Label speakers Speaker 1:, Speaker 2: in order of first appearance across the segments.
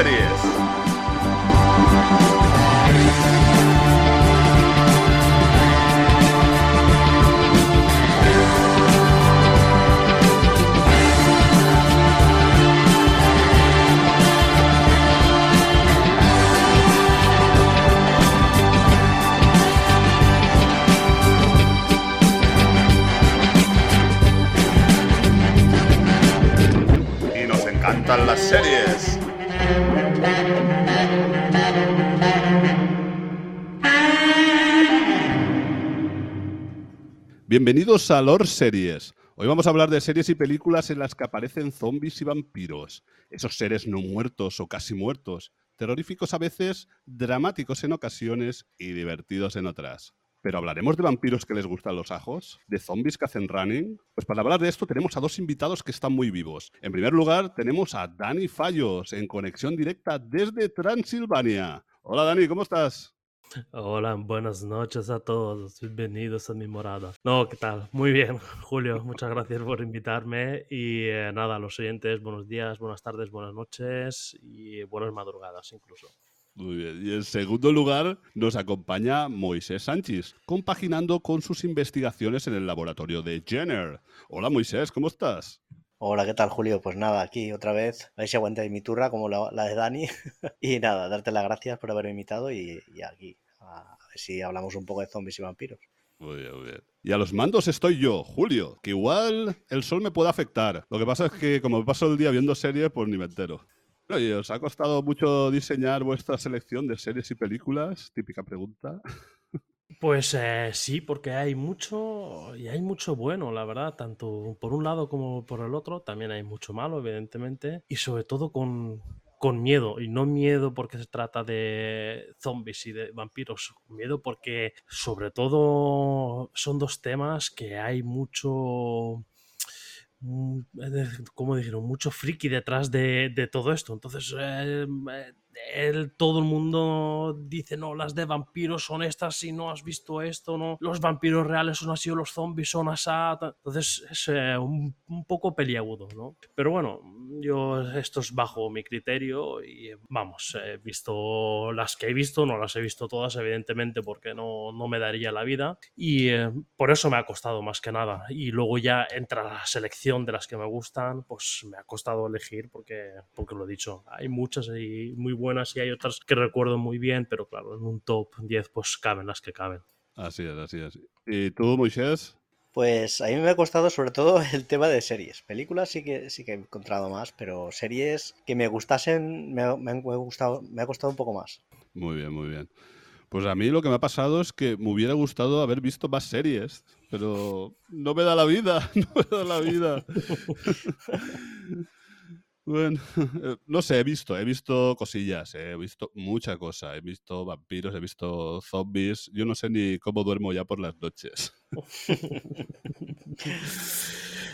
Speaker 1: Esto es Lord Bienvenidos a Lore Series. Hoy vamos a hablar de series y películas en las que aparecen zombies y vampiros. Esos seres no muertos o casi muertos, terroríficos a veces, dramáticos en ocasiones y divertidos en otras. Pero hablaremos de vampiros que les gustan los ajos, de zombies que hacen running. Pues para hablar de esto tenemos a dos invitados que están muy vivos. En primer lugar, tenemos a Dani Fallos en conexión directa desde Transilvania. Hola Dani, ¿cómo estás?
Speaker 2: Hola, buenas noches a todos. Bienvenidos a mi morada. No, ¿qué tal? Muy bien, Julio. Muchas gracias por invitarme. Y eh, nada, los oyentes, buenos días, buenas tardes, buenas noches y buenas madrugadas incluso.
Speaker 1: Muy bien. Y en segundo lugar nos acompaña Moisés Sánchez, compaginando con sus investigaciones en el laboratorio de Jenner. Hola Moisés, ¿cómo estás?
Speaker 3: Hola, ¿qué tal, Julio? Pues nada, aquí otra vez. A ver si aguantáis mi turra como la, de Dani. y nada, darte las gracias por haberme invitado y, y aquí a ver si hablamos un poco de zombies y vampiros.
Speaker 1: Muy bien, muy bien. Y a los mandos estoy yo, Julio, que igual el sol me puede afectar. Lo que pasa es que como paso el día viendo series, pues ni me entero. Oye, ¿os ha costado mucho diseñar vuestra selección de series y películas? Típica pregunta.
Speaker 2: Pues eh, sí, porque hay mucho y hay mucho bueno, la verdad, tanto por un lado como por el otro. También hay mucho malo, evidentemente, y sobre todo con, con miedo. Y no miedo porque se trata de zombies y de vampiros, miedo porque sobre todo son dos temas que hay mucho mm, eh, como dijeron, mucho friki detrás de, de todo esto. Entonces, eh, él, todo el mundo dice, no, las de vampiros son estas, si no has visto esto, no, los vampiros reales son así los zombies son así. Entonces es eh, un, un, poco peliagudo, ¿no? Pero bueno, yo esto es bajo mi criterio y vamos, he visto las que he visto, no las he visto todas, evidentemente, porque no, no me daría la vida y eh, por eso me ha costado más que nada. Y luego ya entra la selección de las que me gustan, pues me ha costado elegir porque, porque lo he dicho, hay muchas y muy buenas y hay otras que recuerdo muy bien, pero claro, en un top 10 pues caben las que caben.
Speaker 1: Así es, así es. ¿Y tú, Moisés?
Speaker 3: Pues a mí me ha costado sobre todo el tema de series. Películas sí que sí que he encontrado más, pero series que me gustasen me, me, han gustado, me ha costado un poco más.
Speaker 1: Muy bien, muy bien. Pues a mí lo que me ha pasado es que me hubiera gustado haber visto más series, pero no me da la vida, no me da la vida. Bueno, no sé, he visto, he visto cosillas, eh, he visto mucha cosa, he visto vampiros, he visto zombies, yo no sé ni cómo duermo ya por las noches.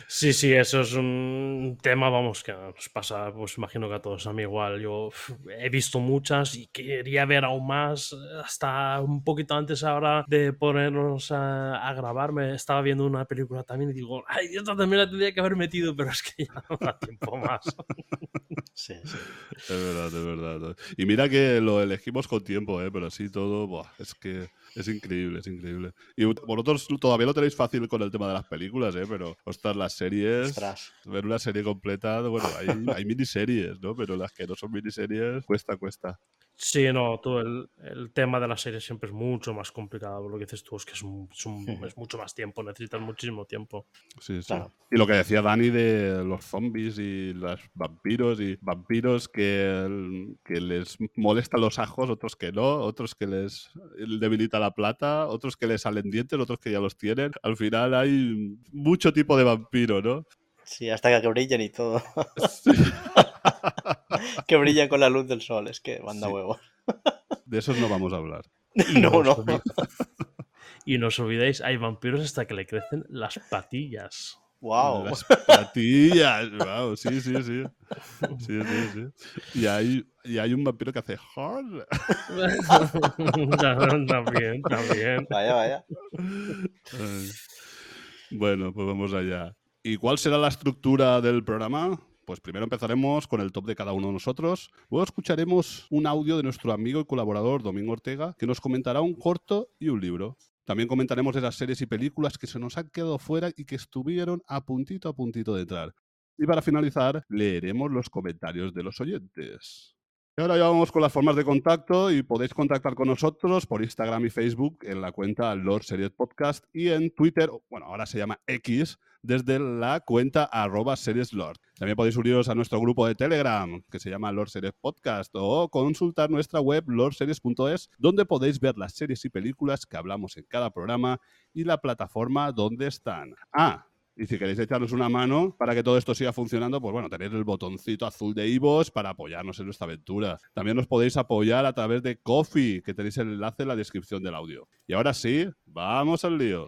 Speaker 2: Sí, sí, eso es un tema, vamos, que nos pasa, pues imagino que a todos a mí igual. Yo he visto muchas y quería ver aún más, hasta un poquito antes ahora de ponernos a, a grabar, me estaba viendo una película también y digo, ay, esta también la tendría que haber metido, pero es que ya no da tiempo más.
Speaker 3: Sí, sí.
Speaker 1: Es verdad, es verdad. Y mira que lo elegimos con tiempo, ¿eh? pero así todo, buah, es que es increíble, es increíble. Y vosotros todavía lo tenéis fácil con el tema de las películas, ¿eh? pero, ostras, las series,
Speaker 3: Ostras.
Speaker 1: ver una serie completa, bueno, hay, hay miniseries, ¿no? Pero las que no son miniseries, cuesta, cuesta.
Speaker 2: Sí, no, todo el, el, tema de la serie siempre es mucho más complicado. Lo que dices tú es que es, un, es, un, es mucho más tiempo, necesitas muchísimo tiempo.
Speaker 1: Sí, sí. Claro. Y lo que decía Dani de los zombies y los vampiros y vampiros que, que les molestan los ajos, otros que no, otros que les debilita la plata, otros que les salen dientes, otros que ya los tienen. Al final hay mucho tipo de vampiro, ¿no?
Speaker 3: Sí, hasta que brillan y todo. Sí. que brillan con la luz del sol, es que manda sí. huevo.
Speaker 1: De esos no vamos a hablar.
Speaker 3: no, no.
Speaker 2: Y no os olvidéis, hay vampiros hasta que le crecen las patillas.
Speaker 3: Wow.
Speaker 1: Las patillas, wow, sí, sí, sí. Sí, sí, sí. Y hay, y hay un vampiro que hace hard.
Speaker 2: también, también.
Speaker 3: Vaya, vaya.
Speaker 1: Bueno, pues vamos allá. ¿Y cuál será la estructura del programa? Pues primero empezaremos con el top de cada uno de nosotros. Luego escucharemos un audio de nuestro amigo y colaborador Domingo Ortega, que nos comentará un corto y un libro. También comentaremos esas series y películas que se nos han quedado fuera y que estuvieron a puntito a puntito de entrar. Y para finalizar, leeremos los comentarios de los oyentes. Y ahora ya vamos con las formas de contacto y podéis contactar con nosotros por Instagram y Facebook en la cuenta Lord Series Podcast y en Twitter, bueno, ahora se llama X, desde la cuenta arroba Lord. También podéis uniros a nuestro grupo de Telegram que se llama Lord Series Podcast o consultar nuestra web lordseries.es donde podéis ver las series y películas que hablamos en cada programa y la plataforma donde están. Ah, y si queréis echarnos una mano para que todo esto siga funcionando, pues bueno, tenéis el botoncito azul de Ivos para apoyarnos en nuestra aventura. También nos podéis apoyar a través de Coffee, que tenéis el enlace en la descripción del audio. Y ahora sí, vamos al lío.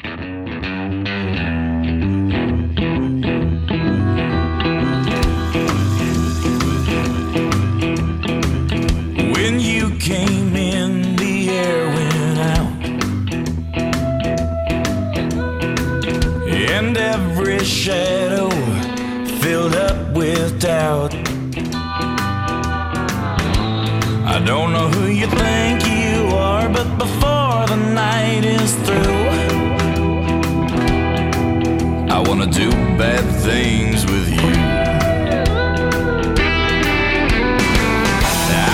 Speaker 4: Don't know who you think you are, but before the night is through, I wanna do bad things with you.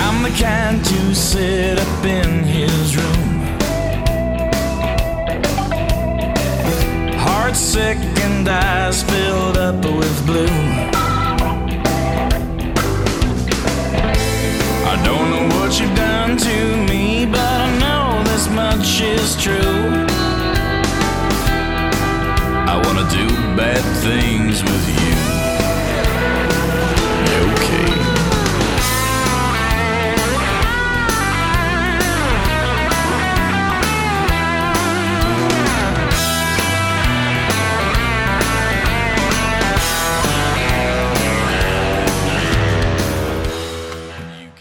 Speaker 4: I'm the kind to sit up in his room. Heart sick and eyes filled up with blue. Done to me, but I know this much is true. I wanna do bad things with you.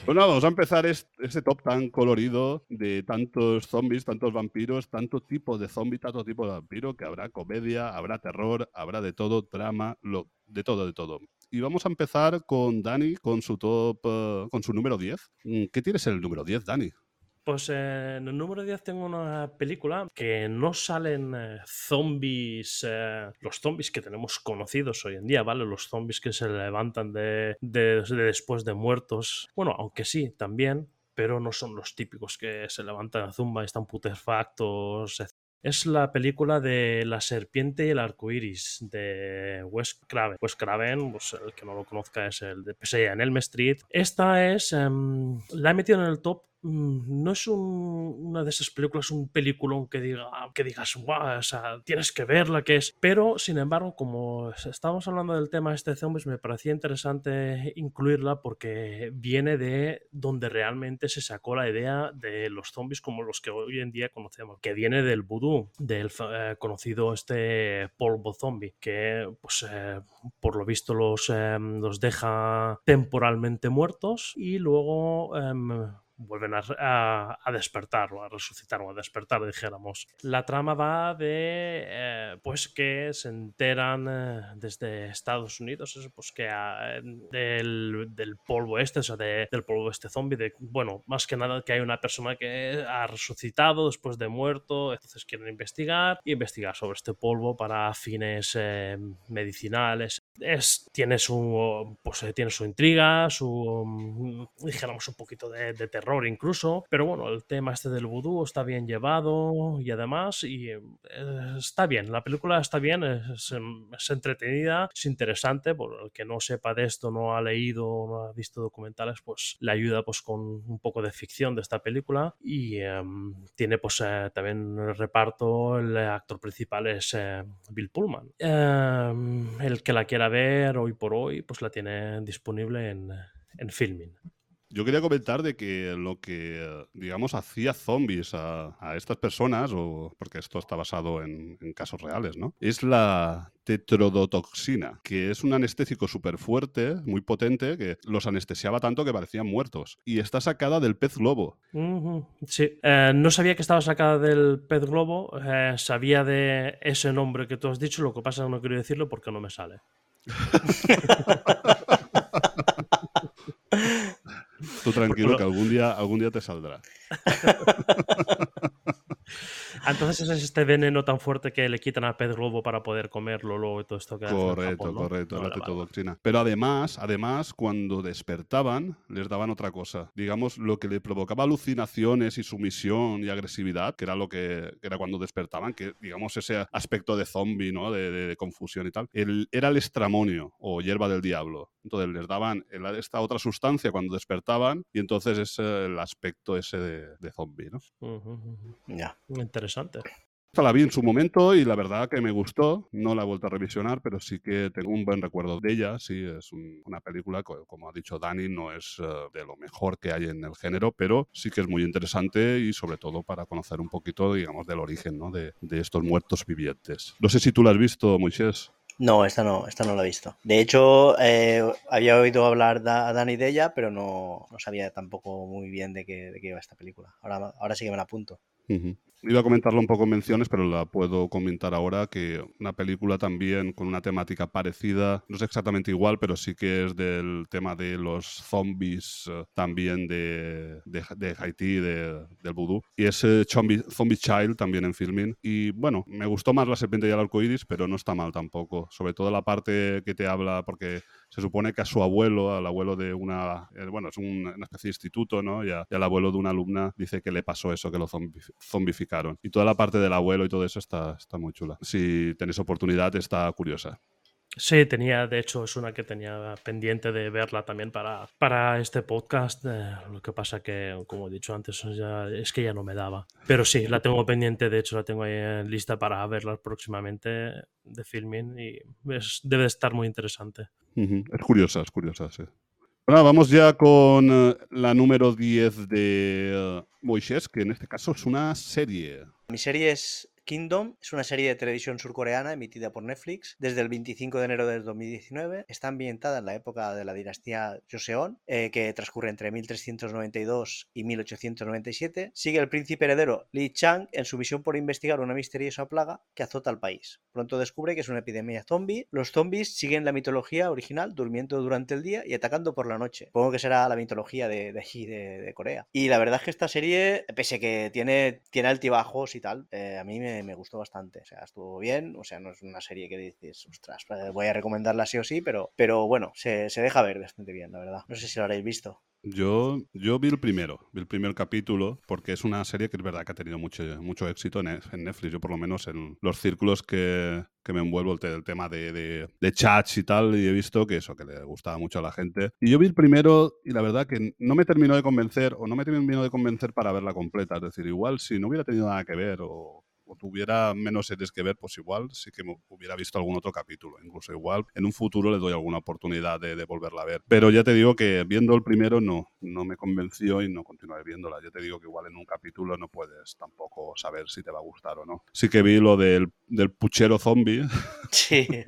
Speaker 1: Pues vamos a empezar est- este top tan colorido de tantos zombies, tantos vampiros, tanto tipo de zombie, tanto tipo de vampiro, que habrá comedia, habrá terror, habrá de todo, drama, lo, de todo, de todo. Y vamos a empezar con Dani, con su top, eh, con su número 10. Mm, ¿Qué tienes en el número 10, Dani?
Speaker 2: Pues eh, en el número 10 tengo una película que no salen eh, zombies, eh, los zombies que tenemos conocidos hoy en día, ¿vale? Los zombies que se levantan de, de- de después de muertos. Bueno, aunque sí, también, pero no son los típicos que se levantan a zumba y están putrefactos, etc. Es la película de La serpiente y el arco iris de Wes Craven. Wes Craven, pues el que no lo conozca, es el de Pesadilla en Elm Street. Esta es. em, la he metido en el top. Mm, No es un- una de esas películas, un peliculón que, diga, que digas, "Guau, o sea, tienes que verla, que es. Pero, sin embargo, como estábamos hablando del tema este de zombies, me parecía interesante incluirla porque viene de donde realmente se sacó la idea de los zombies como los que hoy en día conocemos, que viene del vudú, del eh, conocido este polvo zombie, que pues eh, por lo visto los, em, los deja temporalmente muertos y luego em, vuelven a, a- a despertar o a resucitar o a despertar, dijéramos. La trama va de eh, pues que se enteran eh, desde Estados Unidos, pues que ah, del, del polvo este, o sea, de- del polvo este zombie, de, bueno, más que nada que hay una persona que ha resucitado después de muerto, entonces quieren investigar y investigar sobre este polvo para fines eh, medicinales. Es, tiene su pues eh, tiene su intriga, su mm, dijéramos un poquito de, de terror incluso, pero bueno, el tema este del vudú está bien llevado y además y eh, está bien, la película está bien, es, es entretenida, es interesante, por el que no sepa de esto, no ha leído, no ha visto documentales, pues le ayuda pues con un poco de ficción de esta película y em, tiene pues eh, también el reparto, el actor principal es eh, Bill Pullman. Em, el que la quiera ver hoy por hoy, pues la tiene disponible en, en Filmin.
Speaker 1: Yo quería comentar de que lo que, digamos, hacía zombies a, a estas personas, o porque esto está basado en, en casos reales, ¿no? Es la tetrodotoxina, que es un anestésico súper fuerte, muy potente, que los anestesiaba tanto que parecían muertos. Y está sacada del pez globo.
Speaker 2: Sí, Eh, no sabía que estaba sacada del pez globo, eh, sabía de ese nombre que tú has dicho, lo que pasa es que no quiero decirlo porque no me sale.
Speaker 1: Tú tranquilo, que algún día, algún día te saldrá.
Speaker 2: Entonces es este veneno tan fuerte que le quitan al pez globo para poder comerlo luego y todo esto que
Speaker 1: Correcto,
Speaker 2: Japón, ¿no?
Speaker 1: correcto,
Speaker 2: Vale,
Speaker 1: la
Speaker 2: vale,
Speaker 1: tetodoxina. Pero además, además, cuando despertaban, les daban otra cosa. Digamos, lo que le provocaba alucinaciones y sumisión y agresividad, que era lo que, que era cuando despertaban, que digamos ese aspecto de zombie, ¿no? De, de- de confusión y tal. El- era el estramonio o hierba del diablo. Entonces les daban el- esta otra sustancia cuando despertaban y entonces es el aspecto ese de, de zombie, ¿no?
Speaker 2: Ujú, ujú.
Speaker 3: Ya.
Speaker 2: Interesante.
Speaker 1: Esta la vi en su momento y la verdad que me gustó. No la he vuelto a revisionar, pero sí que tengo un buen recuerdo de ella. Sí, es un- una película, co- como ha dicho Dani, no es eh, de lo mejor que hay en el género, pero sí que es muy interesante y sobre todo para conocer un poquito, digamos, del origen ¿no? de, de estos muertos vivientes. No sé si tú la has visto, Moisés.
Speaker 3: No, esta no, esta no la he visto. De hecho, eh, había oído hablar da- a Dani de ella, pero no, no sabía tampoco muy bien de qué, de qué iba esta película. Ahora, ahora sí que me la apunto.
Speaker 1: Ujú. Iba a comentarlo un poco en menciones, pero la puedo comentar ahora, que una película también con una temática parecida, no es exactamente igual, pero sí que es del tema de los zombies, eh, también de, de, de Haití, de- del vudú. Y es Zombie, Zombie Child, también en filming. Y bueno, me gustó más La serpiente y el arco iris, pero no está mal tampoco. Sobre todo la parte que te habla, porque se supone que a su abuelo, al abuelo de una, eh, bueno, es un- una especie de instituto, ¿no? Y, al abuelo de una alumna dice que le pasó eso, que lo zombi- zombificaron. Y toda la parte del abuelo y todo eso está, está muy chula. Si tenéis oportunidad, está curiosa.
Speaker 2: Sí, tenía, de hecho, es una que tenía pendiente de verla también para, para este podcast. eh, lo que pasa que, como he dicho antes, ya- es que ya no me daba. Pero sí, la tengo pendiente, de hecho, la tengo ahí en lista para verla próximamente de filming y es- debe de estar muy interesante.
Speaker 1: Es curiosa, es curiosa, sí. Bueno, vamos ya con eh, la número 10 de eh, Moisés, que en este caso es una serie.
Speaker 3: Mi serie es Kingdom, es una serie de televisión surcoreana emitida por Netflix desde el 25 de enero del 2019. Está ambientada en la época de la dinastía Joseon, eh, que transcurre entre 1392 y 1897. Sigue el príncipe heredero Li Chang en su misión por investigar una misteriosa plaga que azota al país. Pronto descubre que es una epidemia zombie. Los zombies siguen la mitología original, durmiendo durante el día y atacando por la noche. Supongo que será la mitología de, de de, Corea. Y la verdad es que esta serie, pese que tiene, tiene altibajos y tal, eh, a mí me, me gustó bastante. O sea, estuvo bien. O sea, no es una serie que dices, ostras, voy a recomendarla sí o sí, pero, pero bueno, se, se deja ver bastante bien, la verdad. No sé si lo habréis visto.
Speaker 1: Yo, yo vi el primero, vi el primer capítulo, porque es una serie que es verdad que ha tenido mucho, mucho éxito en, en Netflix. Yo, por lo menos, en los círculos que, que me envuelvo, el, el tema de, de, de chats y tal, y he visto que eso, que le gustaba mucho a la gente. Y yo vi el primero, y la verdad que no me terminó de convencer, o no me terminó de convencer para verla completa. Es decir, igual si no hubiera tenido nada que ver, o, o tuviera menos series que ver, pues igual sí que me hubiera visto algún otro capítulo. Incluso igual en un futuro le doy alguna oportunidad de, de volverla a ver. Pero ya te digo que viendo el primero no, no me convenció y no continué viéndola. Ya te digo que igual en un capítulo no puedes tampoco saber si te va a gustar o no. Sí que vi lo del, del puchero zombie.
Speaker 3: Sí.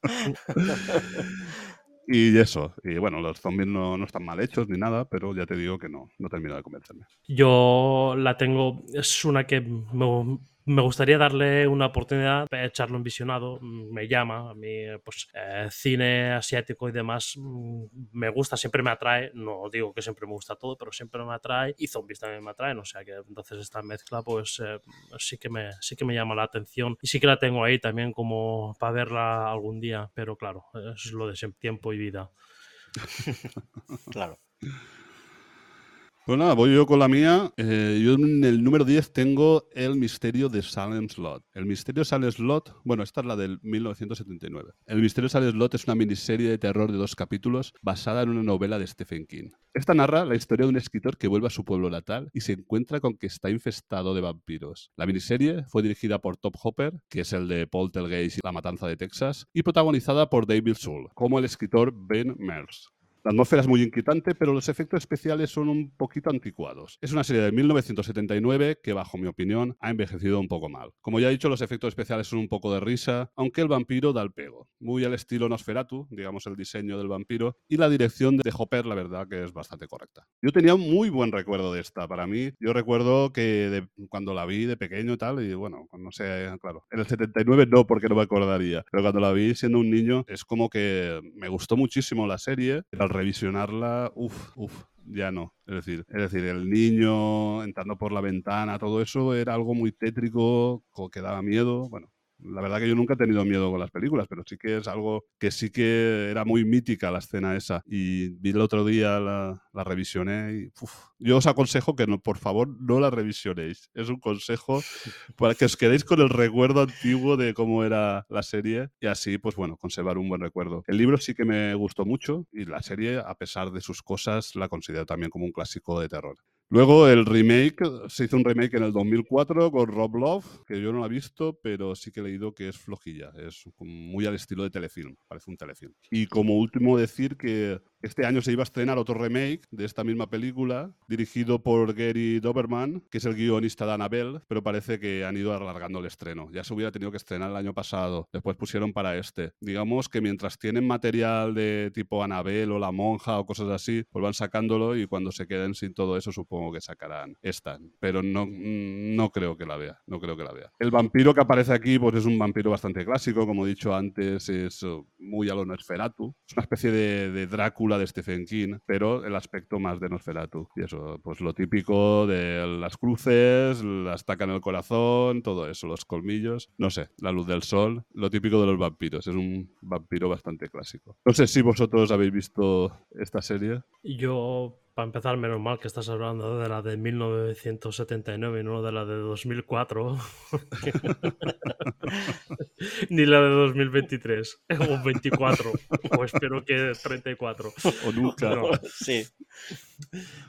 Speaker 1: Y eso, y bueno, los zombies no, no están mal hechos ni nada, pero ya te digo que no, no termino de convencerme.
Speaker 2: Yo la tengo, es una que me, me gustaría darle una oportunidad, echarlo en visionado, mm, me llama, a mí pues eh, cine asiático y demás mm, me gusta, siempre me atrae, no digo que siempre me gusta todo, pero siempre me atrae y zombies también me atraen, o sea que entonces esta mezcla pues eh, sí, que me, sí que me llama la atención y sí que la tengo ahí también como para verla algún día, pero claro, es lo de tiempo y vida.
Speaker 3: claro.
Speaker 1: Pues voy yo con la mía. Eh, yo en el número 10 tengo El misterio de Salem Slot. El misterio de Salem Slot, bueno, esta es la del 1979. El misterio de Salem Slot es una miniserie de terror de dos capítulos basada en una novela de Stephen King. Esta narra la historia de un escritor que vuelve a su pueblo natal y se encuentra con que está infestado de vampiros. La miniserie fue dirigida por Top Hopper, que es el de Poltergeist y La Matanza de Texas, y protagonizada por David Soul, como el escritor Ben Mears. La atmósfera es muy inquietante, pero los efectos especiales son un poquito anticuados. Es una serie de 1979 que, bajo mi opinión, ha envejecido un poco mal. Como ya he dicho, los efectos especiales son un poco de risa, aunque el vampiro da el pego. Muy al estilo Nosferatu, digamos el diseño del vampiro, y la dirección de Hopper, la verdad, que es bastante correcta. Yo tenía un muy buen recuerdo de esta. Para mí, yo recuerdo que de- cuando la vi de pequeño y tal, y bueno, no sé, claro, en el 79 no, porque no me acordaría, pero cuando la vi siendo un niño, es como que me gustó muchísimo la serie, revisionarla, uff, uff, ya no. Es decir, es decir, el niño entrando por la ventana, todo eso era algo muy tétrico, co- que daba miedo. Bueno, la verdad que yo nunca he tenido miedo con las películas, pero sí que es algo que sí que era muy mítica la escena esa. Y vi el otro día, la, la revisioné y uf, yo os aconsejo que no, por favor no la revisionéis. Es un consejo para que os quedéis con el recuerdo antiguo de cómo era la serie y así, pues bueno, conservar un buen recuerdo. El libro sí que me gustó mucho y la serie, a pesar de sus cosas, la considero también como un clásico de terror. Luego el remake, se hizo un remake en el 2004 con Rob Love, que yo no lo he visto, pero sí que he leído que es flojilla, es muy al estilo de telefilm, parece un telefilm. Y como último decir que este año se iba a estrenar otro remake de esta misma película, dirigido por Gary Doberman, que es el guionista de Annabelle, pero parece que han ido alargando el estreno. Ya se hubiera tenido que estrenar el año pasado, después pusieron para este. Digamos que mientras tienen material de tipo Annabelle o La Monja o cosas así, pues van sacándolo y cuando se queden sin todo eso supongo que sacarán esta. Pero no, mm, no creo que la vea, no creo que la vea. El vampiro que aparece aquí pues es un vampiro bastante clásico, como he dicho antes, es eh, muy a lo Nosferatu. Es una especie de, de Drácula de Stephen King, pero el aspecto más de Nosferatu. Y eso, pues lo típico de las cruces, la estaca en el corazón, todo eso, los colmillos, no sé, la luz del sol, lo típico de los vampiros. Es un vampiro bastante clásico. No sé si vosotros habéis visto esta serie.
Speaker 2: Yo, para empezar, menos mal que estás hablando de la de 1979 y no de la de 2004. Ni la de 2023. O 24. O espero que 34.
Speaker 1: O nunca.
Speaker 2: No.
Speaker 3: Sí.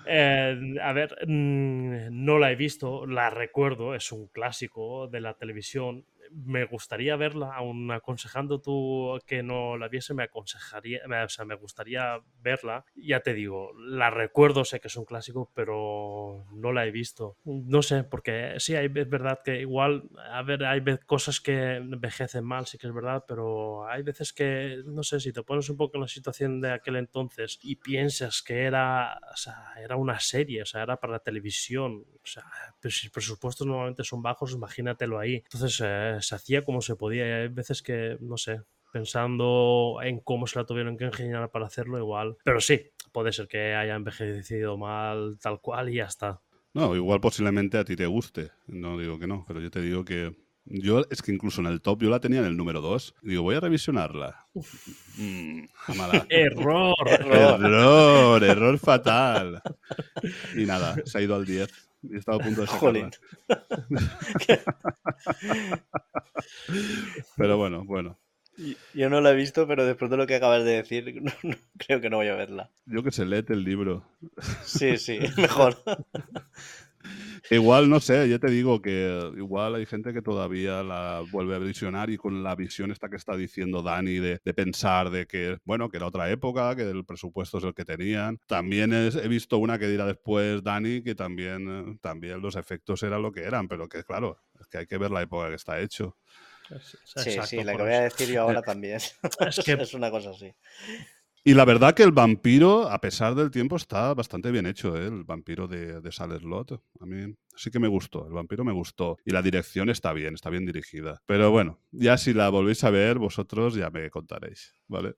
Speaker 2: Eh, a ver, mm, no la he visto, la recuerdo, es un clásico de la televisión. Me gustaría verla, aun aconsejando tú que no la viese, me aconsejaría, o sea, me gustaría verla. Ya te digo, la recuerdo, sé que es un clásico, pero no la he visto. No sé, porque sí, hay, es verdad que igual, a ver, hay cosas que envejecen mal, sí que es verdad, pero hay veces que, no sé, si te pones un poco en la situación de aquel entonces y piensas que era, o sea, era una serie, o sea, era para la televisión, o sea, pero si los presupuestos normalmente son bajos, imagínatelo ahí. Entonces eh, se hacía como se podía y hay veces que, no sé, pensando en cómo se la tuvieron que ingeniar para hacerlo igual. Pero sí, puede ser que haya envejecido mal tal cual y ya está.
Speaker 1: No, igual posiblemente a ti te guste. No digo que no, pero yo te digo que. Yo es que incluso en el top yo la tenía en el número 2. Digo, voy a revisionarla. Mm.
Speaker 2: ¡Error!
Speaker 3: Error.
Speaker 1: error, error fatal. Y nada, se ha ido al 10. Y estaba a punto de sacarla. Pero bueno, bueno.
Speaker 3: Yo no la he visto, pero después de lo que acabas de decir, no- no- creo que no voy a verla.
Speaker 1: Yo que sé, léete el libro.
Speaker 3: Sí, sí, mejor.
Speaker 1: Igual, no sé, ya te digo que igual hay gente que todavía la vuelve a visionar y con la visión esta que está diciendo Dani de, de pensar de que, bueno, que era otra época, que el presupuesto es el que tenían. También es- he visto una que dirá después Dani que también, también los efectos eran lo que eran, pero que claro, es que hay que ver la época que está hecho.
Speaker 3: Sí,
Speaker 2: Exacto,
Speaker 3: sí, la que voy a decir yo ahora también.
Speaker 2: Es que
Speaker 3: Es una cosa así.
Speaker 1: Y la verdad que el vampiro, a pesar del tiempo, está bastante bien hecho, ¿eh? el vampiro de, de. A mí sí que me gustó, el vampiro me gustó. Y la dirección está bien, está bien dirigida. Pero bueno, ya si la volvéis a ver, vosotros ya me contaréis, ¿vale?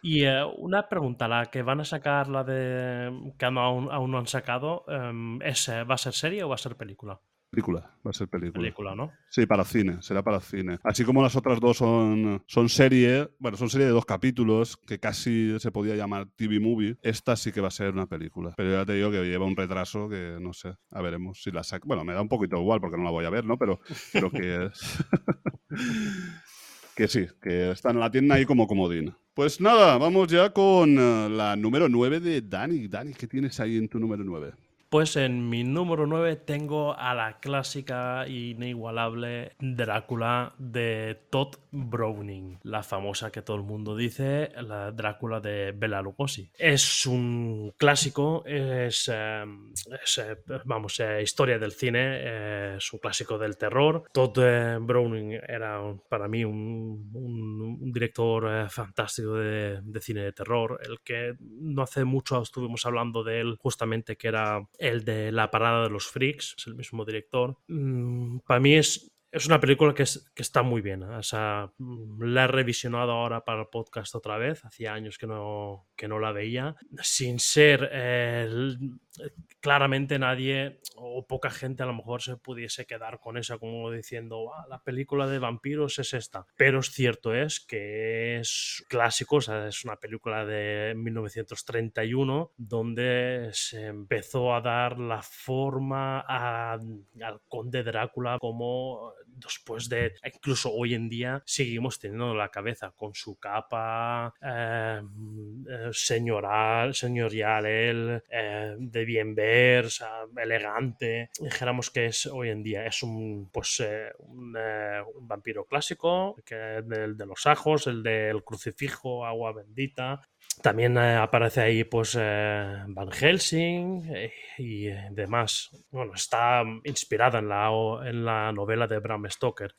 Speaker 2: Y eh, una pregunta, la que van a sacar, la de que no- aún, aún no han sacado, em, ¿es, eh, ¿va a ser serie o va a ser película?
Speaker 1: Película, va a ser película.
Speaker 2: Película, ¿no?
Speaker 1: Sí, para cine, será para cine. Así como las otras dos son, son serie, bueno, son serie de dos capítulos que casi se podía llamar TV movie. Esta sí que va a ser una película. Pero ya te digo que lleva un retraso que no sé, a veremos si la saca. Bueno, me da un poquito igual porque no la voy a ver, ¿no? Pero creo que es. que sí, que está en la tienda ahí como comodín. Pues nada, vamos ya con eh, la número 9 de Dani. Dani, ¿qué tienes ahí en tu número 9?
Speaker 2: Pues en mi número 9 tengo a la clásica e inigualable Drácula de Todd Browning, la famosa que todo el mundo dice, la Drácula de Bela Lugosi. Es un clásico, es, eh, es, vamos, eh, historia del cine, eh, es un clásico del terror. Todd eh, Browning era para mí un director eh, fantástico de, de cine de terror, el que no hace mucho estuvimos hablando de él justamente que era el de La Parada de los Freaks, es el mismo director. Mm, para mí es es una película que, es- que está muy bien. ¿eh? O sea, mm, la he revisionado ahora para el podcast otra vez. Hacía años que no, que no la veía. Sin ser eh, claramente nadie o poca gente a lo mejor se pudiese quedar con esa como diciendo "Ah, la película de vampiros es esta pero es cierto es que es clásico o sea, es una película de 1931 donde se empezó a dar la forma a- al conde Drácula como después de incluso hoy en día seguimos teniendo en la cabeza con su capa eh, eh, señoral, señorial él, eh, de bien ver, elegante. Dijéramos que es hoy en día es un pues eh, un, eh, un vampiro clásico, que del de los ajos, el del crucifijo, agua bendita. También eh, aparece ahí pues eh, Van Helsing eh, y demás. Bueno, está inspirada en la, en la novela de Bram Stoker.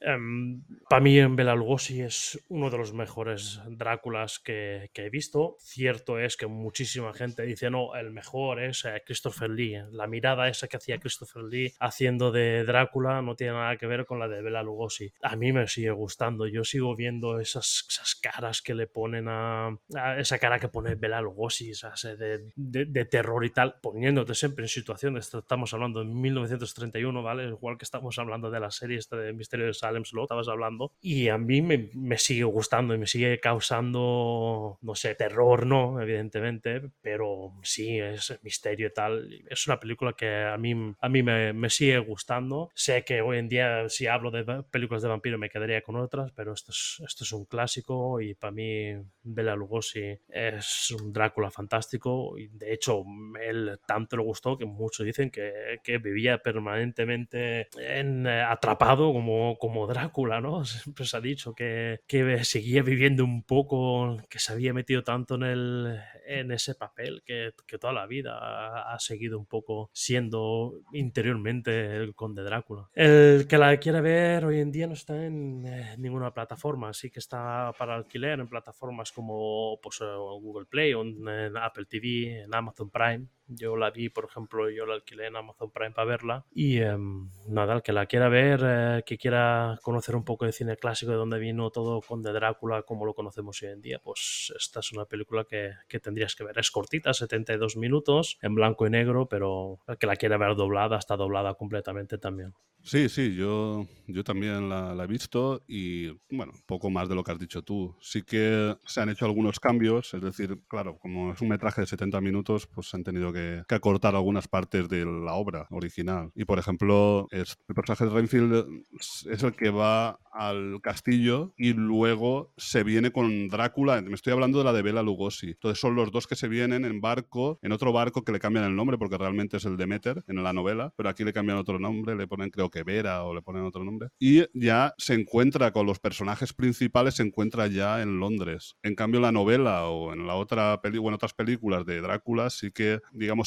Speaker 2: Para mí, Bela Lugosi es uno de los mejores Dráculas que, que he visto. Cierto es que muchísima gente dice, no, el mejor es eh, Christopher Lee. La mirada esa que hacía Christopher Lee haciendo de Drácula no tiene nada que ver con la de Bela Lugosi. A mí me sigue gustando. Yo sigo viendo esas, esas caras que le ponen a, a esa cara que pone Bela Lugosi, esas, eh, de, de- de terror y tal, poniéndote siempre en situaciones, estamos hablando de 1931, ¿vale? Igual que estamos hablando de la serie esta de Misterio de Salem Slot, estabas hablando, y a mí me, me sigue gustando y me sigue causando, no sé, terror, ¿no? Evidentemente, pero sí, es misterio y tal. Es una película que a mí, a mí me, me sigue gustando. Sé que hoy en día, si hablo de películas de vampiro, me quedaría con otras, pero esto es, esto es un clásico y para mí Bela Lugosi es un Drácula fantástico y de hecho él tanto le gustó que muchos dicen que, que vivía permanentemente en, eh, atrapado como, como Drácula, ¿no? Siempre se ha dicho que, que seguía viviendo un poco, que se había metido tanto en, el, en ese papel que, que toda la vida ha, ha seguido un poco siendo interiormente el conde Drácula. El que la quiera ver hoy en día no está en eh, ninguna plataforma, sí que está para alquiler en plataformas como pues, eh, Google Play en, en Apple TV, en Amazon Prime. Yo la vi, por ejemplo, yo la alquilé en Amazon Prime para verla. Y em, nada, el que la quiera ver, eh, que quiera conocer un poco de cine clásico, de dónde vino todo Conde Drácula, como lo conocemos hoy en día, pues esta es una película que, que tendrías que ver. Es cortita, 72 minutos, en blanco y negro, pero el que la quiera ver doblada, está doblada completamente también.
Speaker 1: Sí, sí, yo, yo también la, la he visto y, bueno, poco más de lo que has dicho tú. Sí que se han hecho algunos cambios, es decir, claro, como es un metraje de 70 minutos, pues han tenido que, que acortar algunas partes de la obra original. Y, por ejemplo, el personaje de Renfield es- el que va al castillo y luego se viene con Drácula. Me estoy hablando de la de Bela Lugosi. Entonces son los dos que se vienen en barco, en otro barco que le cambian el nombre porque realmente es el Demeter en la novela, pero aquí le cambian otro nombre, le ponen creo que Vera o le ponen otro nombre. Y ya se encuentra con los personajes principales, se encuentra ya en Londres. En cambio, la novela o en la otra peli o en otras películas de Drácula, sí que,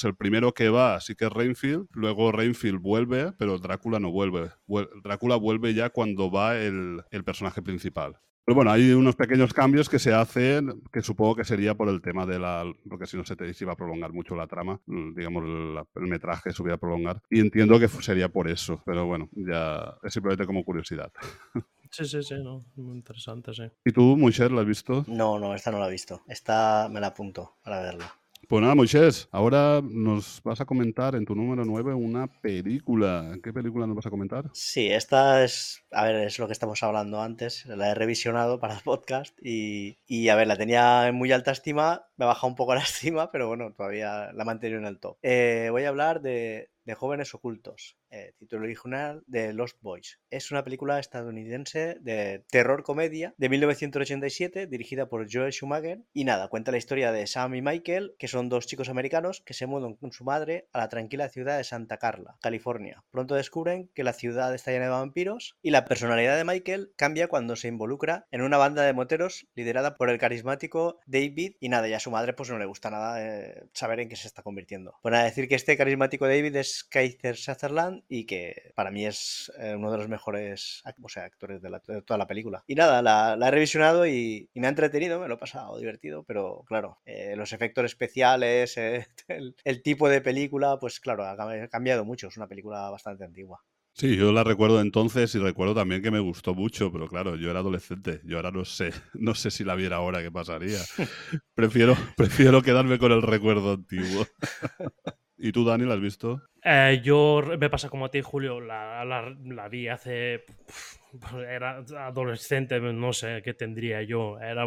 Speaker 1: el primero que va sí que es Rainfield, luego Rainfield vuelve, pero Drácula no vuelve. Vuel- Drácula vuelve ya cuando va el, el personaje principal. Pero bueno, hay unos pequeños cambios que se hacen, que supongo que sería por el tema de la... porque si no se, te, iba a prolongar mucho la trama, mm, digamos, el metraje se hubiera a prolongar. Y entiendo que sería por eso, pero bueno, ya es simplemente como curiosidad.
Speaker 2: Sí, sí, sí, no, muy interesante, sí.
Speaker 1: ¿Y tú, Moisés, la has visto?
Speaker 3: No, no, esta no la he visto. Esta me la apunto para verla.
Speaker 1: Pues nada, Moisés, ahora nos vas a comentar en tu número 9 una película. ¿Qué película nos vas a comentar?
Speaker 3: Sí, esta es, a ver, es lo que estamos hablando antes, la he revisionado para el podcast y, y, a ver, la tenía en muy alta estima, me ha bajado un poco la estima, pero bueno, todavía la he mantenido en el top. Eh, voy a hablar de, de Jóvenes Ocultos, eh, título original de Lost Boys. Es una película estadounidense de terror comedia de 1987 dirigida por Joel Schumacher y nada, cuenta la historia de Sam y Michael, que son dos chicos americanos que se mudan con su madre a la tranquila ciudad de Santa Carla, California. Pronto descubren que la ciudad está llena de vampiros y la personalidad de Michael cambia cuando se involucra en una banda de moteros liderada por el carismático David y nada, y a su madre pues no le gusta nada eh, saber en qué se está convirtiendo. Pues nada, decir que este carismático David es Kaiser Sutherland y que para mí es eh, uno de los mejores o sea, actores de, la- de toda la película. Y nada, la, la he revisionado y, y me ha entretenido, me lo he pasado divertido, pero claro, eh, los efectos especiales, eh, el, el tipo de película, pues claro, ha cambiado mucho, es una película bastante antigua.
Speaker 1: Sí, yo la recuerdo entonces y recuerdo también que me gustó mucho, pero claro, yo era adolescente, yo ahora no sé, no sé si la viera ahora qué pasaría. Prefiero, prefiero quedarme con el recuerdo antiguo. ¿Y tú, Dani, la has visto?
Speaker 2: Eh, yo me pasa como a ti, Julio, la, la, la vi hace era adolescente, no sé qué tendría yo, era,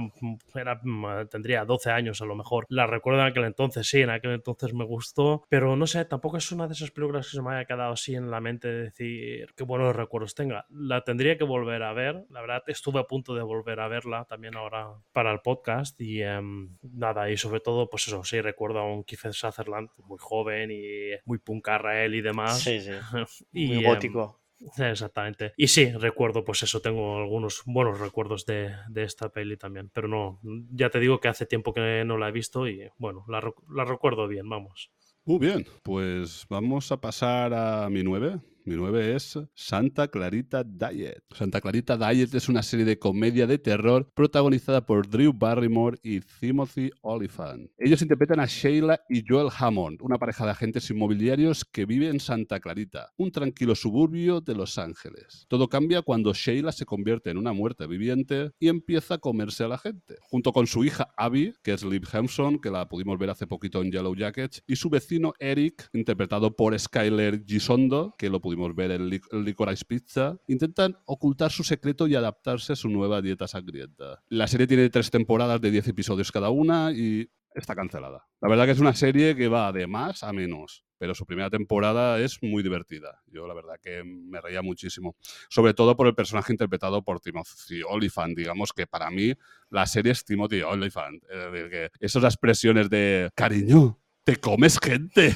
Speaker 2: era, tendría 12 años a lo mejor. La recuerdo en aquel entonces, sí, en aquel entonces me gustó, pero no sé, tampoco es una de esas películas que se me haya quedado así en la mente de decir qué buenos recuerdos tenga. La tendría que volver a ver, la verdad estuve a punto de volver a verla también ahora para el podcast y um, nada, y sobre todo, pues eso, sí, recuerdo a un Kiefer Sutherland muy joven y muy puncarra él y demás.
Speaker 3: Sí, sí.
Speaker 2: y,
Speaker 3: Muy gótico.
Speaker 2: Um, Exactamente. Y sí, recuerdo, pues eso, tengo algunos buenos recuerdos de, de, esta peli también. Pero no, ya te digo que hace tiempo que no la he visto y bueno, la, la recuerdo bien, vamos.
Speaker 1: Muy bien, pues vamos a pasar a mi 9. Mi 9 es Santa Clarita Diet. Santa Clarita Diet es una serie de comedia de terror protagonizada por Drew Barrymore y Timothy Olyphant. Ellos interpretan a Sheila y Joel Hammond, una pareja de agentes inmobiliarios que vive en Santa Clarita, un tranquilo suburbio de Los Ángeles. Todo cambia cuando Sheila se convierte en una muerte viviente y empieza a comerse a la gente. Junto con su hija Abby, que es Liv Hemson, que la pudimos ver hace poquito en Yellow Jackets, y su vecino Eric, interpretado por Skyler Gisondo, que lo pudimos ver en Licorice Pizza, intentan ocultar su secreto y adaptarse a su nueva dieta sangrienta. La serie tiene tres temporadas de 10 episodios cada una y está cancelada. La verdad que es una serie que va de más a menos, pero su primera temporada es muy divertida. Yo la verdad que me reía muchísimo, sobre todo por el personaje interpretado por Timothy Olyphant, digamos que para mí la serie es Timothy Olyphant. Es decir, que esas expresiones de cariño, te comes gente.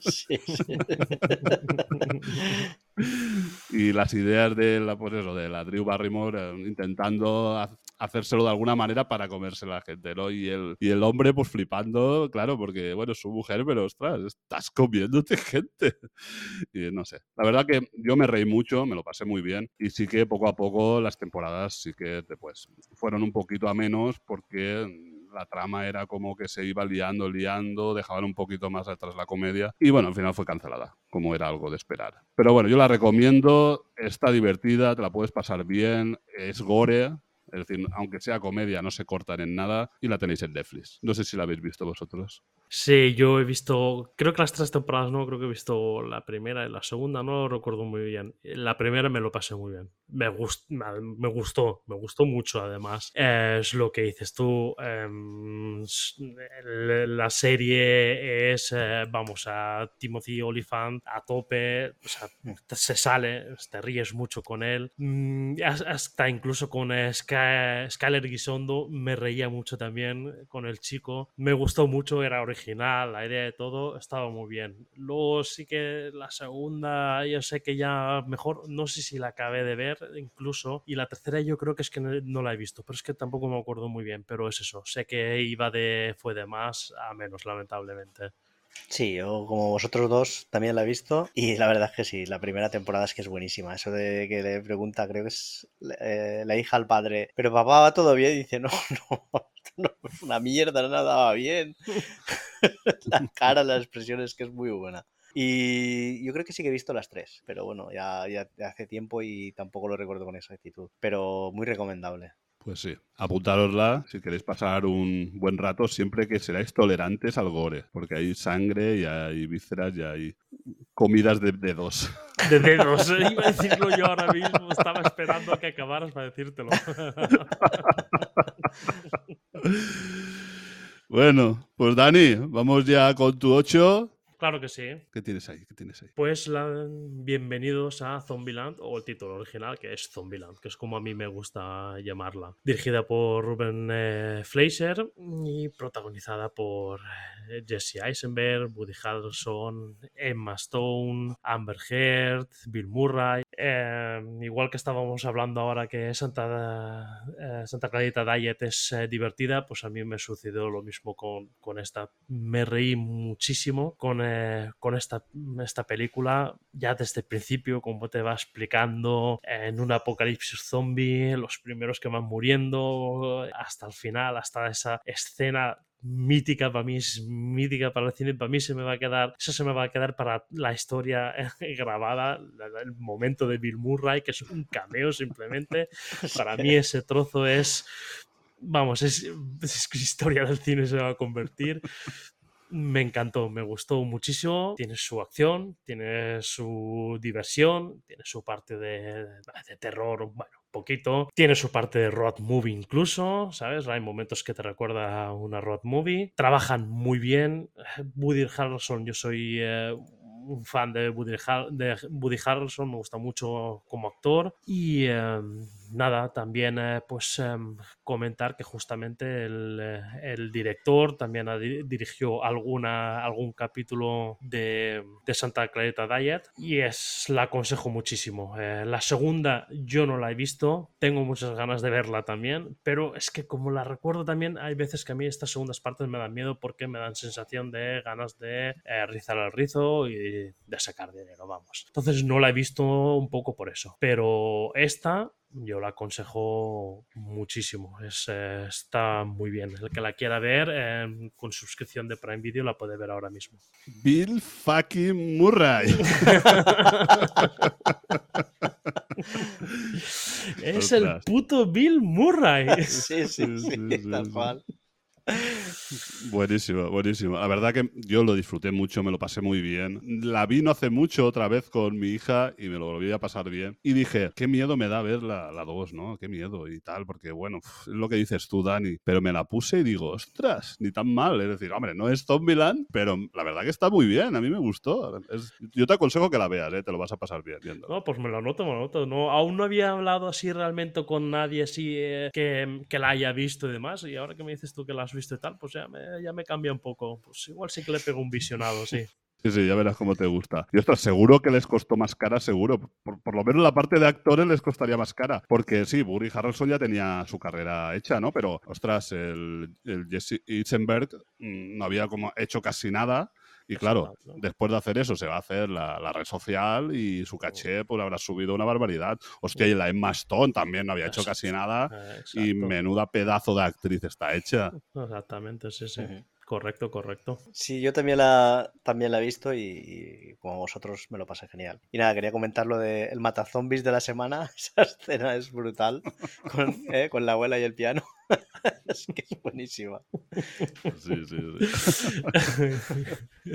Speaker 3: Sí, sí.
Speaker 1: y las ideas de la, pues eso, de la Drew Barrymore eh, intentando ha hacérselo de alguna manera para comerse la gente, ¿no? Y el, y el hombre, pues flipando, claro, porque, bueno, es su mujer, pero ostras, estás comiéndote gente. Y no sé. La verdad que yo me reí mucho, me lo pasé muy bien. Y sí que poco a poco las temporadas sí que, pues, fueron un poquito a menos porque la trama era como que se iba liando, liando, dejaban un poquito más atrás la comedia y bueno, al final fue cancelada, como era algo de esperar. Pero bueno, yo la recomiendo, está divertida, te la puedes pasar bien, es gore, es decir, aunque sea comedia, no se cortan en nada y la tenéis en Netflix. No sé si la habéis visto vosotros.
Speaker 2: Sí, yo he visto, creo que las tres temporadas no, creo que he visto la primera y la segunda, no lo recuerdo muy bien. La primera me lo pasé muy bien. Me, gust, me gustó, me gustó mucho además. Es lo que dices tú. Eh, la serie es, eh, vamos, a Timothy Olyphant a tope, o sea, se sale, te ríes mucho con él. Mm, hasta incluso con Sky, Skyler Gisondo me reía mucho también con el chico. Me gustó mucho, era original, la idea de todo estaba muy bien. Luego sí que la segunda, yo sé que ya mejor, no sé si la acabé de ver incluso, y la tercera yo creo que es que no la he visto, pero es que tampoco me acuerdo muy bien, pero es eso, sé que iba de, fue de más a menos, lamentablemente.
Speaker 3: Sí, yo como vosotros dos también la he visto y la verdad es que sí, la primera temporada es que es buenísima. Eso de que le pregunta, creo que es eh, la hija al padre, pero papá va todo bien y dice, no, no, no una mierda, no nada va bien. la cara, las expresiones que es muy buena. Y yo creo que sí que he visto las tres, pero bueno, ya, ya hace tiempo y tampoco lo recuerdo con esa actitud, pero muy recomendable.
Speaker 1: Pues sí, apuntárosla si queréis pasar un buen rato, siempre que seráis tolerantes al gore, porque hay sangre y hay vísceras y hay comidas de dedos.
Speaker 2: De dedos, iba a decirlo yo ahora mismo, estaba esperando a que acabaras para decírtelo.
Speaker 1: bueno, pues Dani, vamos ya con tu 8.
Speaker 2: Claro que sí.
Speaker 1: ¿Qué tienes ahí? ¿Qué tienes ahí?
Speaker 2: Pues la, bienvenidos a Zombieland, o el título original, que es Zombieland, que es como a mí me gusta llamarla. Dirigida por Ruben eh, Fleischer y protagonizada por eh, Jesse Eisenberg, Woody Harrelson, Emma Stone, Amber Heard, Bill Murray. Eh, igual que estábamos hablando ahora que Santa, eh, Santa Clarita Diet es divertida, pues a mí me sucedió lo mismo con, con esta. Me reí muchísimo con eh, con esta, esta película, ya desde el principio, como te va explicando, eh, en un apocalipsis zombie, los primeros que van muriendo, hasta el final, hasta esa escena mítica para mí, es mítica para el cine, para mí se me va a quedar, eso se me va a quedar para la historia grabada, el momento de Bill Murray, que es un cameo simplemente. Para mí ese trozo es, vamos, es, es historia del cine se va a convertir. Me encantó, me gustó muchísimo. Tiene su acción, tiene su diversión, tiene su parte de, de terror, bueno, poquito. Tiene su parte de road movie incluso, ¿sabes? Hay momentos que te recuerda a una road movie. Trabajan muy bien. Woody Harrelson, yo soy eh, un fan de Woody, de Woody Harrelson, me gusta mucho como actor. Y eh, nada, también eh, pues em, comentar que justamente el, eh, director también dirigió alguna, algún capítulo de, Santa Clarita Diet y es la aconsejo muchísimo. Eh, la segunda yo no la he visto, tengo muchas ganas de verla también, pero es que como la recuerdo también, hay veces que a mí estas segundas partes me dan miedo porque me dan sensación de ganas de rizar el rizo y de sacar dinero, vamos. Entonces no la he visto un poco por eso, pero esta yo la aconsejo muchísimo. Es, eh, está muy bien. El que la quiera ver eh, con suscripción de Prime Video la puede ver ahora mismo.
Speaker 1: Bill fucking Murray.
Speaker 2: es el puto Bill Murray.
Speaker 3: Sí, sí,
Speaker 1: Sí,
Speaker 3: sí,
Speaker 1: sí,
Speaker 3: tal
Speaker 1: sí.
Speaker 3: cual.
Speaker 1: Buenísimo, buenísimo. La verdad que yo lo disfruté mucho, me lo pasé muy bien. La vi no hace mucho otra vez con mi hija y me lo volví a pasar bien. Y dije, qué miedo me da ver la 2, ¿no? Qué miedo y tal, porque bueno, es lo que dices tú, Dani. Pero me la puse y digo, ostras, ni tan mal. Es decir, hombre, no es Zombieland, pero la verdad que está muy bien, a mí me gustó. Es- yo te aconsejo que la veas, ¿eh? te lo vas a pasar bien viendo.
Speaker 2: No, pues me lo anoto, me lo anoto. No, aún no había hablado así realmente con nadie así eh, que, que la haya visto y demás. Y ahora que me dices tú que la has visto y tal, pues ya me, cambia un poco. Pues igual sí que le pego un visionado, sí.
Speaker 1: Sí, sí, ya verás cómo te gusta. Y ostras, seguro que les costó más cara, seguro. Por, por lo menos la parte de actores les costaría más cara. Porque sí, Burry Harrelson ya tenía su carrera hecha, ¿no? Pero, ostras, el, el Jesse Eisenberg mm, no había como hecho casi nada. Y
Speaker 2: Eso
Speaker 1: claro, después de hacer eso se va a hacer la, la red social y su caché pues habrá subido una barbaridad. Hostia, y la Emma Stone también no había hecho casi nada. Y menuda pedazo de actriz está hecha.
Speaker 2: Exactamente, sí, sí. Correcto, correcto.
Speaker 3: Sí, yo también la, también la he visto y, y como vosotros me lo pasé genial. Y nada, quería comentar lo de el matazombies de la semana. Esa escena es brutal con, eh, con la abuela y el piano. es que es buenísima.
Speaker 1: Sí, sí, sí.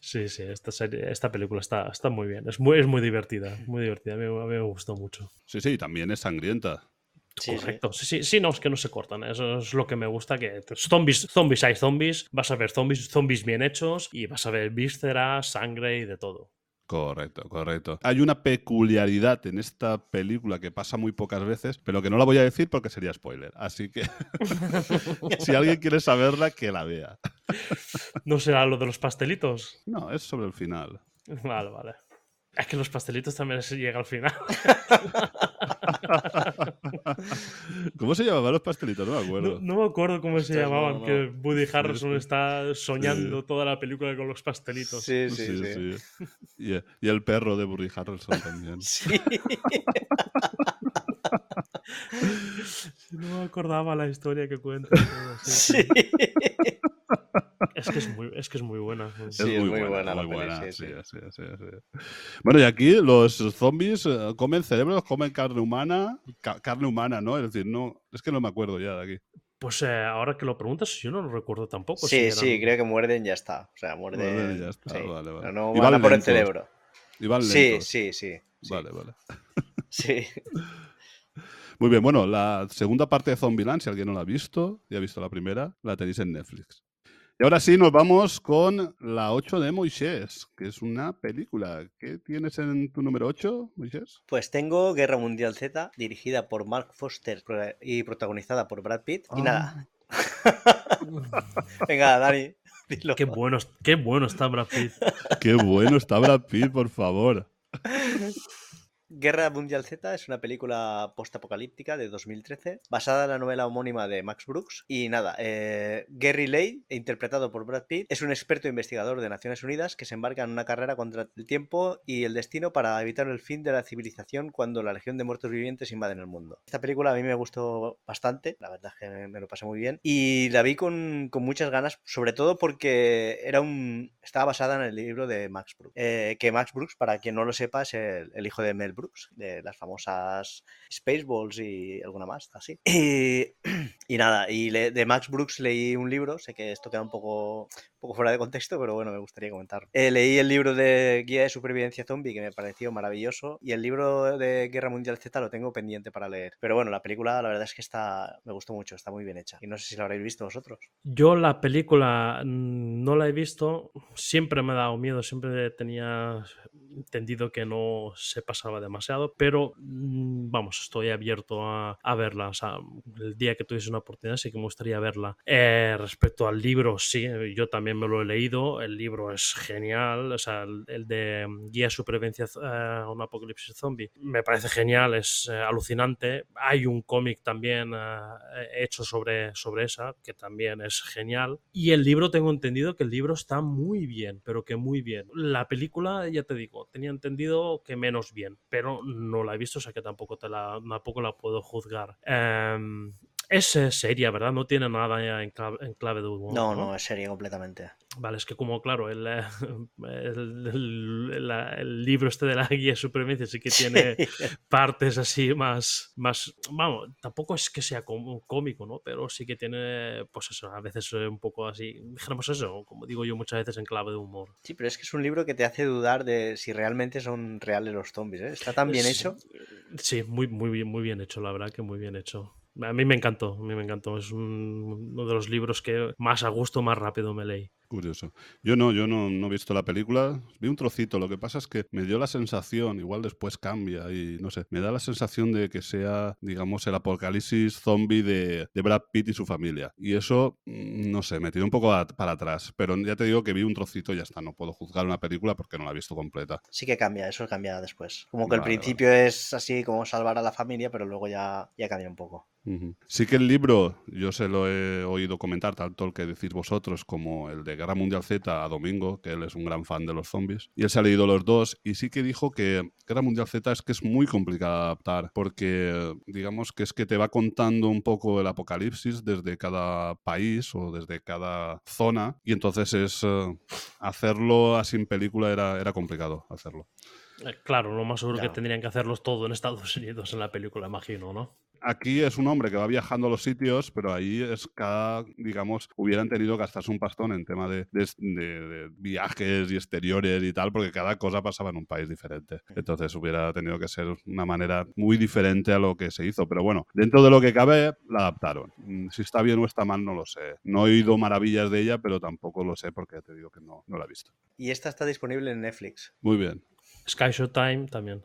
Speaker 2: Sí, sí, esta, serie, esta película está, está muy bien. Es muy, es muy divertida, muy divertida. A mí, a mí me gustó mucho.
Speaker 1: Sí, sí, también es sangrienta.
Speaker 3: Sí, sí.
Speaker 2: Correcto. Sí, sí, sí, no, es que no se cortan. Eso es lo que me gusta. Que zombies, zombies hay zombies. Vas a ver zombies, zombies bien hechos y vas a ver vísceras, sangre y de todo.
Speaker 1: Correcto, correcto. Hay una peculiaridad en esta película que pasa muy pocas veces, pero que no la voy a decir porque sería spoiler. Así que si alguien quiere saberla, que la vea.
Speaker 2: ¿No será lo de los pastelitos?
Speaker 1: No, es sobre el final.
Speaker 2: Vale, vale. Es que los pastelitos también se llega al final.
Speaker 1: ¿Cómo se llamaban los pastelitos? No me acuerdo.
Speaker 2: No, no me acuerdo cómo se llamaban, que Woody Harrelson
Speaker 1: sí.
Speaker 2: está soñando toda la película con los pastelitos.
Speaker 3: Sí, sí, sí.
Speaker 1: sí. Y, y el perro de Burry Harrelson también.
Speaker 3: Sí.
Speaker 2: No me acordaba la historia que cuenta. sí. Es, que es, muy, es que es muy buena.
Speaker 3: Sí, es muy buena la
Speaker 1: muy buena,
Speaker 3: sí,
Speaker 1: sí.
Speaker 3: sí.
Speaker 1: Bueno, y aquí los zombies eh, comen cerebros, comen carne humana, ca- carne humana, ¿no? Es decir, no, es que no me acuerdo ya de aquí.
Speaker 2: Pues eh, ahora que lo preguntas, yo no lo recuerdo tampoco. si
Speaker 3: Sí,
Speaker 2: eran-
Speaker 3: sí, creo que muerden y ya está. O sea, muerden.
Speaker 1: Muerden y ya está,
Speaker 3: sí.
Speaker 1: vale, vale.
Speaker 3: No
Speaker 1: Y
Speaker 3: van a por el cerebro.
Speaker 1: Y van
Speaker 3: Sí,
Speaker 1: lentos.
Speaker 3: sí, sí. sí,
Speaker 1: Vale, vale.
Speaker 3: Sí.
Speaker 1: Muy bien, bueno, la segunda parte de Zombieland, si alguien no la ha visto, ya ha visto la primera, la tenéis en Netflix. Y ahora sí, nos vamos con la 8 de Moisés, que es una película. ¿Qué tienes en tu número 8, Moisés?
Speaker 3: Pues tengo Guerra Mundial Z, dirigida por Mark Foster y protagonizada por Brad Pitt. Y nada. Venga, Dani, dilo.
Speaker 2: Qué bueno, qué bueno está Brad Pitt.
Speaker 1: Qué bueno está Brad Pitt, por favor.
Speaker 3: Guerra Mundial Z es una película postapocalíptica de 2013 basada en la novela homónima de Max Brooks. Y nada, eh, Gary Lay, interpretado por Brad Pitt, es un experto investigador de Naciones Unidas que se embarca en una carrera contra el tiempo y el destino para evitar el fin de la civilización cuando la legión de muertos vivientes invaden el mundo. Esta película a mí me gustó bastante, la verdad es que me, lo pasé muy bien. Y la vi con, con muchas ganas, sobre todo porque era un, estaba basada en el libro de Max Brooks. Eh, que Max Brooks, para quien no lo sepa, es el, el hijo de Mel Brooks, de las famosas Spaceballs y alguna más, así. Y, y nada, y de Max Brooks leí un libro, sé que esto queda un poco, poco fuera de contexto, pero bueno, me gustaría comentarlo. Eh, leí el libro de Guía de Supervivencia Zombie, que me pareció maravilloso, y el libro de Guerra Mundial Z lo tengo pendiente para leer. Pero bueno, la película la verdad es que está, me gustó mucho, está muy bien hecha. Y no sé si la habréis visto vosotros.
Speaker 2: Yo la película mm, no la he visto, siempre me ha dado miedo, siempre tenía entendido que no se pasaba demasiado, pero mm, vamos, estoy abierto a, a verla. O sea, el día que tuviese una oportunidad sí que me gustaría verla. Eh, respecto al libro, sí, yo también me lo he leído, el libro es genial, o sea, el, el de mm, Guía Supervivencia eh, a un Apocalipsis Zombie, me parece genial, es eh, alucinante. Hay un cómic también eh, hecho sobre, sobre esa, que también es genial. Y el libro, tengo entendido que el libro está muy bien, pero que muy bien. La película, ya te digo, tenía entendido que menos bien, pero no la he visto, o sea que tampoco, te la, tampoco la puedo juzgar. Em, es eh, seria, ¿verdad? No tiene nada en clave, de humor.
Speaker 3: No, no, es serie completamente.
Speaker 2: Vale, es que como, claro, el, eh, el, el- la- el libro este de la guía de supervivencia sí que tiene partes así más, más, vamos, tampoco es que sea como cómico, ¿no? Pero sí que tiene, pues eso, a veces eh, un poco así, dijéramos eso, como digo yo muchas veces en clave de humor.
Speaker 3: Sí, pero es que es un libro que te hace dudar de si realmente son reales los zombies. ¿eh? Está tan bien
Speaker 2: Sí,
Speaker 3: hecho.
Speaker 2: Sí, muy, muy bien, muy bien hecho, la verdad que muy bien hecho. A mí me encantó, a mí me encantó. Es un- uno de los libros que más a gusto, más rápido me leí.
Speaker 1: Curioso. Yo no, yo no, no he visto la película. Vi un trocito. Lo que pasa es que me dio la sensación, igual después cambia y no sé, me da la sensación de que sea, digamos, el apocalipsis zombie de, de Brad Pitt y su familia. Y eso, mm, no sé, me tiró un poco a- para atrás. Pero ya te digo que vi un trocito y ya está. No puedo juzgar una película porque no la he visto completa.
Speaker 3: Sí que cambia, eso cambia después. Como que al
Speaker 1: Vale,
Speaker 3: principio es así como salvar a la familia, pero luego ya, ya cambia un poco.
Speaker 1: Sí que el libro, yo se lo he oído comentar, tanto el que decís vosotros como el de Guerra Mundial Z a Domingo, que él es un gran fan de los zombies, y él se ha leído los dos, y sí que dijo que Guerra Mundial Z es que es muy complicado de adaptar, porque digamos que es que te va contando un poco el apocalipsis desde cada país o desde cada zona, y entonces es eh, hacerlo así en película era, era complicado hacerlo.
Speaker 2: Eh, Claro, lo más seguro
Speaker 3: Ya.
Speaker 2: que tendrían que hacerlos todo en Estados Unidos en la película, imagino, ¿no?
Speaker 1: Aquí es un hombre que va viajando a los sitios, pero ahí es cada, digamos, hubieran tenido que gastarse un pastón en tema de, de- de- de viajes y exteriores y tal, porque cada cosa pasaba en un país diferente. Entonces hubiera tenido que ser una manera muy diferente a lo que se hizo. Pero bueno, dentro de lo que cabe, la adaptaron. Mm, Si está bien o está mal, no lo sé. No he oído maravillas de ella, pero tampoco lo sé porque te digo que no, no la he visto.
Speaker 3: Y esta está disponible en Netflix.
Speaker 1: Muy bien.
Speaker 2: Sky Showtime también.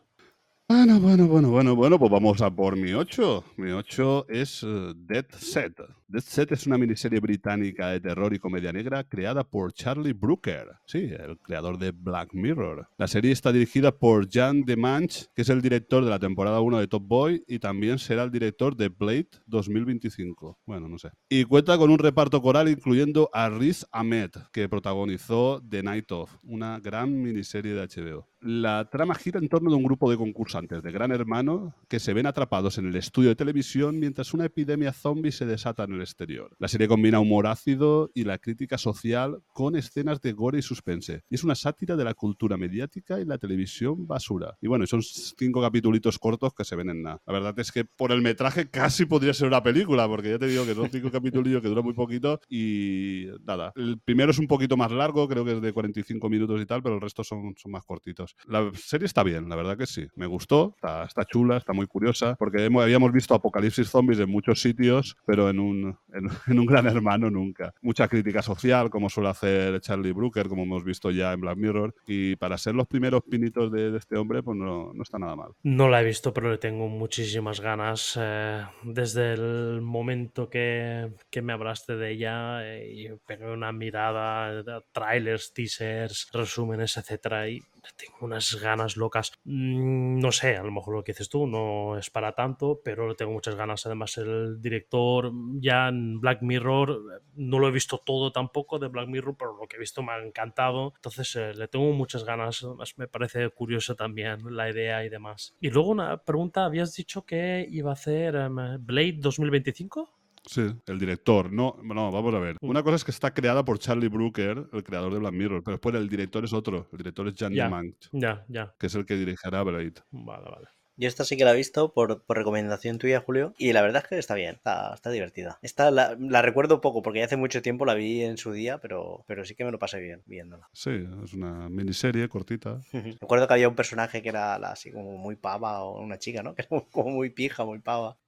Speaker 1: Bueno, bueno, bueno, bueno, bueno, pues vamos a por mi 8. Mi 8 es eh, Dead Set. Dead Set es una miniserie británica de terror y comedia negra creada por Charlie Brooker, sí, el creador de Black Mirror. La serie está dirigida por Jan Demange, que es el director de la temporada 1 de Top Boy y también será el director de Blade 2025. Bueno, no sé. Y cuenta con un reparto coral incluyendo a Riz Ahmed, que protagonizó The Night Of, una gran miniserie de HBO. La trama gira en torno de un grupo de concursantes de Gran Hermano que se ven atrapados en el estudio de televisión mientras una epidemia zombie se desata en el exterior. La serie combina humor ácido y la crítica social con escenas de gore y suspense. Y es una sátira de la cultura mediática y la televisión basura. Y bueno, son cinco capítulos cortos que se ven en nada. La verdad es que por el metraje casi podría ser una película, porque ya te digo que son cinco capítulos que duran muy poquito y nada. El primero es un poquito más largo, creo que es de 45 minutos y tal, pero el resto son, más cortitos. La serie está bien, la verdad que sí. Me gustó, está, chula, está muy curiosa, porque habíamos visto apocalipsis zombies en muchos sitios, pero en un, en, en- un gran hermano nunca. Mucha crítica social, como suele hacer Charlie Brooker, como hemos visto ya en Black Mirror. Y para ser los primeros pinitos de, de este hombre, pues no, no está nada mal.
Speaker 2: No la he visto, pero le tengo muchísimas ganas. eh, desde el momento que, que me hablaste de ella, eh, y pegué una mirada, eh, trailers, teasers, resúmenes, etcétera, y tengo unas ganas locas. Mm, No sé, a lo mejor lo que dices tú no es para tanto, pero tengo muchas ganas. Además, el director ya en Black Mirror, eh, no lo he visto todo tampoco de Black Mirror, pero lo que he visto me ha encantado. Entonces, eh, le tengo muchas ganas. Además, me parece curioso también la idea y demás. Y luego una pregunta, habías dicho que iba a hacer em, Blade 2025?
Speaker 1: Sí, el director. No, no, vamos a ver. Una cosa es que está creada por Charlie Brooker, el creador de Black Mirror, pero después el director es otro. El director es
Speaker 2: Ya.
Speaker 1: Manch,
Speaker 2: Ya, ya.
Speaker 1: que es el que dirigirá Blade.
Speaker 2: Vale, vale.
Speaker 3: Yo esta sí que la he visto por, por recomendación tuya, Julio, y la verdad es que está bien, está, está divertida. Esta la, la recuerdo poco porque hace mucho tiempo la vi en su día, pero, pero sí que me lo pasé bien viéndola.
Speaker 1: Sí, es una miniserie cortita.
Speaker 3: Recuerdo que había un personaje que era la- así como muy pava o una chica, ¿no? Que era como muy pija, muy pava.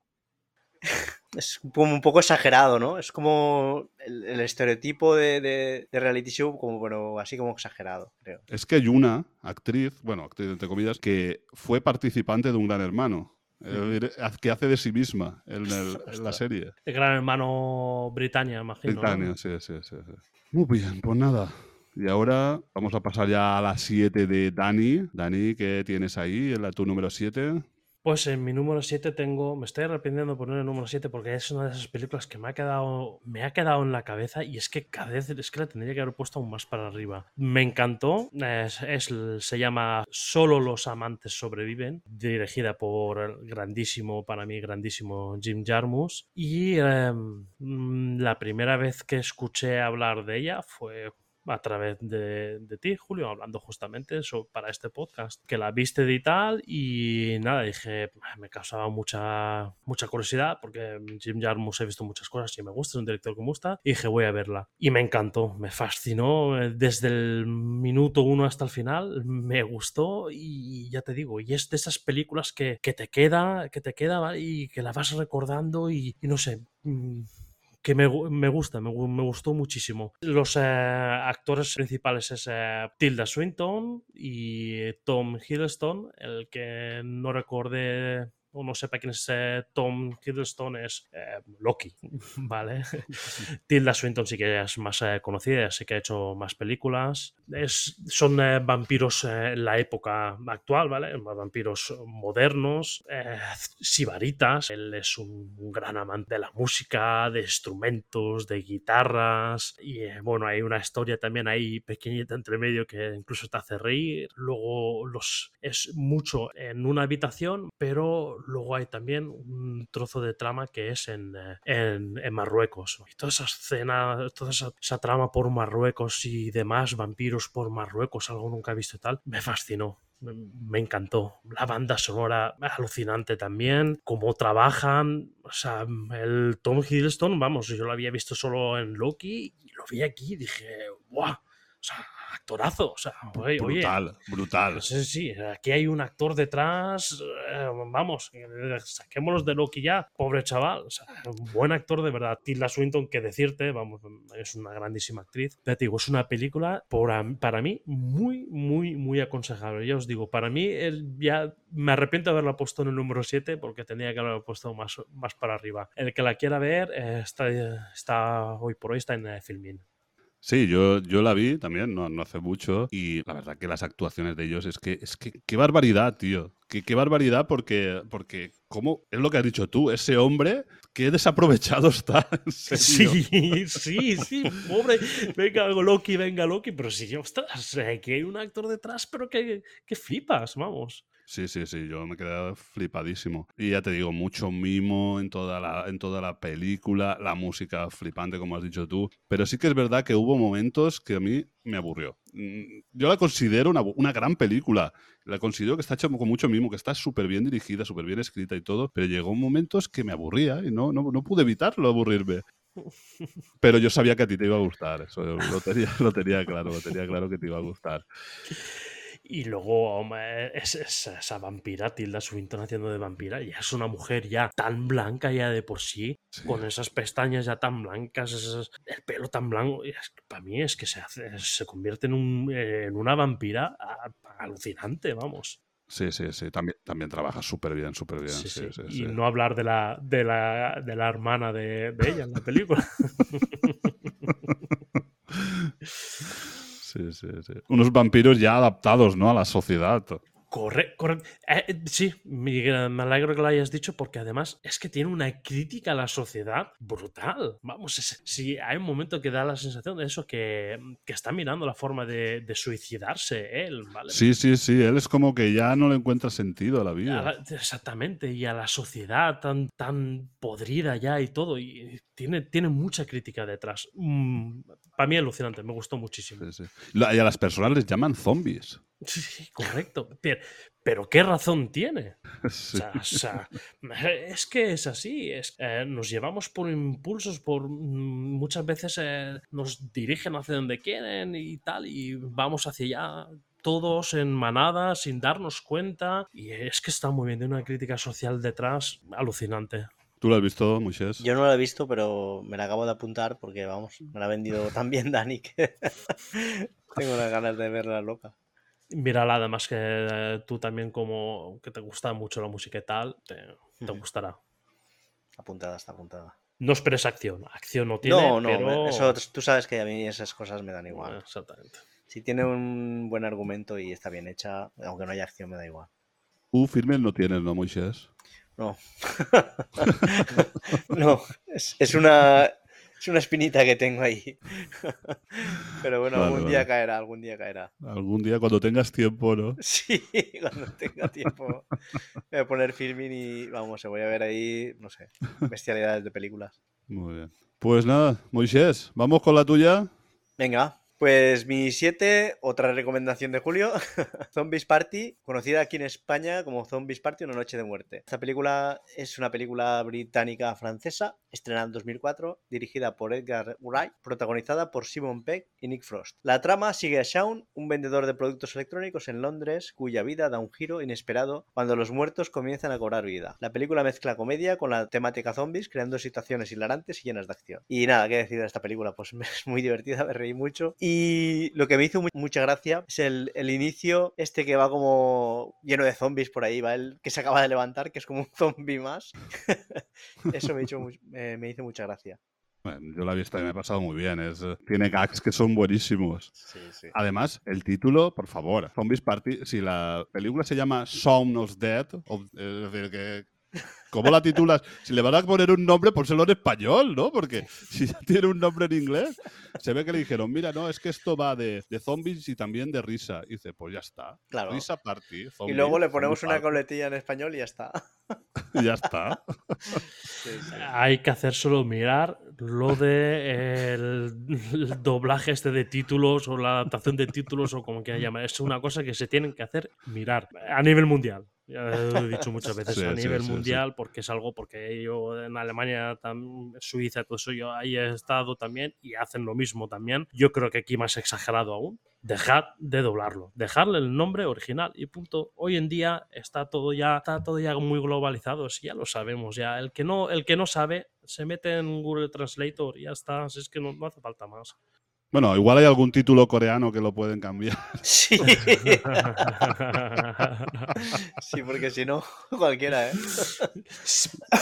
Speaker 3: Es como un poco exagerado, ¿no? Es como el, el estereotipo de, de- de reality show, como, bueno, así como exagerado, creo.
Speaker 1: Es que hay una actriz, bueno, actriz entre comillas, que fue participante de un gran hermano. eh, que hace de sí misma en, el- en la serie.
Speaker 2: El gran hermano Britannia, imagino. ¿no?
Speaker 1: Britannia, sí, sí, sí, sí. Muy bien, pues nada. Y ahora vamos a pasar ya a las 7 de Dani. Dani, ¿qué tienes ahí? En la tu número 7.
Speaker 2: Pues en mi número 7 tengo, me estoy arrepintiendo de poner el número 7 porque es una de esas películas que me ha quedado, me ha quedado en la cabeza y es que cada vez es que la tendría que haber puesto aún más para arriba. Me encantó, es, se llama Solo los amantes sobreviven, dirigida por el grandísimo, para mí grandísimo Jim Jarmusch y em, la primera vez que escuché hablar de ella fue a través de, de ti, Julio, hablando justamente para este podcast, que la viste y tal, y nada, dije, "Ah, me causaba mucha, mucha curiosidad, porque Jim Jarmusch he visto muchas cosas y me gusta, es un director que me gusta, y dije, voy a verla. Y me encantó, me fascinó, eh, desde el minuto uno hasta el final, me gustó, y ya te digo, y es de esas películas que, que te queda, que te queda y que la vas recordando, y, y no sé. mm, que me, me gusta, me, me gustó muchísimo. Los eh, actores principales es eh, Tilda Swinton y Tom Hiddleston, el que no recuerde o no sepa quién es eh, Tom Hiddleston es eh, Loki, ¿vale? Tilda Swinton sí que es más eh, conocida, sí que ha hecho más películas. Es, son eh, vampiros en la época actual, ¿vale? Vampiros modernos, sibaritas. Él es un, un gran amante de la música, de instrumentos, de guitarras. Y bueno, hay una historia también ahí pequeñita entre medio que incluso te hace reír. Luego los es mucho en una habitación, pero luego hay también un trozo de trama que es en, eh, en, en Marruecos. Y toda esa escena, toda esa, trama por Marruecos y demás, vampiros por Marruecos, algo nunca visto y tal, me fascinó. Me- Me encantó. La banda sonora alucinante también. Cómo trabajan. O sea, el Tom Hiddleston, vamos, yo lo había visto solo en Loki y lo vi aquí y dije, ¡guau! O sea, actorazo. O sea, oye, oye,
Speaker 1: Brutal, brutal.
Speaker 2: Sí, sí, aquí hay un actor detrás. eh, vamos, saquémoslos de Loki ya. Pobre chaval. O sea, un buen actor de verdad. Tilda Swinton, que decirte, vamos, es una grandísima actriz. Ya te digo, es una película por a- para mí muy, muy, muy aconsejable. Ya os digo, para mí el, ya me arrepiento de haberla puesto en el número 7 porque tenía que haberla puesto más, más para arriba. El que la quiera ver eh, está, está hoy por hoy está en eh, Filmin.
Speaker 1: Sí, yo, yo la vi también, no, no hace mucho, y la verdad que las actuaciones de ellos es que, es que, qué barbaridad, tío. Qué, qué barbaridad porque, porque, ¿cómo? Es lo que has dicho tú, ese hombre, qué desaprovechado está.
Speaker 2: Sí, sí, sí, pobre. Venga Loki, venga Loki, pero sí, ostras, eh, que hay un actor detrás, pero que, que flipas, vamos.
Speaker 1: Sí, sí, sí, yo me quedé flipadísimo. Y ya te digo, mucho mimo en toda la, en toda la película, la música flipante, como has dicho tú. Pero sí que es verdad que hubo momentos que a mí me aburrió. Mm, Yo la considero una, una gran película. La considero que está hecha con mucho mimo, que está súper bien dirigida, súper bien escrita y todo. Pero llegó momentos que me aburría y no, no, no pude evitarlo, aburrirme. Pero yo sabía que a ti te iba a gustar. Eso lo tenía, lo tenía claro, lo tenía claro que te iba a gustar.
Speaker 2: Y luego hombre, es- es- esa vampira, Tilda Swinton haciendo de vampira, ya es una mujer ya tan blanca ya de por sí,
Speaker 1: Sí.
Speaker 2: con esas pestañas ya tan blancas, esas- el pelo tan blanco. es- para mí es que se, hace, se convierte en, un, en una vampira alucinante, vamos.
Speaker 1: Sí, sí, sí. También, también trabaja súper bien, súper bien.
Speaker 2: Sí,
Speaker 1: Sí,
Speaker 2: sí.
Speaker 1: sí,
Speaker 2: y no hablar de la, de la, de la hermana de, de ella en la película.
Speaker 1: Sí, sí. Unos vampiros ya adaptados, ¿no? A la sociedad.
Speaker 2: Corre, corre. eh, eh, sí, me alegro que lo hayas dicho porque además es que tiene una crítica a la sociedad brutal. Vamos, es- sí, hay un momento que da la sensación de eso, que, que está mirando la forma de, de suicidarse él, ¿vale?
Speaker 1: Sí, sí, sí. Él es como que ya no le encuentra sentido a la
Speaker 2: A
Speaker 1: vida.
Speaker 2: la- exactamente, y a la sociedad tan, tan podrida ya y todo. Y tiene, tiene mucha crítica detrás. Mm, para mí alucinante, me gustó muchísimo.
Speaker 1: Sí, sí. La- Y a las personas les llaman zombies.
Speaker 2: Sí, sí, correcto. Pero, pero ¿qué razón tiene?
Speaker 1: Sí.
Speaker 2: O sea, o sea, es que es así. Es, eh, nos llevamos por impulsos, por mm, muchas veces eh, nos dirigen hacia donde quieren y tal, y vamos hacia allá todos en manada sin darnos cuenta. Y es que está muy bien, tiene una crítica social detrás alucinante.
Speaker 1: ¿Tú lo has visto, Moisés?
Speaker 3: Yo no lo he visto, pero me la acabo de apuntar porque, vamos, me la ha vendido tan bien Dani que tengo unas ganas de verla loca.
Speaker 2: Mírala, además que eh, tú también como que te gusta mucho la música y tal, te, te gustará.
Speaker 3: Apuntada, está apuntada.
Speaker 2: No esperes acción. Acción no tiene,
Speaker 3: No, no,
Speaker 2: pero...
Speaker 3: eso tú sabes que a mí esas cosas me dan igual.
Speaker 2: Exactamente.
Speaker 3: Si tiene un buen argumento y está bien hecha, aunque no haya acción, me da igual.
Speaker 1: Tú firme no tienes, ¿no, Moisés?
Speaker 3: No. no, es, es una es una espinita que tengo ahí. Pero bueno,
Speaker 1: Vale,
Speaker 3: algún día caerá, algún día caerá.
Speaker 1: Algún día cuando tengas tiempo, ¿no?
Speaker 3: Sí, cuando tenga tiempo voy a poner filming y vamos, se voy a ver ahí, no sé, bestialidades de películas.
Speaker 1: Muy bien. Pues nada, Moisés, vamos con la tuya.
Speaker 3: Venga, pues mi 7, otra recomendación de Julio, Zombies Party, conocida aquí en España como Zombies Party, una noche de muerte. Esta película es una película británica-francesa, estrenada en 2004, dirigida por Edgar Wright, protagonizada por Simon Pegg y Nick Frost. La trama sigue a Shaun, un vendedor de productos electrónicos en Londres, cuya vida da un giro inesperado cuando los muertos comienzan a cobrar vida. La película mezcla comedia con la temática zombies, creando situaciones hilarantes y llenas de acción. Y nada, ¿qué decir de esta película? Pues es muy divertida, me reí mucho. Y lo que me hizo mu- mucha gracia es el, el inicio, este que va como lleno de zombies por ahí, va el que se acaba de levantar, que es como un zombie más. Eso me hizo, mu- eh, me hizo mucha gracia.
Speaker 1: Bueno, yo la he visto y me ha pasado muy bien. Es, eh, tiene gags que son buenísimos.
Speaker 3: Sí, sí.
Speaker 1: Además, el título, por favor, Zombies Party, si la película se llama Shaun of Dead, es decir, que... ¿Cómo la titulas? Si le van a poner un nombre, pónselo en español, ¿no? Porque si ya tiene un nombre en inglés, se ve que le dijeron, mira, no, es que esto va de, de zombies y también de risa. Y dice, pues ya está.
Speaker 3: Claro.
Speaker 1: Risa Party.
Speaker 3: Y luego le ponemos una
Speaker 1: party,
Speaker 3: coletilla en español y ya está.
Speaker 1: Y ya está.
Speaker 3: Sí, sí.
Speaker 2: Hay que hacer solo mirar lo de el, el doblaje este de títulos o la adaptación de títulos o como quieran llamar. Es una cosa que se tienen que hacer mirar a nivel mundial. Ya lo he dicho muchas veces,
Speaker 1: Sí,
Speaker 2: a
Speaker 1: sí,
Speaker 2: nivel
Speaker 1: sí, sí.
Speaker 2: mundial, porque es algo, porque yo en Alemania, tam- Suiza, todo eso, yo ahí he estado también y hacen lo mismo también. Yo creo que aquí más exagerado aún. Dejad de doblarlo, dejarle el nombre original y punto. Hoy en día está todo ya, está todo ya muy globalizado, ya lo sabemos ya. El que no, el que no sabe se mete en Google Translator y ya está, si es que no, no hace falta más.
Speaker 1: Bueno, igual hay algún título coreano que lo pueden cambiar.
Speaker 3: Sí. Sí, porque si no, cualquiera, ¿eh?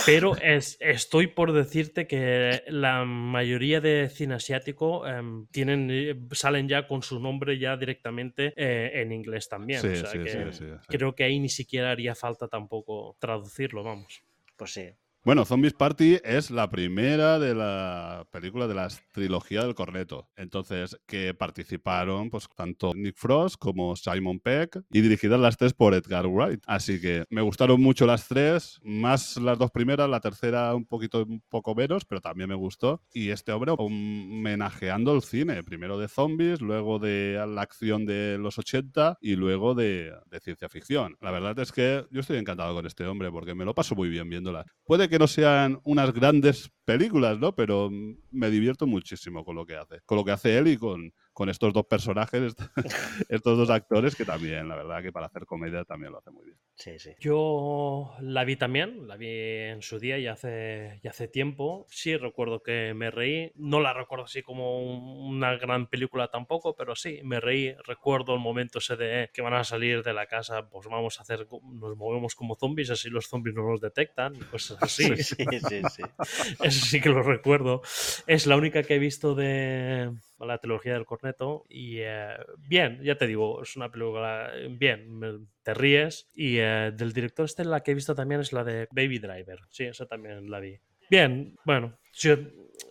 Speaker 2: Pero es, estoy por decirte que la mayoría de cine asiático em, tienen, eh, salen ya con su nombre ya directamente eh, en inglés también.
Speaker 1: Sí,
Speaker 2: o sea
Speaker 1: sí,
Speaker 2: que
Speaker 1: sí, sí, sí.
Speaker 2: creo que ahí ni siquiera haría falta tampoco traducirlo, vamos.
Speaker 3: Pues sí.
Speaker 1: Bueno, Zombies Party es la primera de la película de la trilogía del corneto. Entonces, que participaron pues tanto Nick Frost como Simon Peck y dirigidas las tres por Edgar Wright. Así que me gustaron mucho las tres, más las dos primeras, la tercera un poquito un poco menos, pero también me gustó. Y este hombre homenajeando el cine, primero de zombies, luego de la acción de los 80 y luego de, de ciencia ficción. La verdad es que yo estoy encantado con este hombre porque me lo paso muy bien viéndola. Puede que no sean unas grandes películas, ¿no? Pero me divierto muchísimo con lo que hace. Con lo que hace él y con con estos dos personajes, estos dos actores, que también, la verdad, que para hacer comedia también lo hace muy bien.
Speaker 3: Sí, sí.
Speaker 2: Yo la vi también, la vi en su día y hace, y hace tiempo. Sí, recuerdo que me reí. No la recuerdo así como un- una gran película tampoco, pero sí, me reí. Recuerdo el momento ese de que van a salir de la casa, pues vamos a hacer, nos movemos como zombies, así los zombies no nos detectan cosas así.
Speaker 3: Sí, sí, sí, sí.
Speaker 2: Eso sí que lo recuerdo. Es la única que he visto de la trilogía del corneto. Y eh, bien, ya te digo, es una película eh, bien, me- te ríes. Y eh, del director este, la que he visto también es la de Baby Driver. Sí, esa también la vi. Bien, bueno, yo,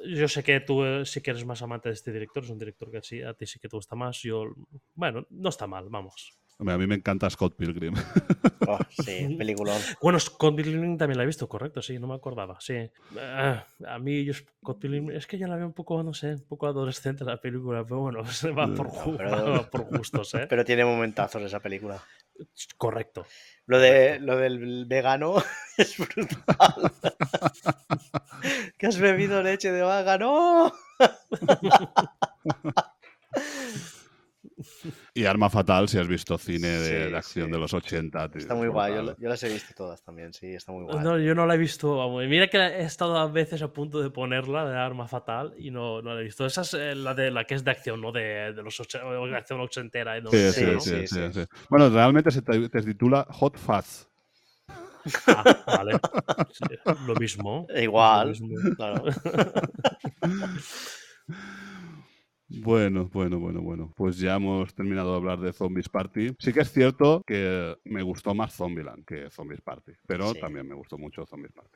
Speaker 2: yo sé que tú eh, sí que eres más amante de este director, es un director que sí, a ti sí que te gusta más. Yo, bueno, no está mal, vamos.
Speaker 1: A mí me encanta Scott Pilgrim.
Speaker 3: Oh, sí, peliculón.
Speaker 2: Bueno, Scott Pilgrim también la he visto, correcto, sí, no me acordaba, sí. Ah, a mí, yo Scott Pilgrim, es que ya la veo un poco, no sé, un poco adolescente la película, pero bueno, se va por,
Speaker 3: pero-
Speaker 2: va por gustos, ¿eh?
Speaker 3: Pero tiene momentazos esa película.
Speaker 2: Correcto.
Speaker 3: Lo, de, lo del vegano es brutal. que has bebido leche de vaca, ¡no!
Speaker 1: Y Arma Fatal, si has visto cine de,
Speaker 3: Sí,
Speaker 1: de acción
Speaker 3: sí.
Speaker 1: de los 80. tío,
Speaker 3: Está muy
Speaker 1: es
Speaker 3: guay, yo, las he visto todas también, sí, está muy guay.
Speaker 2: No, yo no la he visto, vamos, mira que he estado a veces a punto de ponerla de arma fatal y no, no la he visto. Esa es eh, la de la que es de acción, ¿no? De, de los ocho, de acción ochentera. ¿no?
Speaker 1: Sí,
Speaker 3: Sí,
Speaker 1: sí,
Speaker 3: sí,
Speaker 1: sí,
Speaker 3: sí.
Speaker 1: sí, sí. Bueno, realmente se te, te titula Hot Fuzz.
Speaker 2: Ah, vale. Sí, lo mismo.
Speaker 3: Igual,
Speaker 2: Es lo mismo.
Speaker 3: claro.
Speaker 1: Bueno, bueno, bueno, bueno. Pues ya hemos terminado de hablar de Zombies Party. Sí que es cierto que me gustó más Zombieland que Zombies Party, pero
Speaker 3: Sí.
Speaker 1: también me gustó mucho Zombies Party.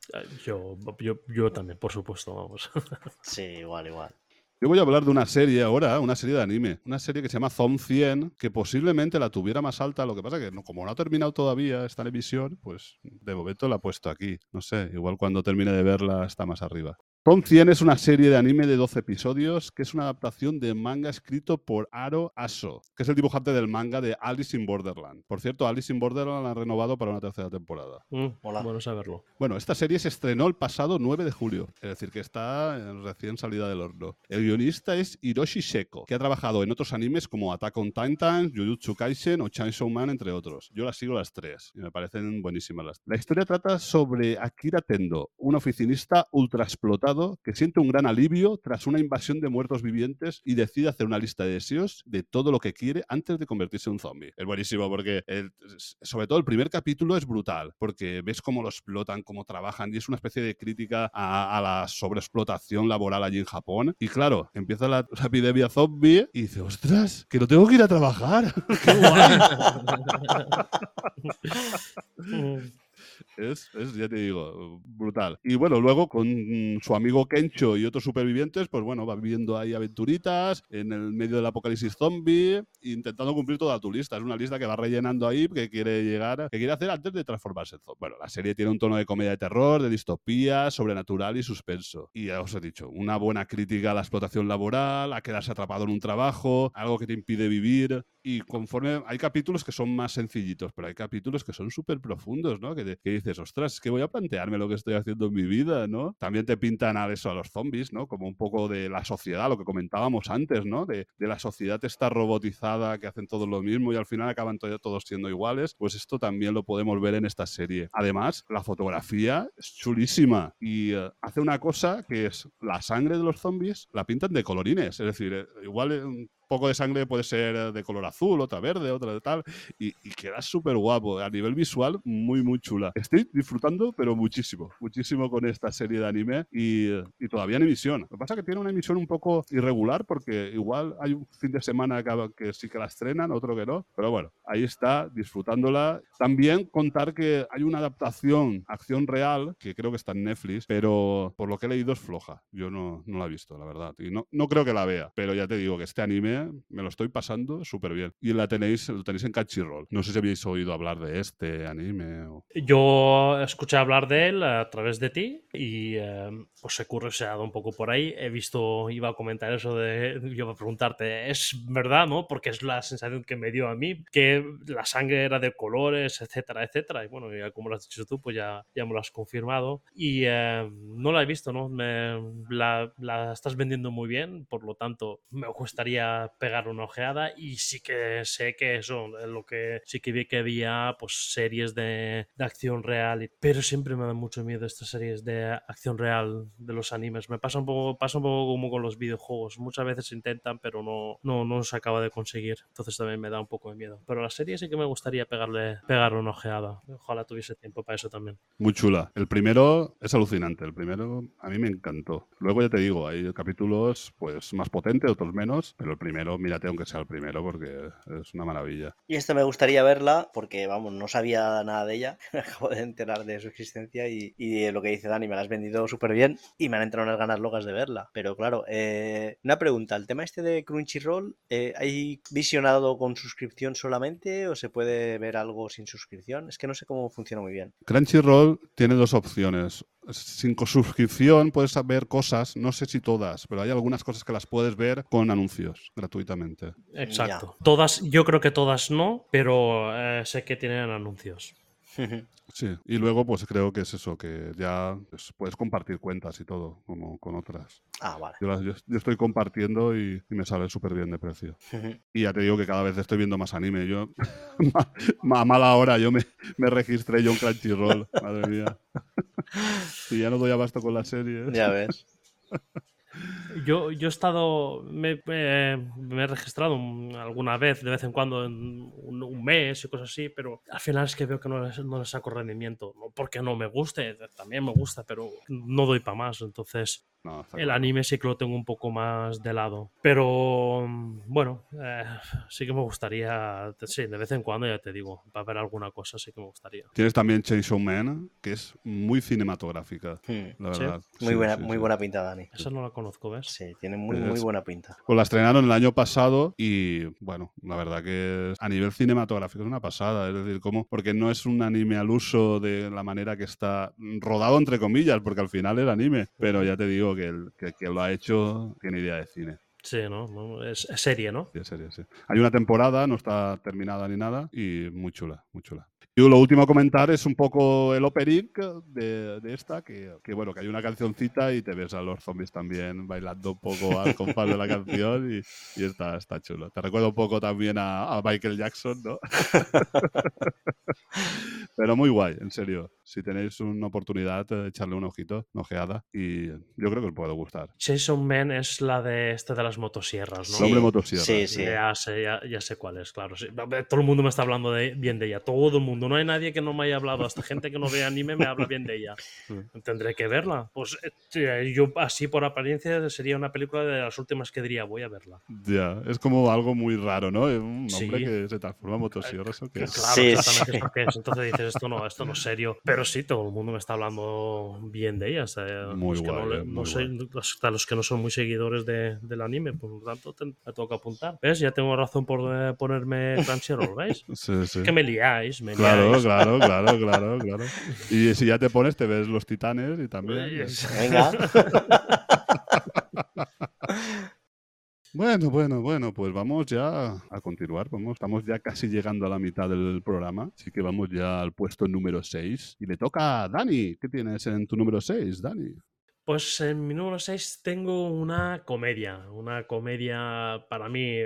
Speaker 2: Yo, yo, yo también, por supuesto, vamos.
Speaker 3: Sí, igual, igual.
Speaker 1: Yo voy a hablar de una serie ahora, una serie de anime, una serie que se llama Zom 100, que posiblemente la tuviera más alta, lo que pasa que no, como no ha terminado todavía esta en emisión, pues de momento la he puesto aquí. No sé, igual cuando termine de verla está más arriba. Zom 100 es una serie de anime de 12 episodios que es una adaptación de manga escrito por Aro Aso, que es el dibujante del manga de Alice in Borderland. Por cierto, Alice in Borderland la han renovado para una tercera temporada.
Speaker 2: Mm,
Speaker 3: Hola.
Speaker 2: Bueno saberlo.
Speaker 1: Bueno, esta serie se estrenó el pasado 9 de julio, es decir, que está recién salida del horno. El guionista es Hiroshi Seko, que ha trabajado en otros animes como Attack on Titan, Jujutsu Kaisen o Chainsaw Man, entre otros. Yo las sigo las tres y me parecen buenísimas las La historia trata sobre Akira Tendo, un oficinista ultra explotado que siente un gran alivio tras una invasión de muertos vivientes y decide hacer una lista de deseos de todo lo que quiere antes de convertirse en un zombie. Es buenísimo porque, el- sobre todo, el primer capítulo es brutal porque ves cómo lo explotan, cómo trabajan y es una especie de crítica a, a la sobreexplotación laboral allí en Japón. Y claro, empieza la, la epidemia zombie y dice, ostras, que no tengo que ir a trabajar. ¡Qué guay! Es, es, ya te digo, brutal. Y bueno, luego con su amigo Kencho y otros supervivientes, pues bueno, va viviendo ahí aventuritas en el medio del apocalipsis zombie, intentando cumplir toda tu lista. Es una lista que va rellenando ahí, que quiere llegar, que quiere hacer antes de transformarse en zombie. Bueno, la serie tiene un tono de comedia de terror, de distopía, sobrenatural y suspenso. Y ya os he dicho, una buena crítica a la explotación laboral, a quedarse atrapado en un trabajo, algo que te impide vivir. Y conforme hay capítulos que son más sencillitos, pero hay capítulos que son súper profundos, ¿no? Que, dices, ostras, es que voy a plantearme lo que estoy haciendo en mi vida, ¿no? También te pintan a eso, a los zombies, ¿no? Como un poco de la sociedad, lo que comentábamos antes, ¿no? De, la sociedad esta robotizada que hacen todo lo mismo y al final acaban to- todos siendo iguales. Pues esto también lo podemos ver en esta serie. Además, la fotografía es chulísima y eh, hace una cosa que es la sangre de los zombies la pintan de colorines. Es decir, eh, igual eh, poco de sangre puede ser de color azul, otra verde, otra de tal, y, queda súper guapo. A nivel visual, muy, muy chula. Estoy disfrutando, pero muchísimo, muchísimo con esta serie de anime y, y todavía en emisión. Lo que pasa es que tiene una emisión un poco irregular porque igual hay un fin de semana que, que sí que la estrenan, otro que no, pero bueno, ahí está, disfrutándola. También contar que hay una adaptación, acción real, que creo que está en Netflix, pero por lo que he leído es floja. Yo no, no la he visto, la verdad. Y no, no creo que la vea, pero ya te digo que este anime me lo estoy pasando súper bien. Y la tenéis, lo tenéis en Crunchyroll. No sé si habéis oído hablar de este anime. o-
Speaker 2: Yo escuché hablar de él a través de ti y eh, pues he curioseado un poco por ahí. He visto, iba a comentar eso de, yo iba a preguntarte, ¿es verdad, no? Porque es la sensación que me dio a mí, que la sangre era de colores, etcétera, etcétera. Y bueno, ya como lo has dicho tú, pues ya, ya me lo has confirmado. Y eh, no la he visto, ¿no? Me, la, la estás vendiendo muy bien, por lo tanto, me gustaría pegar una ojeada y sí que sé que eso, lo que sí que vi que había pues series de, de acción real, pero siempre me dan mucho miedo estas series de acción real de los animes. Me pasa un poco, pasa un poco como con los videojuegos. Muchas veces intentan, pero no, no, no se acaba de conseguir. Entonces también me da un poco de miedo. Pero la serie sí que me gustaría pegarle, pegarle una ojeada. Ojalá tuviese tiempo para eso también.
Speaker 1: Muy chula. El primero es alucinante. El primero a mí me encantó. Luego ya te digo, hay capítulos pues más potentes, otros menos, pero el primero, mírate aunque sea el primero porque es una maravilla.
Speaker 3: Y esta me gustaría verla porque, vamos, no sabía nada de ella. Me acabo de enterar de su existencia y, y de lo que dice Dani, me la has vendido súper bien y me han entrado unas ganas locas de verla. Pero claro, eh, una pregunta, ¿el tema este de Crunchyroll, eh, ¿hay visionado con suscripción solamente o se puede ver algo sin suscripción? Es que no sé cómo funciona muy bien.
Speaker 1: Crunchyroll tiene dos opciones. Sin suscripción puedes ver cosas, no sé si todas, pero hay algunas cosas que las puedes ver con anuncios gratuitamente.
Speaker 2: Exacto. Todas, yo creo que todas no, pero eh, sé que tienen anuncios.
Speaker 1: Sí, y luego pues creo que es eso, que ya pues, puedes compartir cuentas y todo, como con otras.
Speaker 3: ah, vale.
Speaker 1: Yo, las- yo- yo estoy compartiendo y, y me sale súper bien de precio. Y ya te digo que cada vez estoy viendo más anime. Yo, a mala hora, yo me, me registré yo en Crunchyroll, madre mía. Y ya no doy abasto con las series.
Speaker 3: ya ves.
Speaker 2: Yo, yo he estado, me, he registrado un- alguna vez, de vez en cuando, un, mes y cosas así, pero al final es que veo que no les, no les saco rendimiento. Porque no me guste, también me gusta, pero no doy para más. Entonces,
Speaker 1: No,
Speaker 2: el
Speaker 1: claro.
Speaker 2: anime sí que lo tengo un poco más de lado. Pero mm, bueno, eh, sí que me gustaría, sí, de vez en cuando, ya te digo, para ver alguna cosa, sí que me gustaría.
Speaker 1: Tienes también Chainsaw Man, que es muy cinematográfica, la
Speaker 2: Sí.
Speaker 1: verdad.
Speaker 3: Muy buena,
Speaker 1: sí,
Speaker 3: muy
Speaker 1: sí.
Speaker 3: buena pinta, Dani.
Speaker 2: Esa no la conozco, ¿ves?
Speaker 3: Sí, tiene muy, muy buena pinta.
Speaker 1: Pues la estrenaron el año pasado y, bueno, la verdad que a nivel cinematográfico es una pasada. Es decir, ¿cómo? Porque no es un anime al uso de la manera que está rodado, entre comillas, porque al final es anime. Pero ya te digo que el que, que lo ha hecho tiene idea de cine.
Speaker 2: Sí, ¿no? Es, es serie, ¿no?
Speaker 1: de serie, sí. Hay una temporada, no está terminada ni nada, y muy chula, muy chula. Y lo último a comentar es un poco el opening de, de esta, que, que bueno, que hay una cancioncita y te ves a los zombies también bailando un poco al compás de la canción y, y está, está chulo. Te recuerda un poco también a, a Michael Jackson, ¿no? Pero muy guay, en serio. Si tenéis una oportunidad, eh, echarle un ojito, una ojeada, y yo creo que os puede gustar.
Speaker 2: Jason Man es la de este de las motosierras, ¿no?
Speaker 1: El hombre motosierra.
Speaker 3: Sí, sí.
Speaker 2: Ya sé, ya, ya sé cuál es, claro. sí. Todo el mundo me está hablando de, bien de ella. Todo el mundo. No hay nadie que no me haya hablado. Hasta gente que no ve anime me habla bien de ella.
Speaker 1: Sí.
Speaker 2: Tendré que verla. Pues eh, yo, así por apariencia, sería una película de las últimas que diría, voy a verla.
Speaker 1: Ya, es como algo muy raro, ¿no? Es Un hombre
Speaker 2: Sí.
Speaker 1: que se transforma en motosierra, ¿eso qué es?
Speaker 2: Claro,
Speaker 3: Sí,
Speaker 2: exactamente
Speaker 3: sí.
Speaker 2: es es. Entonces dices, esto no, esto no es serio. Pero sí, todo el mundo me está hablando bien de ella. o sea,
Speaker 1: Muy
Speaker 2: los que no
Speaker 1: guay, eh,
Speaker 2: no soy- hasta los que no son muy seguidores de- del anime, por lo tanto, te, me tengo que apuntar. ¿Ves? Ya tengo razón por eh, ponerme Crunchyroll, ¿veis?
Speaker 1: Sí, sí.
Speaker 2: Que me liáis, me
Speaker 1: Claro,
Speaker 2: liáis.
Speaker 1: claro, claro, claro, claro. Y si ya te pones, te ves los titanes y también.
Speaker 2: Pues,
Speaker 3: Venga.
Speaker 1: Bueno, bueno, bueno, pues vamos ya a continuar. Vamos, estamos ya casi llegando a la mitad del programa, así que vamos ya al puesto número 6. Y le toca a Dani. ¿Qué tienes en tu número 6, Dani?
Speaker 2: Pues en mi número 6 tengo una comedia, una comedia para mí,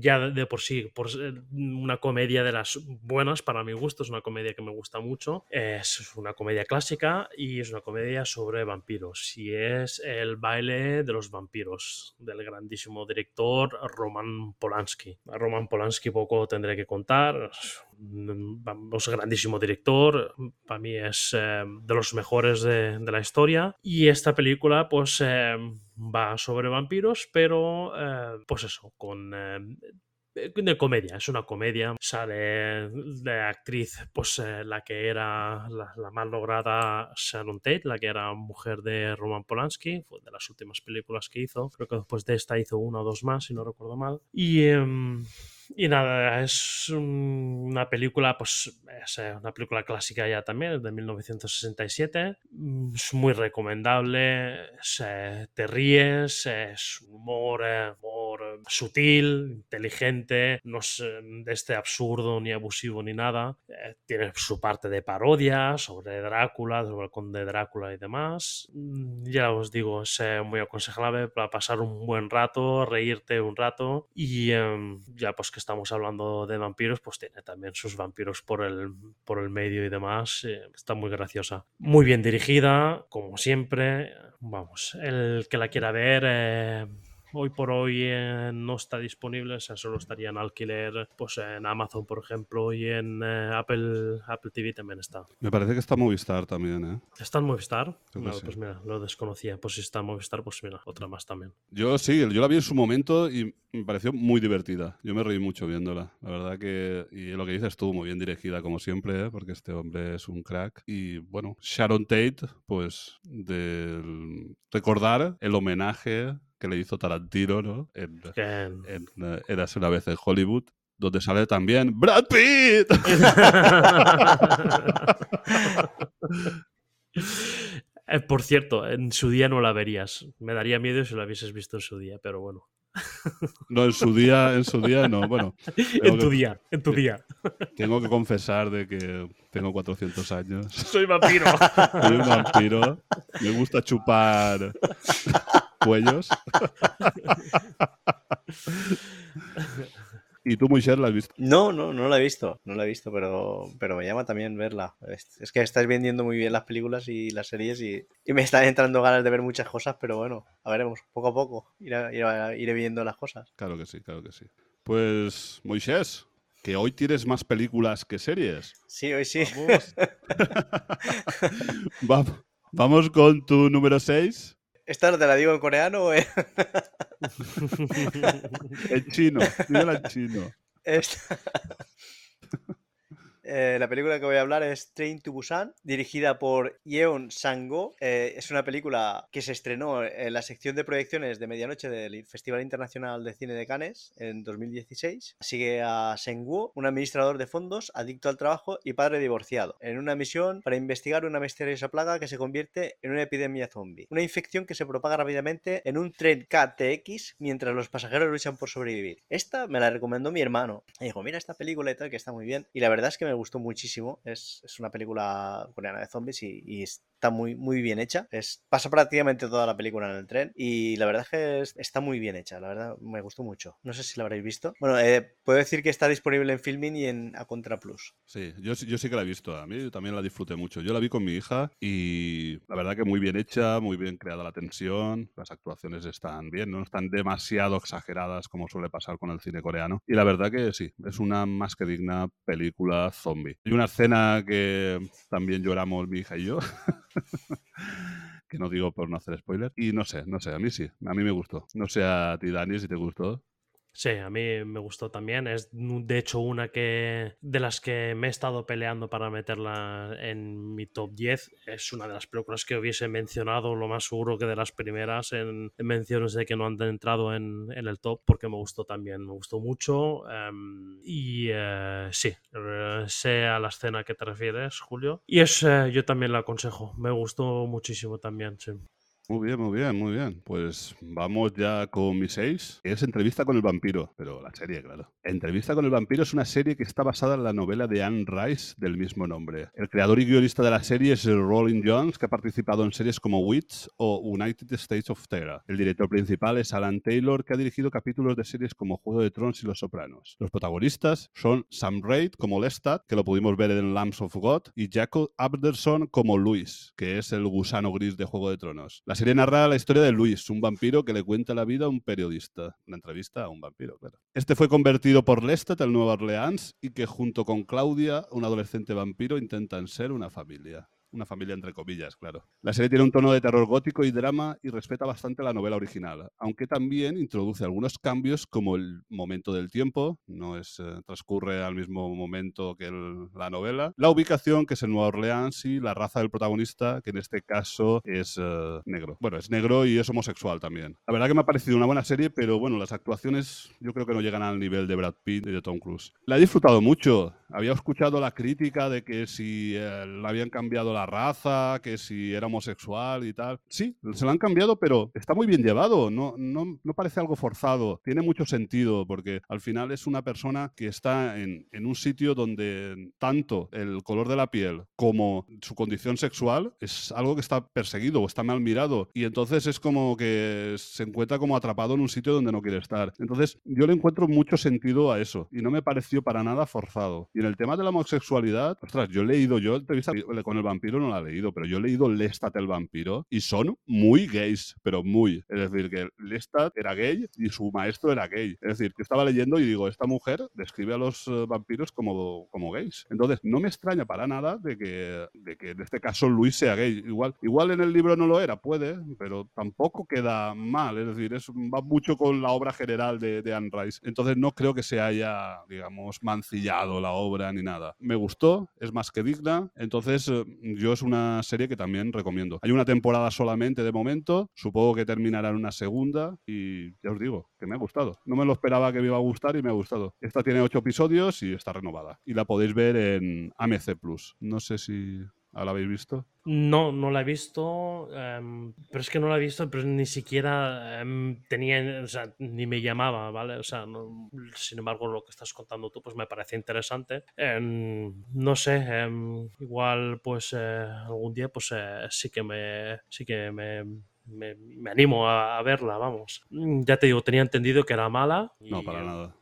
Speaker 2: ya de por sí, ser una comedia de las buenas para mi gusto, es una comedia que me gusta mucho, es una comedia clásica y es una comedia sobre vampiros y es El baile de los vampiros del grandísimo director Roman Polanski. A Roman Polanski poco tendré que contar, mm, vamos, grandísimo director, para mí es eh, de los mejores de, la historia. Y esta película, pues, eh, va sobre vampiros, pero, eh, pues eso, con... eh, de comedia, es una comedia. Sale de actriz, pues eh, la que era la, la más lograda Sharon Tate, la que era mujer de Roman Polanski, fue de las últimas películas que hizo. Creo que después de esta hizo una o dos más, si no recuerdo mal. Y, em, y nada, es un- una película, pues es eh, una película clásica ya también, de 1967. Mm, Es muy recomendable, es, eh, te ríes, es humor, eh, humor eh, sutil, inteligente, no es eh, este absurdo ni abusivo ni nada. Tiene su parte de parodia sobre Drácula, sobre el conde Drácula y demás. Mm, Ya os digo, es muy aconsejable para pasar un buen rato, reírte un rato y em, ya pues que estamos hablando de vampiros, pues tiene también sus vampiros por el, por el medio y demás. eh, está muy graciosa. Muy bien dirigida, como siempre. Vamos, el que la quiera ver, eh, hoy por hoy eh, no está disponible, o sea, solo estaría en alquiler, pues en Amazon, por ejemplo, y en eh, Apple, Apple TV también está.
Speaker 1: Me parece que está Movistar también, ¿eh?
Speaker 2: ¿Está en Movistar?
Speaker 1: Sí.
Speaker 2: pues mira, lo desconocía. Pues si está en Movistar, pues mira, otra más también.
Speaker 1: Yo sí, yo la vi en su momento y me pareció muy divertida. Yo me reí mucho viéndola. La verdad que, y lo que dices tú, muy bien dirigida como siempre, ¿eh? porque este hombre es un crack. Y bueno, Sharon Tate, pues del recordar el homenaje que le hizo Tarantino, ¿no? En,
Speaker 2: Que-
Speaker 1: en eh, Érase una vez en Hollywood, donde sale también Brad Pitt.
Speaker 2: Eh, Por cierto, en su día no la verías. Me daría miedo si la hubieses visto en su día, pero bueno.
Speaker 1: No, en su día, en su día no. Bueno,
Speaker 2: en tu
Speaker 1: que-
Speaker 2: día, en tu día.
Speaker 1: tengo que confesar de que tengo 400 años.
Speaker 2: Soy vampiro.
Speaker 1: Soy un vampiro. Me gusta chupar cuellos. ¿Y tú, Moisés, la has visto?
Speaker 3: No, no, no la he visto, no la he visto, pero, pero me llama también verla. Es, es que estáis vendiendo muy bien las películas y las series y, y me están entrando ganas de ver muchas cosas, pero bueno, a veremos, poco a poco iré, iré- iré viendo las cosas.
Speaker 1: Claro que sí, claro que sí. Pues, Moisés, que hoy tienes más películas que series.
Speaker 3: Sí, hoy sí.
Speaker 1: Vamos. Va- Vamos con tu número 6
Speaker 3: ¿Esta no te la digo en coreano o en-
Speaker 1: en chino. Dímela en chino.
Speaker 3: Esta- Eh, la película que voy a hablar es Train to Busan, dirigida por Yeon Sang-go. Eh, es una película que se estrenó en la sección de proyecciones de medianoche del Festival Internacional de Cine de Cannes en 2016. Sigue a Sang-woo, un administrador de fondos, adicto al trabajo y padre divorciado, en una misión para investigar una misteriosa plaga que se convierte en una epidemia zombie. Una infección que se propaga rápidamente en un tren KTX mientras los pasajeros luchan por sobrevivir. Esta me la recomendó mi hermano. Me dijo, mira esta película y tal, que está muy bien. Y la verdad es que me gustó muchísimo. Es, es una película coreana de zombies y, y está muy, muy bien hecha. Es, pasa prácticamente toda la película en el tren y la verdad es que es- está muy bien hecha. La verdad me gustó mucho. No sé si la habréis visto. Bueno, eh, puedo decir que está disponible en Filmin y en A Contra Plus.
Speaker 1: Sí, yo, yo sí que la he visto. A mí también la disfruté mucho. Yo la vi con mi hija y la verdad que muy bien hecha, muy bien creada la tensión. Las actuaciones están bien, no están demasiado exageradas como suele pasar con el cine coreano. Y la verdad que sí, es una más que digna película zombie. Y una escena que también lloramos mi hija y yo. que no digo por no hacer spoiler. Y no sé, no sé, a mí sí, a mí me gustó. No sé a ti, Dani, si te gustó.
Speaker 2: Sí, a mí me gustó también. Es de hecho una que de las que me he estado peleando para meterla en mi top 10. Es una de las películas que hubiese mencionado, lo más seguro que de las primeras en, en menciones de que no han entrado en, el top, porque me gustó también, me gustó mucho. em, y eh, sí, eh, sé a la escena que te refieres, Julio. Y es, eh, yo también la aconsejo, me gustó muchísimo también, sí.
Speaker 1: Muy bien, muy bien, muy bien. Pues vamos ya con mi 6. Es Entrevista con el vampiro, pero la serie, claro. Entrevista con el vampiro es una serie que está basada en la novela de Anne Rice del mismo nombre. El creador y guionista de la serie es Rolling Jones, que ha participado en series como Wits o United States of Terror. El director principal es Alan Taylor, que ha dirigido capítulos de series como Juego de Tronos y Los Sopranos. Los protagonistas son Sam Raid como Lestat, que lo pudimos ver en Lambs of God, y Jacob Abderson como Luis, que es el gusano gris de Juego de Tronos. Serie narra la historia de Luis, un vampiro que le cuenta la vida a un periodista. Una entrevista a un vampiro, claro. Este fue convertido por Lestat en Nueva Orleans y que junto con Claudia, un adolescente vampiro, intentan ser una familia. Una familia entre comillas, claro. La serie tiene un tono de terror gótico y drama y respeta bastante la novela original, aunque también introduce algunos cambios como el momento del tiempo, no es eh, transcurre al mismo momento que la novela, la ubicación que es en Nueva Orleans y la raza del protagonista, que en este caso es eh, negro. Bueno, es negro y es homosexual también. La verdad que me ha parecido una buena serie, pero bueno, las actuaciones yo creo que no llegan al nivel de Brad Pitt y de Tom Cruise. La he disfrutado mucho. Había escuchado la crítica de que si eh, le habían cambiado la raza, que si era homosexual y tal. Sí, se lo han cambiado, pero está muy bien llevado, no, no, no parece algo forzado, tiene mucho sentido, porque al final es una persona que está en, en un sitio donde tanto el color de la piel como su condición sexual es algo que está perseguido o está mal mirado, y entonces es como que se encuentra como atrapado en un sitio donde no quiere estar. Entonces yo le encuentro mucho sentido a eso, y no me pareció para nada forzado. Y en el tema de la homosexualidad, ostras, yo he leído, yo entrevista con el vampiro no la he leído, pero yo he leído Lestat el vampiro y son muy gays, pero muy. Es decir, que Lestat era gay y su maestro era gay. Es decir, que estaba leyendo y digo, esta mujer describe a los eh, vampiros como, como gays. Entonces, no me extraña para nada de que, de que en este caso Luis sea gay. Igual, igual en el libro no lo era, puede, pero tampoco queda mal. Es decir, es, va mucho con la obra general de, de Anne Rice. Entonces, no creo que se haya, digamos, mancillado la obra ni nada. Me gustó, es más que digna. Entonces, eh, yo es una serie que también recomiendo. Hay una temporada solamente de momento, supongo que terminará en una segunda y ya os digo, que me ha gustado. No me lo esperaba que me iba a gustar y me ha gustado. Esta tiene ocho episodios y está renovada. Y la podéis ver en AMC Plus. No sé si ¿La habéis visto?
Speaker 2: No, no la he visto, em, pero es que no la he visto, pero ni siquiera em, tenía, o sea, ni me llamaba, ¿vale? O sea, no- sin embargo, lo que estás contando tú, pues me parece interesante. Em, no sé, igual, pues eh, algún día, pues eh, sí que me, sí que me, me, me animo a, a verla, vamos. Ya te digo, tenía entendido que era mala.
Speaker 1: No, para nada.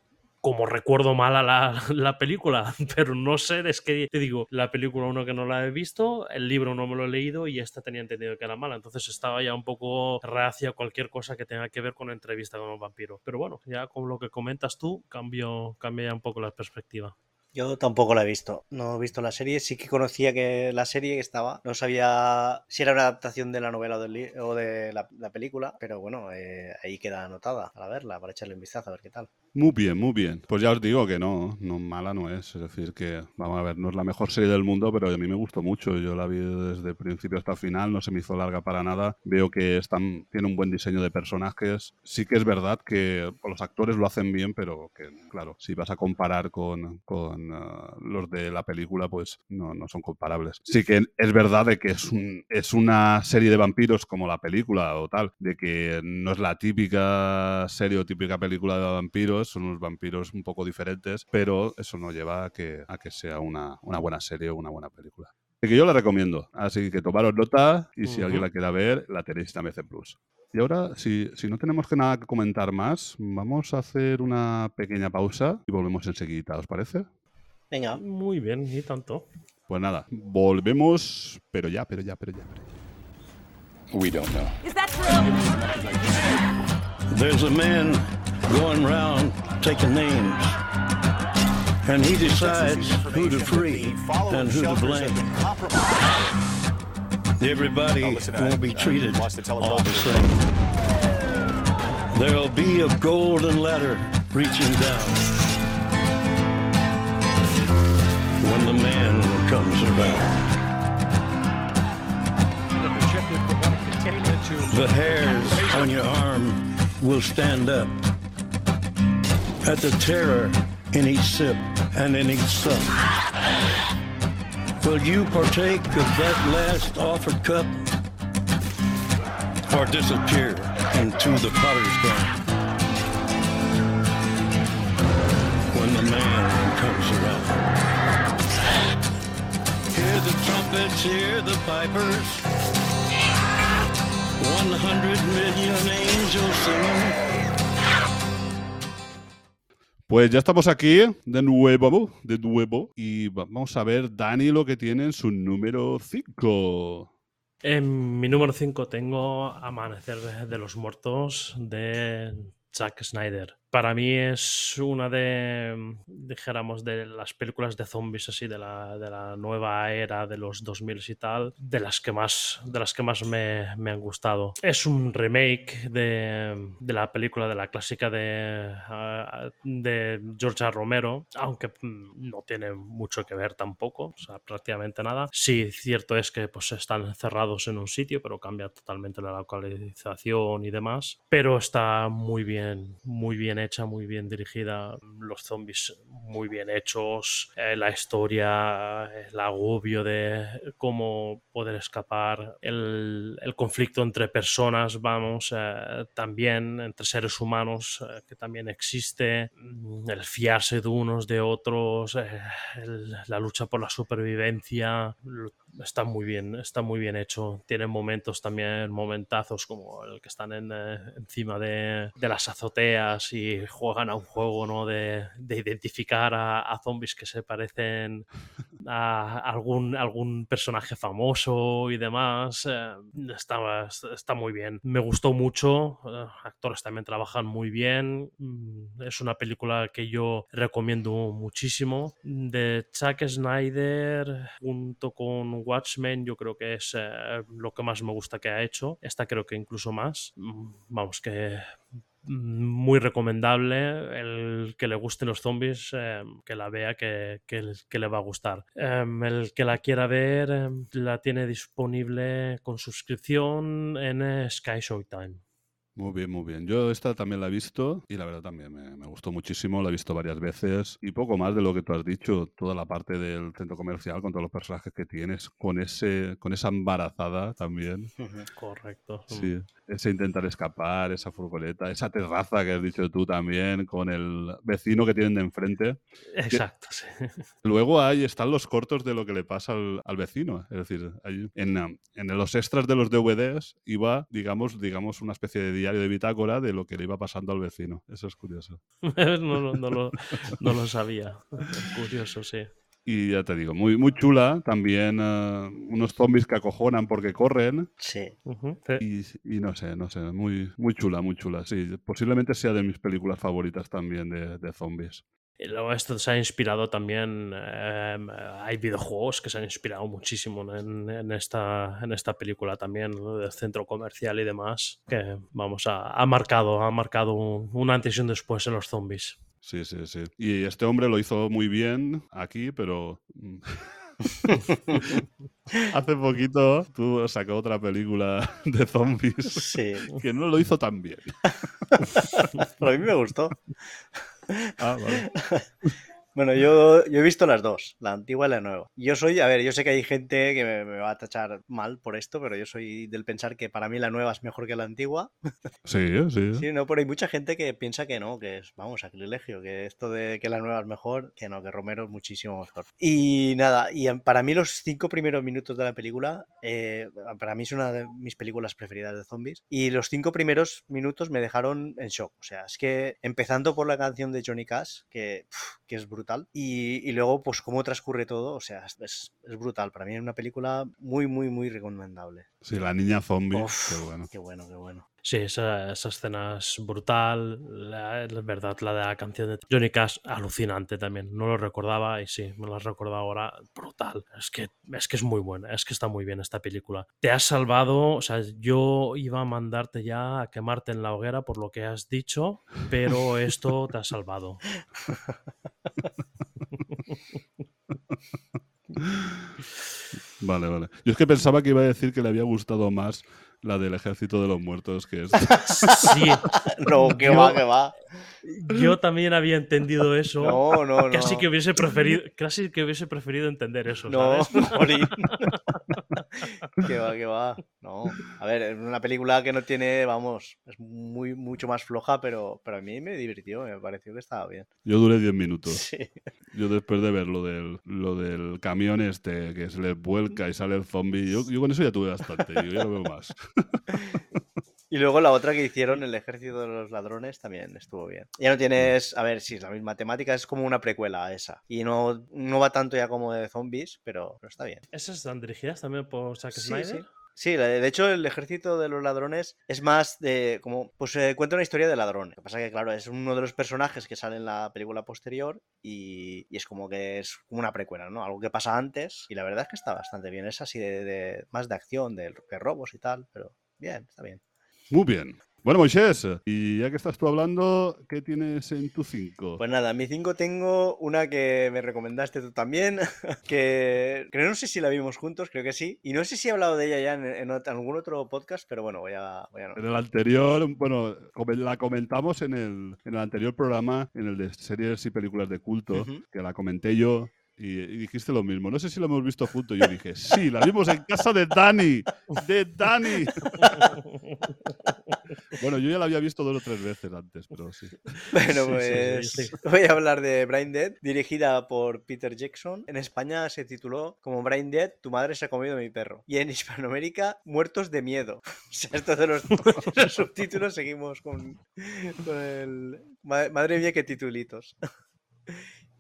Speaker 2: Como recuerdo mala la, la película, pero no sé, es que te digo, la película uno que no la he visto, el libro no me lo he leído y esta tenía entendido que era mala, entonces estaba ya un poco reacia a cualquier cosa que tenga que ver con entrevista con un vampiro. Pero bueno, ya con lo que comentas tú, cambio, cambia un poco la perspectiva.
Speaker 3: Yo tampoco la he visto. No he visto la serie. Sí que conocía que la serie que estaba. No sabía si era una adaptación de la novela o, del o de la, la película. Pero bueno, eh, ahí queda anotada para verla, para echarle un vistazo a ver qué tal.
Speaker 1: Muy bien, muy bien. Pues ya os digo que no, no mala no es. Es decir, que vamos a ver, no es la mejor serie del mundo, pero a mí me gustó mucho. Yo la vi desde principio hasta final, no se me hizo larga para nada. Veo que están, tiene un buen diseño de personajes. Sí que es verdad que los actores lo hacen bien, pero que, claro, si vas a comparar con, con eh, los de la película, pues no, no son comparables. Sí que es verdad de que es, un, es una serie de vampiros como la película o tal, de que no es la típica serie o típica película de vampiros, son unos vampiros un poco diferentes, pero eso no lleva a que, a que sea una, una buena serie o una buena película. Así que yo la recomiendo, así que tomaros nota y si alguien la quiera ver, la tenéis en AMC Plus. Y ahora, si, si no tenemos que nada que comentar más, vamos a hacer una pequeña pausa y volvemos enseguida, ¿os parece?
Speaker 3: Venga,
Speaker 2: Muy bien, y tanto.
Speaker 1: Pues nada, volvemos, pero ya, pero ya, pero ya. Pero ya.
Speaker 5: We don't know.
Speaker 6: Is that true?
Speaker 7: There's a man going round taking names, and he decides who to free and who to blame. Everybody won't be treated all the same. There'll be a golden ladder reaching down when the man comes around. The hairs on your arm will stand up at the terror in each sip and in each sup. Will you partake of that last offered cup or disappear into the potter's ground when the man comes around? The trumpets, hear the pipers. 100 million angels singing.
Speaker 1: Pues ya estamos aquí de nuevo, de nuevo, y vamos a ver Dani lo que tiene en su número 5.
Speaker 2: En mi número 5 tengo Amanecer de- de los Muertos de Zack Snyder. Para mí es una de, dijéramos, de las películas de zombies así, de la, de la nueva era de los 2000 y tal, de las que más, de las que más me, me han gustado. Es un remake de, de la película, de la clásica de, ah, de George A. Romero, aunque mm, no tiene mucho que ver tampoco, o sea, prácticamente nada. Sí, cierto es que pues están encerrados en un sitio, pero cambia totalmente la localización y demás. Pero está muy bien, muy bien hecha, muy bien dirigida. Los zombies muy bien hechos, eh, la historia, el agobio de cómo poder escapar, el, conflicto entre personas, vamos, eh, también entre seres humanos eh, que también existe, mm, el fiarse de unos de otros, eh, la lucha por la supervivencia, está muy bien, está muy bien hecho. Tiene momentos también, momentazos como el que están en, eh, encima de, de las azoteas y juegan a un juego ¿no? de, de identificar a, zombies que se parecen a algún, algún personaje famoso y demás. eh, está, está muy bien. Me gustó mucho. eh, actores también trabajan muy bien. mm, Es una película que yo recomiendo muchísimo. De Zack Snyder, junto con Watchmen, yo creo que es eh, lo que más me gusta que ha hecho. Esta creo que incluso más. Mm, Vamos, que mm, muy recomendable. El que le gusten los zombies, eh, que la vea, que, que, le va a gustar. Em, el que la quiera ver, em, la tiene disponible con suscripción en eh, Sky Showtime.
Speaker 1: Muy bien, muy bien. Yo esta también la he visto y la verdad también me, me gustó muchísimo, la he visto varias veces y poco más de lo que tú has dicho, toda la parte del centro comercial con todos los personajes que tienes, con ese, con esa embarazada también.
Speaker 2: Correcto.
Speaker 1: Sí, ese intentar escapar, esa furgoneta, esa terraza que has dicho tú también, con el vecino que tienen de enfrente.
Speaker 2: Exacto, sí.
Speaker 1: Luego ahí están los cortos de lo que le pasa al, al vecino. Es decir, ahí en, en los extras de los DVDs iba, digamos, digamos, una especie de diario de bitácora de lo que le iba pasando al vecino. Eso es curioso.
Speaker 2: no, no- no lo, no lo sabía. Curioso, sí.
Speaker 1: Y ya te digo, muy, muy chula. También eh, unos zombies que acojonan porque corren.
Speaker 3: Sí.
Speaker 1: Y, y no sé, no sé, muy, muy chula, muy chula. Sí, posiblemente sea de mis películas favoritas también de, de zombies.
Speaker 2: Y luego esto se ha inspirado también, eh, hay videojuegos que se han inspirado muchísimo en, en esta, en esta película también, ¿no? del centro comercial y demás, que vamos, ha, ha marcado, ha marcado un, un antes y un después en los zombies.
Speaker 1: Sí, sí, sí. Y este hombre lo hizo muy bien aquí, pero... mm, Hace poquito tú sacó otra película de zombies
Speaker 3: Sí.
Speaker 1: que no lo hizo tan bien.
Speaker 3: Pero a mí me gustó.
Speaker 1: Ah, vale.
Speaker 3: Bueno, yo, yo he visto las dos, la antigua y la nueva. Yo soy, a ver, yo sé que hay gente que me, me va a tachar mal por esto, pero yo soy del pensar que para mí la nueva es mejor que la antigua.
Speaker 1: Sí, sí.
Speaker 3: Sí, no, pero hay mucha gente que piensa que no, que es, vamos, sacrilegio, que esto de que la nueva es mejor, que no, que Romero es muchísimo mejor. Y nada, y para mí los cinco primeros minutos de la película, eh, para mí es una de mis películas preferidas de zombies, y los cinco primeros minutos me dejaron en shock. O sea, es que empezando por la canción de Johnny Cash, que, que es brutal, y, y luego pues cómo transcurre todo, o sea, es, es- brutal. Para mí es una película muy, muy, muy recomendable.
Speaker 1: Sí, la niña zombie.
Speaker 3: Uf,
Speaker 1: qué bueno.
Speaker 3: Qué bueno, qué bueno.
Speaker 2: Sí, esa, esa escena es brutal. La, es verdad, la de la canción de Johnny Cash, alucinante también. No lo recordaba y sí, me lo has recordado ahora. Brutal. Es que, es que es muy buena, es que está muy bien esta película. Te has salvado, o sea, yo iba a mandarte ya a quemarte en la hoguera por lo que has dicho, pero esto te ha salvado.
Speaker 1: Vale, vale. Yo es que pensaba que iba a decir que le había gustado más la del ejército de los muertos que es.
Speaker 2: Sí,
Speaker 3: No, que va, que va.
Speaker 2: yo también había entendido eso.
Speaker 3: No, no, no.
Speaker 2: Casi que hubiese preferido, casi que hubiese preferido entender eso,
Speaker 3: No,
Speaker 2: ¿sabes?
Speaker 3: morir. que va, que va. No. A ver, es una película que no tiene, vamos, es muy, mucho más floja, pero, pero a mí me divirtió, me pareció que estaba bien.
Speaker 1: Yo duré 10 minutos.
Speaker 3: Sí.
Speaker 1: Yo después de ver lo del, lo del camión este que se le vuelca y sale el zombie, yo, yo con eso ya tuve bastante. Yo ya no veo más.
Speaker 3: Y luego la otra que hicieron, El Ejército de los Ladrones, también estuvo bien. Ya no tienes, a ver, sí, es la misma temática, es como una precuela a esa. Y no, no va tanto ya como de zombies, pero, pero está bien.
Speaker 2: ¿Esas están dirigidas también por Zack
Speaker 3: Sí,
Speaker 2: Snyder?
Speaker 3: sí. Sí, de hecho el ejército de los ladrones es más de como pues eh, cuenta una historia de ladrones. Lo que pasa que claro, es uno de los personajes que sale en la película posterior y, y es como que es como una precuela, ¿no? Algo que pasa antes y la verdad es que está bastante bien. Es así de, de- más de acción, de, de robos y tal, pero bien, está bien.
Speaker 1: Muy bien. Bueno, Moisés, y ya que estás tú hablando, ¿qué tienes en tu 5?
Speaker 3: Pues nada, en mi 5 tengo una que me recomendaste tú también, que creo no sé si la vimos juntos, creo que sí, y no sé si he hablado de ella ya en, algún otro podcast, pero bueno, voy a... Voy a no.
Speaker 1: En el anterior, bueno, la comentamos en el, en el anterior programa, en el de series y películas de culto, que la comenté yo. Y, y dijiste lo mismo. No sé si lo hemos visto juntos. Yo dije, sí, la vimos en casa de Dani. De Dani. bueno, yo ya la había visto dos o tres veces antes, pero sí.
Speaker 3: Bueno,
Speaker 2: Sí,
Speaker 3: pues
Speaker 2: sí, sí.
Speaker 3: voy a hablar de Brain Dead, dirigida por Peter Jackson. En España se tituló como Brain Dead, tu madre se ha comido mi perro. Y en Hispanoamérica, Muertos de miedo. O sea, esto de los, los subtítulos seguimos con, con el... ma- Madre mía, qué titulitos.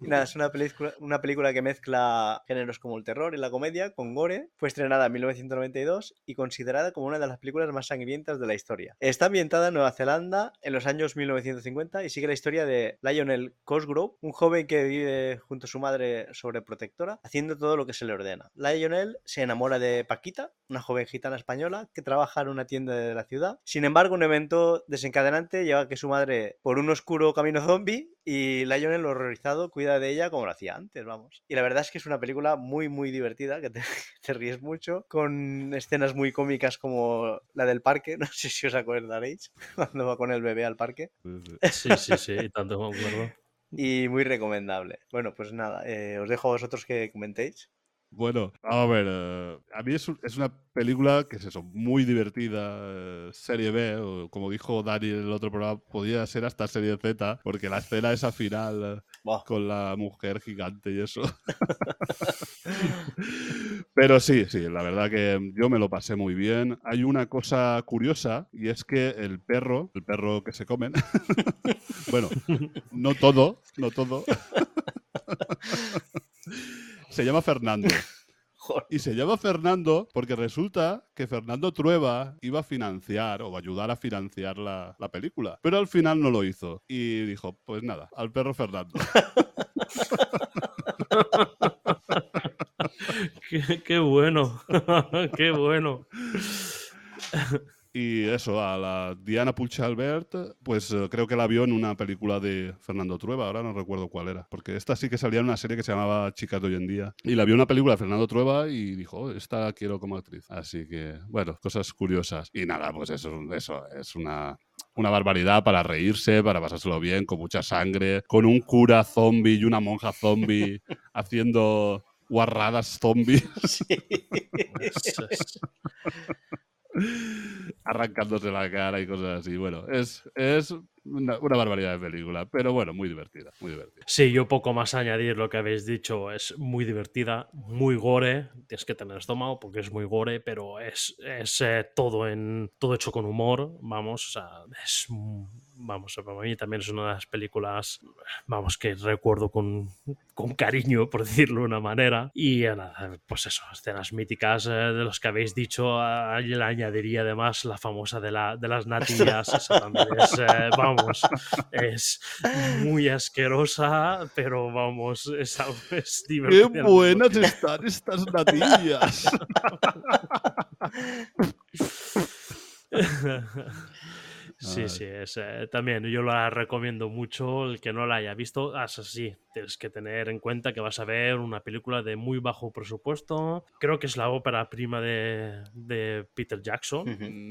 Speaker 3: Nada, es una película, una película que mezcla géneros como el terror y la comedia con gore. Fue estrenada en 1992 y considerada como una de las películas más sangrientas de la historia. Está ambientada en Nueva Zelanda en los años 1950 y sigue la historia de Lionel Cosgrove, un joven que vive junto a su madre sobreprotectora, haciendo todo lo que se le ordena. Lionel se enamora de Paquita, una joven gitana española que trabaja en una tienda de la ciudad. Sin embargo, un evento desencadenante lleva a que su madre por un oscuro camino zombie y Lionel, horrorizado, cuida de ella como lo hacía antes, vamos. Y la verdad es que es una película muy, muy divertida, que te, te ríes mucho, con escenas muy cómicas como la del parque, no sé si os acordaréis, cuando va con el bebé al parque,
Speaker 2: Sí, sí, sí, tanto me acuerdo.
Speaker 3: y muy recomendable. Bueno, pues nada, eh, os dejo a vosotros que comentéis.
Speaker 1: Bueno, a ver. eh, a mí es, un- es una película que es eso, muy divertida, eh, serie B, o como dijo Dani en el otro programa, podía ser hasta serie Z, porque la escena esa final con la mujer gigante y eso. Pero sí, sí, la verdad que yo me lo pasé muy bien. Hay una cosa curiosa y es que el perro, el perro que se comen, bueno, no todo, no todo, se llama Fernando. Y se llama Fernando porque resulta que Fernando Trueba iba a financiar o a ayudar a financiar la, la película. Pero al final no lo hizo. Y dijo, pues nada, al perro Fernando.
Speaker 2: Qué, qué bueno, qué bueno.
Speaker 1: Y eso, a la Diana Puigdemont, pues eh, creo que la vio en una película de Fernando Trueba, ahora no recuerdo cuál era, porque esta sí que salía en una serie que se llamaba Chicas de hoy en día. Y la vio en una película de Fernando Trueba y dijo, "Oh, esta la quiero como actriz. Así que, bueno, cosas curiosas. Y nada, pues eso, eso es una, una barbaridad para reírse, para pasárselo bien, con mucha sangre, con un cura zombie y una monja zombie haciendo guarradas zombies. Arrancándose la cara y cosas así. Bueno, es, es una, barbaridad de película, pero bueno, muy divertida, muy divertida.
Speaker 2: Sí, yo poco más añadir lo que habéis dicho. Es muy divertida, muy gore. Tienes que tener estómago porque es muy gore, pero es, es eh, todo en todo hecho con humor. Vamos, o sea, es vamos, para mí también es una de las películas, vamos, que recuerdo con, con cariño, por decirlo de una manera. Y eh, nada, pues eso, escenas míticas eh, de los que habéis dicho. A le añadiría además la famosa de, la, de las natillas. Esa también es, eh, vamos, es muy asquerosa, pero vamos, es, es
Speaker 1: ¡Qué
Speaker 2: al mismo
Speaker 1: buenas están estas natillas!
Speaker 2: Sí,
Speaker 1: Ay.
Speaker 2: sí, es, eh, también yo la recomiendo mucho. El que no la haya visto, ah, eso sí, tienes que tener en cuenta que vas a ver una película de muy bajo presupuesto. Creo que es la ópera prima de, de Peter Jackson.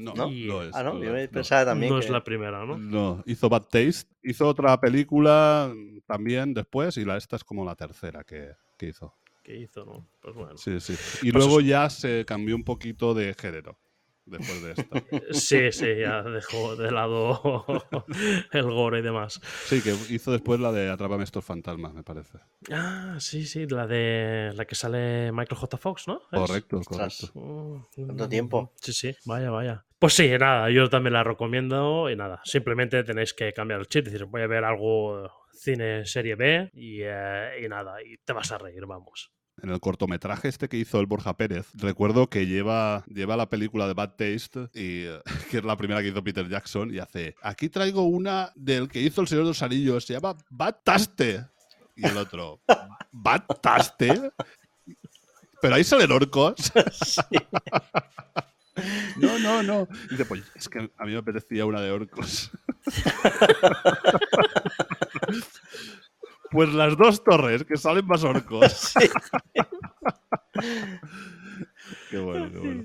Speaker 1: No,
Speaker 3: ¿No?
Speaker 1: no es.
Speaker 3: Ah, no,
Speaker 1: no
Speaker 3: yo
Speaker 1: es, no.
Speaker 3: pensaba también
Speaker 2: no
Speaker 3: que...
Speaker 2: es la primera, ¿no?
Speaker 1: No, hizo Bad Taste. Hizo otra película también después y la esta es como la tercera que, que hizo.
Speaker 2: ¿Qué hizo, no? Pues bueno.
Speaker 1: Sí, sí. Y
Speaker 2: Pues
Speaker 1: luego
Speaker 2: eso.
Speaker 1: ya se cambió un poquito de género después de esta.
Speaker 2: Sí, sí, ya dejó de lado el gore y demás.
Speaker 1: Sí, que hizo después la de Atrápame estos fantasmas, me parece.
Speaker 2: Ah, sí, sí, la de la que sale Michael J. Fox, ¿no? ¿Es?
Speaker 1: Correcto,
Speaker 3: Ostras.
Speaker 1: correcto.
Speaker 3: ¿Cuánto
Speaker 2: mm,
Speaker 3: tiempo?
Speaker 2: Sí, sí, vaya, vaya. Pues sí, nada, yo también la recomiendo y nada, simplemente tenéis que cambiar el chip, es decir, voy a ver algo cine serie B y, eh, y nada, y te vas a reír, vamos.
Speaker 1: En el cortometraje este que hizo el Borja Pérez, recuerdo que lleva, lleva la película de Bad Taste, y, que es la primera que hizo Peter Jackson, y hace, aquí traigo una del que hizo El Señor de los Anillos, se llama Bad Taste. Y el otro, ¿Bad Taste? Pero ahí salen orcos.
Speaker 3: Sí.
Speaker 1: No, no, no. Y dice, pues es que a mí me apetecía una de orcos. Pues las dos torres, que salen más orcos. Qué bueno, qué bueno.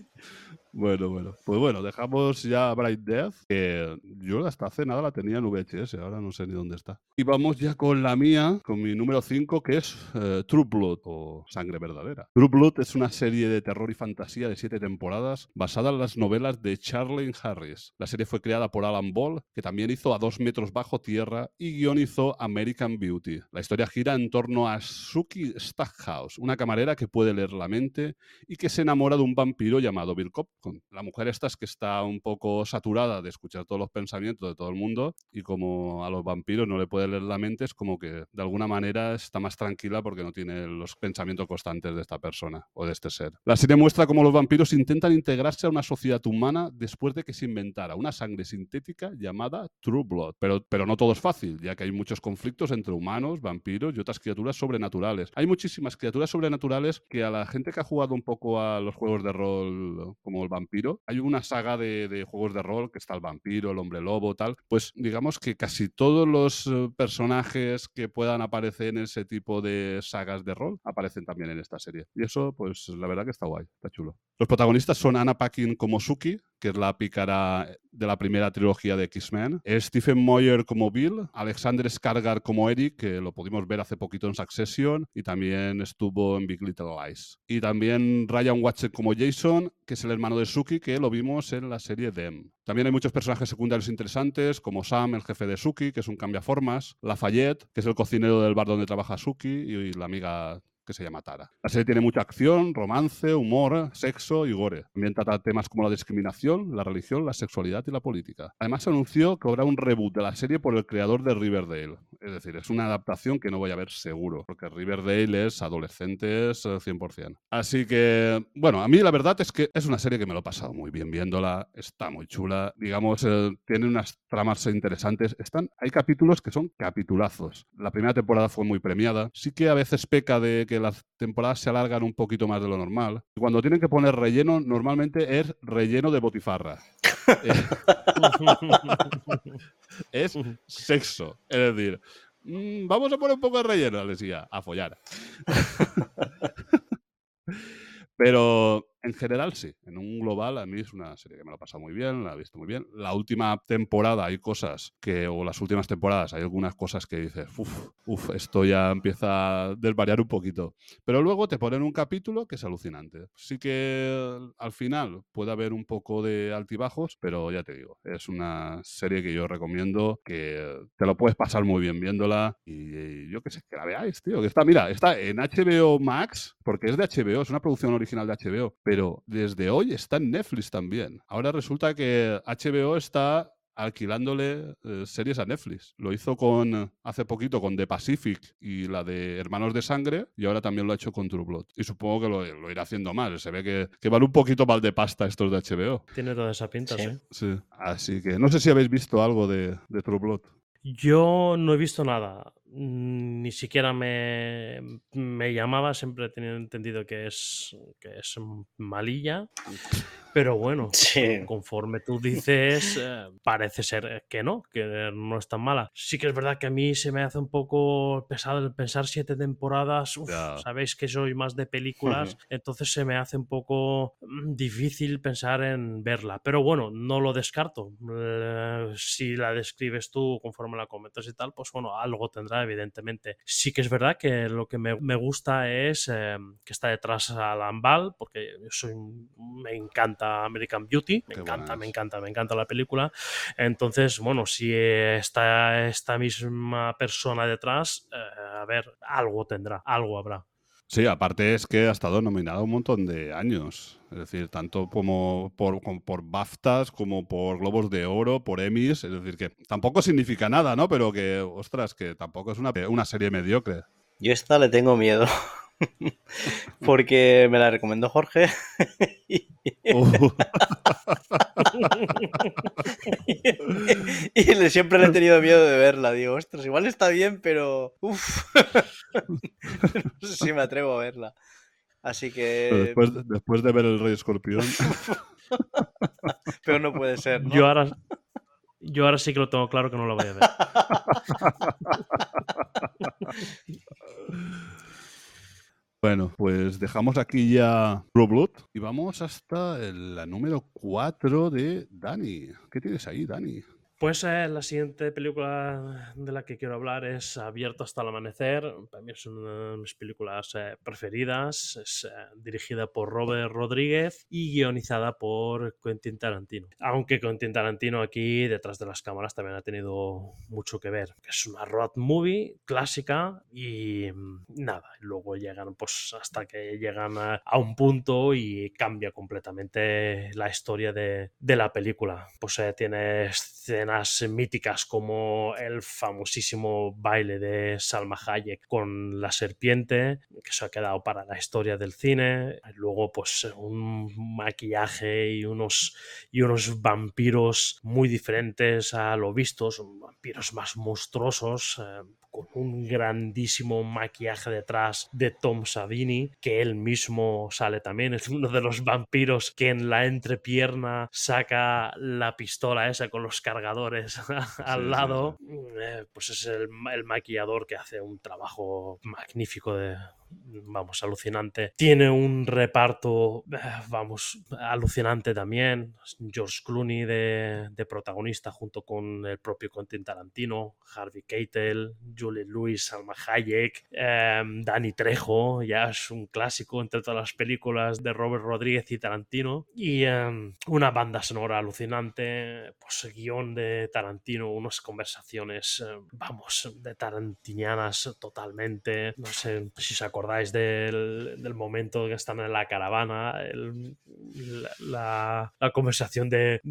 Speaker 1: Bueno, bueno. Pues bueno, dejamos ya Bright Death, que yo hasta hace nada la tenía en VHS, ahora no sé ni dónde está. Y vamos ya con la mía, con mi número 5, que es eh, True Blood o Sangre Verdadera. True Blood es una serie de terror y fantasía de siete temporadas basada en las novelas de Charlene Harris. La serie fue creada por Alan Ball, que también hizo A dos metros bajo tierra y guionizó American Beauty. La historia gira en torno a Suki Stackhouse, una camarera que puede leer la mente y que se enamora de un vampiro llamado Bill Cop la mujer esta es que está un poco saturada de escuchar todos los pensamientos de todo el mundo y como a los vampiros no le puede leer la mente, es como que de alguna manera está más tranquila porque no tiene los pensamientos constantes de esta persona o de este ser. La serie muestra cómo los vampiros intentan integrarse a una sociedad humana después de que se inventara una sangre sintética llamada True Blood. Pero, pero no todo es fácil, ya que hay muchos conflictos entre humanos, vampiros y otras criaturas sobrenaturales. Hay muchísimas criaturas sobrenaturales que a la gente que ha jugado un poco a los juegos de rol como el vampiro. Hay una saga de, juegos de rol que está el vampiro, el hombre lobo, tal. Pues digamos que casi todos los eh, personajes que puedan aparecer en ese tipo de sagas de rol aparecen también en esta serie. Y eso, pues la verdad que está guay, está chulo. Los protagonistas son Anna Paquin como Suki, que es la pícara de la primera trilogía de X-Men. Stephen Moyer como Bill, Alexander Skargar como Eric, que lo pudimos ver hace poquito en Succession, y también estuvo en Big Little Lies. Y también Ryan Watson como Jason, que es el hermano de Suki, que lo vimos en la serie Them. También hay muchos personajes secundarios interesantes, como Sam, el jefe de Suki, que es un cambiaformas, Lafayette, que es el cocinero del bar donde trabaja Suki, y la amiga que se llama Tara. La serie tiene mucha acción, romance, humor, sexo y gore. También trata temas como la discriminación, la religión, la sexualidad y la política. Además, se anunció que habrá un reboot de la serie por el creador de Riverdale. Es decir, es una adaptación que no voy a ver seguro, porque Riverdale es adolescentes 100%. Así que, bueno, a mí la verdad es que es una serie que me lo he pasado muy bien viéndola, está muy chula, digamos, eh, tiene unas tramas interesantes. Están, hay capítulos que son capitulazos. La primera temporada fue muy premiada. Sí que a veces peca de que las temporadas se alargan un poquito más de lo normal. Y cuando tienen que poner relleno, normalmente es relleno de botifarra. es sexo. Es decir, mmm, vamos a poner un poco de relleno, les decía, a follar. Pero en general sí, en un global a mí es una serie que me lo ha pasado muy bien, la he visto muy bien. La última temporada hay cosas que, o las últimas temporadas hay algunas cosas que dices, uff, uff, esto ya empieza a desvariar un poquito. Pero luego te ponen un capítulo que es alucinante. Sí que al final puede haber un poco de altibajos, pero ya te digo, es una serie que yo recomiendo, que te lo puedes pasar muy bien viéndola y, yo qué sé, que la veáis, tío. Está, mira, está en HBO Max, porque es de HBO, es una producción original de HBO pero desde hoy está en Netflix también. Ahora resulta que HBO está alquilándole eh, series a Netflix. Lo hizo con hace poquito con The Pacific y la de Hermanos de Sangre y ahora también lo ha hecho con True Blood. Y supongo que lo, lo irá haciendo más. Se ve que, que, van un poquito mal de pasta estos de HBO.
Speaker 2: Tiene toda esa pinta, sí.
Speaker 1: sí. Así que no sé si habéis visto algo de, de True Blood.
Speaker 2: Yo no he visto nada. Ni siquiera me, me llamaba, siempre he tenido entendido que es, que es malilla. Pero bueno,
Speaker 3: Sí.
Speaker 2: conforme tú dices, eh, parece ser que no, que no es tan mala. Sí que es verdad que a mí se me hace un poco pesado el pensar siete temporadas. Uf. Sabéis que soy más de películas, entonces se me hace un poco mm, difícil pensar en verla. Pero bueno, no lo descarto. Eh, si la describes tú conforme la comentas y tal, pues bueno, algo tendrá, evidentemente. Sí que es verdad que lo que me, me gusta es eh, que está detrás Alan Ball, porque yo soy, un- me encanta American Beauty, me
Speaker 1: Qué
Speaker 2: encanta, me encanta, me encanta la película. Entonces, bueno, si está esta misma persona detrás, eh, a ver, algo tendrá, algo habrá.
Speaker 1: Sí, aparte es que ha estado nominado un montón de años. Es decir, tanto como por, como por BAFTAs como por Globos de Oro, por Emmys. Es decir, que tampoco significa nada, ¿no? Pero que, ostras, que tampoco es una, una serie mediocre.
Speaker 3: Yo esta le tengo miedo. Porque me la recomendó Jorge. y,
Speaker 1: Uh,
Speaker 3: y le- siempre le he tenido miedo de verla. Digo, ostras, igual está bien, pero. Uf. no sé si me atrevo a verla. Así
Speaker 1: Pero
Speaker 3: que.
Speaker 1: después, después de ver el Rey Escorpión,
Speaker 3: Pero no puede ser. ¿no?
Speaker 2: Yo ahora, yo ahora sí que lo tengo claro que no lo voy a ver.
Speaker 1: Bueno, pues dejamos aquí ya Blood y vamos hasta la número 4 de Dani. ¿Qué tienes ahí, Dani?
Speaker 2: Pues eh, la siguiente película de la que quiero hablar es Abierto hasta el amanecer. Para mí es una de mis películas eh, preferidas. Es eh, dirigida por Robert Rodríguez y guionizada por Quentin Tarantino. Aunque Quentin Tarantino aquí detrás de las cámaras también ha tenido mucho que ver. Es una road movie clásica y mm, nada, luego llegan pues hasta que llegan a, a un punto y cambia completamente la historia de, de la película. Pues tiene escenas míticas como el famosísimo baile de Salma Hayek con la serpiente, que se ha quedado para la historia del cine. Luego, pues un maquillaje y unos, y unos vampiros muy diferentes a lo visto, vampiros más monstruosos. eh, con un grandísimo maquillaje detrás de Tom Savini, que él mismo sale también, es uno de los vampiros que en la entrepierna saca la pistola esa con los cargadores al
Speaker 1: sí,
Speaker 2: lado, Eh, pues es el, el maquillador que hace un trabajo magnífico de... Vamos, alucinante. Tiene un reparto, eh, vamos, alucinante también. George Clooney de, protagonista junto con el propio Quentin Tarantino, Harvey Keitel, Julie Lewis, Salma Hayek, eh, Danny Trejo, ya es un clásico entre todas las películas de Robert Rodríguez y Tarantino. Y eh, una banda sonora alucinante, pues guion de Tarantino, unas conversaciones, eh, vamos, de tarantinianas totalmente. No sé si os acordáis del, del momento que están en la caravana, la, conversación de,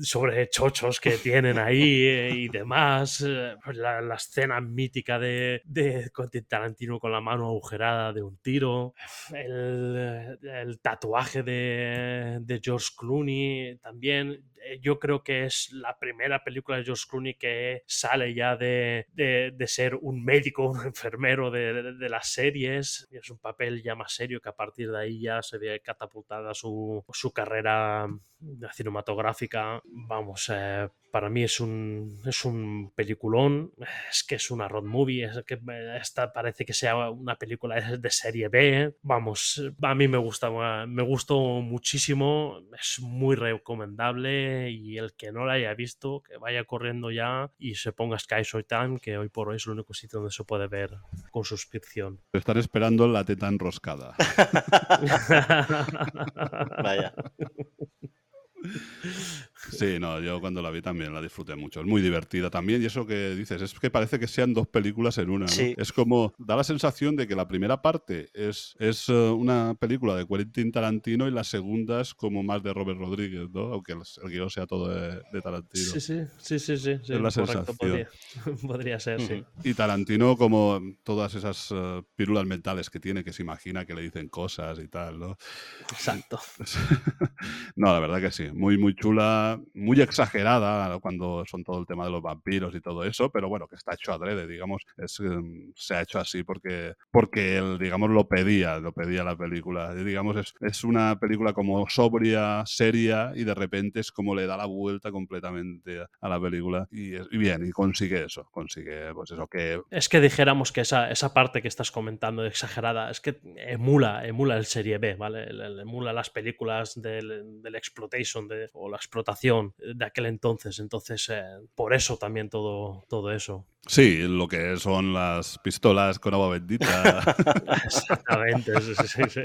Speaker 2: sobre chochos que tienen ahí eh, y demás. eh, pues La, escena mítica de, de Tarantino con la mano agujerada de un tiro. El, tatuaje de George Clooney también. Eh, Yo creo que es la primera película de George Clooney que sale ya de, de- ser un médico, un enfermero de, las series. Es un papel ya más serio que a partir de ahí ya se ve catapultada su, su carrera cinematográfica. Vamos, eh, para mí es un, es un peliculón. Es que es una road movie. Es que esta parece que sea una película de serie B. Vamos, a mí me gusta, me gustó muchísimo. Es muy recomendable y el que no la haya visto, que vaya corriendo ya y se ponga Sky Showtime, que hoy por hoy es el único sitio donde se puede ver con suscripción.
Speaker 1: Están esperando la teta enroscada.
Speaker 3: Vaya.
Speaker 1: Sí, no, yo cuando la vi también la disfruté mucho. Es muy divertida también. Y eso que dices, es que parece que sean dos películas en una. ¿no?
Speaker 3: Sí.
Speaker 1: Es como, da la sensación de que la primera parte es, es eh, una película de Quentin Tarantino y la segunda es como más de Robert Rodríguez, ¿no? Aunque el, el guion sea todo de, de Tarantino.
Speaker 2: Sí, sí, sí, sí, sí,
Speaker 1: Es la sensación.
Speaker 2: podría, podría ser, sí.
Speaker 1: Y Tarantino, como todas esas eh, pílulas mentales que tiene, que se imagina que le dicen cosas y tal, ¿no?
Speaker 2: Exacto.
Speaker 1: no, la verdad que sí. Muy, muy chula, muy exagerada cuando son todo el tema de los vampiros y todo eso, pero bueno, que está hecho adrede, digamos. Es, eh, se ha hecho así porque, porque él, digamos, lo pedía, lo pedía la película. Y, digamos, es, es una película como sobria, seria, y de repente es como le da la vuelta completamente a la película. Y, y bien, y consigue eso, consigue, pues eso, que
Speaker 2: Es que dijéramos que esa, esa parte que estás comentando de exagerada, es que emula, emula el serie B, ¿vale? Emula las películas del, del exploitation de- o la explotación de aquel entonces. Entonces, eh, por eso también todo, todo eso.
Speaker 1: Sí, lo que son las pistolas con agua bendita.
Speaker 2: Exactamente. sí, sí, sí,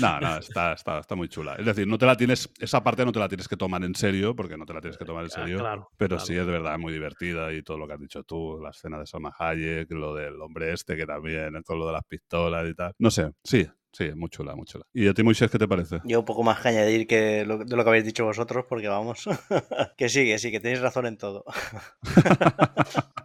Speaker 1: no, no, está, está, está muy chula. Es decir, no te la tienes, esa parte no te la tienes que tomar en serio, porque no te la tienes que tomar en
Speaker 2: Ah,
Speaker 1: serio.
Speaker 2: claro,
Speaker 1: pero
Speaker 2: claro.
Speaker 1: sí es de verdad muy divertida y todo lo que has dicho tú, la escena de Salma Hayek, lo del hombre este que también, con lo de las pistolas y tal. No sé, sí, sí, muy chula, muy chula. ¿Y a ti, Moisés, qué te parece?
Speaker 3: Yo un poco más que añadir que lo, de lo que habéis dicho vosotros, porque vamos. que sí, que sí, que tenéis razón en todo.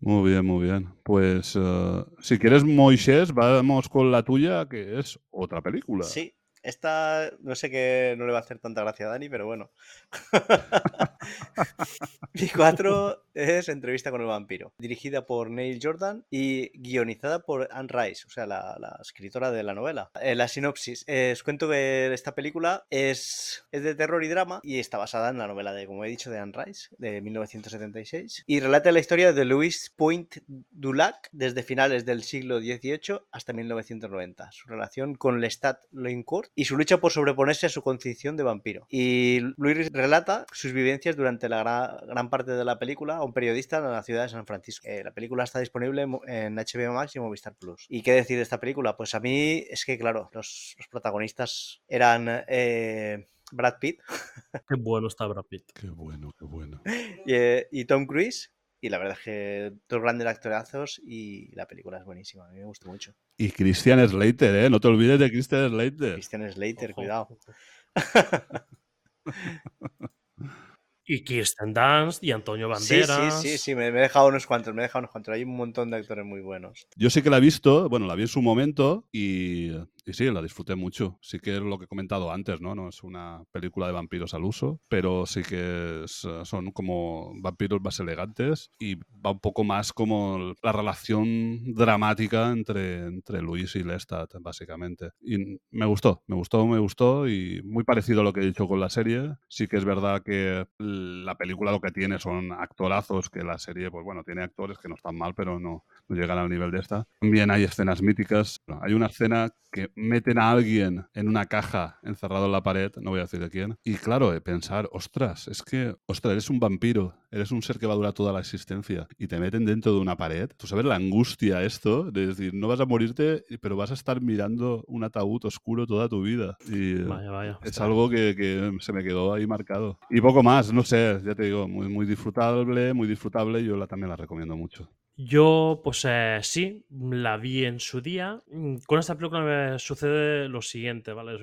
Speaker 1: Muy bien, muy bien. Pues eh, si quieres, Moisés, vamos con la tuya, que es otra película.
Speaker 3: Sí. Esta no sé qué no le va a hacer tanta gracia a Dani, pero bueno. Mi 4 es Entrevista con el vampiro, dirigida por Neil Jordan y guionizada por Anne Rice, o sea, la, escritora de la novela. Eh, la sinopsis, eh, os cuento que esta película es, es de terror y drama y está basada en la novela de, como he dicho, de Anne Rice, de 1976, y relata la historia de Louis Point Dulac desde finales del siglo XVIII hasta 1990, su relación con Lestat Loincourt y su lucha por sobreponerse a su condición de vampiro. Y Louis relata sus vivencias durante la gra- gran, parte de la película a un periodista en la ciudad de San Francisco. Eh, la película está disponible en HBO Max y Movistar Plus. ¿Y qué decir de esta película? Pues a mí es que, claro, los, los protagonistas eran eh, Brad Pitt
Speaker 2: Qué bueno está Brad Pitt.
Speaker 1: Qué bueno, qué bueno.
Speaker 3: y, eh, y Tom Cruise. Y la verdad es que dos grandes actorazos y la película es buenísima. A mí me gustó mucho.
Speaker 1: Y Christian Slater, ¿eh? No te olvides de Christian Slater.
Speaker 3: Christian Slater,
Speaker 2: Ojo,
Speaker 3: cuidado.
Speaker 2: Y Kirsten Dunst y Antonio
Speaker 3: Sí, sí,
Speaker 2: Banderas.
Speaker 3: sí, sí, me, me he dejado unos cuantos, me he dejado unos cuantos. Hay un montón de actores muy buenos.
Speaker 1: Yo sí que la he visto, bueno, la vi en su momento y, y sí, la disfruté mucho. Sí que es lo que he comentado antes, ¿no? No es una película de vampiros al uso, pero sí que eh, son como vampiros más elegantes y va un poco más como la relación dramática entre, entre Luis y Lestat, básicamente. Y me gustó, me gustó, me gustó y muy parecido a lo que he dicho con la serie. Sí que es verdad que la película lo que tiene son actorazos, que la serie, pues bueno, tiene actores que no están mal, pero no, llegan al nivel de esta. También hay escenas míticas. Hay una escena que meten a alguien en una caja encerrado en la pared, no voy a decir de quién. Y claro, eh, pensar, ostras, es que, ostras, eres un vampiro, eres un ser que va a durar toda la existencia y te meten dentro de una pared. Tú sabes la angustia esto, de decir, no vas a morirte, pero vas a estar mirando un ataúd oscuro toda tu vida. Y
Speaker 2: Vaya, vaya.
Speaker 1: es algo que, que se me quedó ahí marcado. Y poco más, no sé, ya te digo, muy, muy disfrutable, muy disfrutable. Yo la, también la recomiendo mucho.
Speaker 2: Yo, pues eh, sí, la vi en su día. Mm, Con esta película me sucede lo siguiente, ¿vale?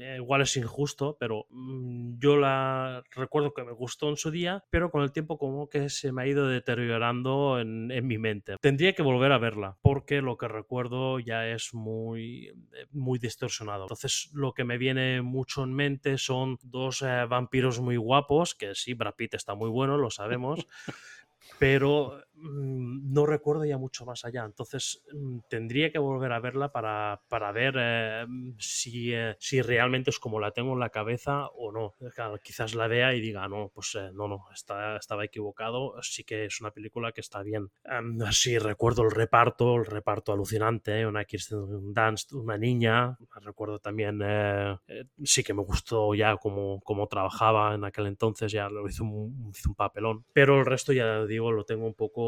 Speaker 2: Eh, Igual es injusto, pero mm, yo la recuerdo que me gustó en su día, pero con el tiempo como que se me ha ido deteriorando en, en mi mente. Tendría que volver a verla, porque lo que recuerdo ya es muy, eh, muy distorsionado. Entonces, lo que me viene mucho en mente son dos eh, vampiros muy guapos, que sí, Brad Pitt está muy bueno, lo sabemos pero no recuerdo ya mucho más allá. Entonces mm, tendría que volver a verla para, para ver eh, mm, si, eh, si realmente es como la tengo en la cabeza o no. Claro, quizás la vea y diga, no, pues eh, no, no, está- estaba equivocado. Sí que es una película que está bien. Em, sí, recuerdo el reparto, el reparto alucinante, ¿eh? una Kirsten Dunst, una niña. Recuerdo también, eh, eh, sí que me gustó ya cómo, cómo trabajaba en aquel entonces, ya lo hizo un, hizo un papelón. Pero el resto, ya digo, lo tengo un poco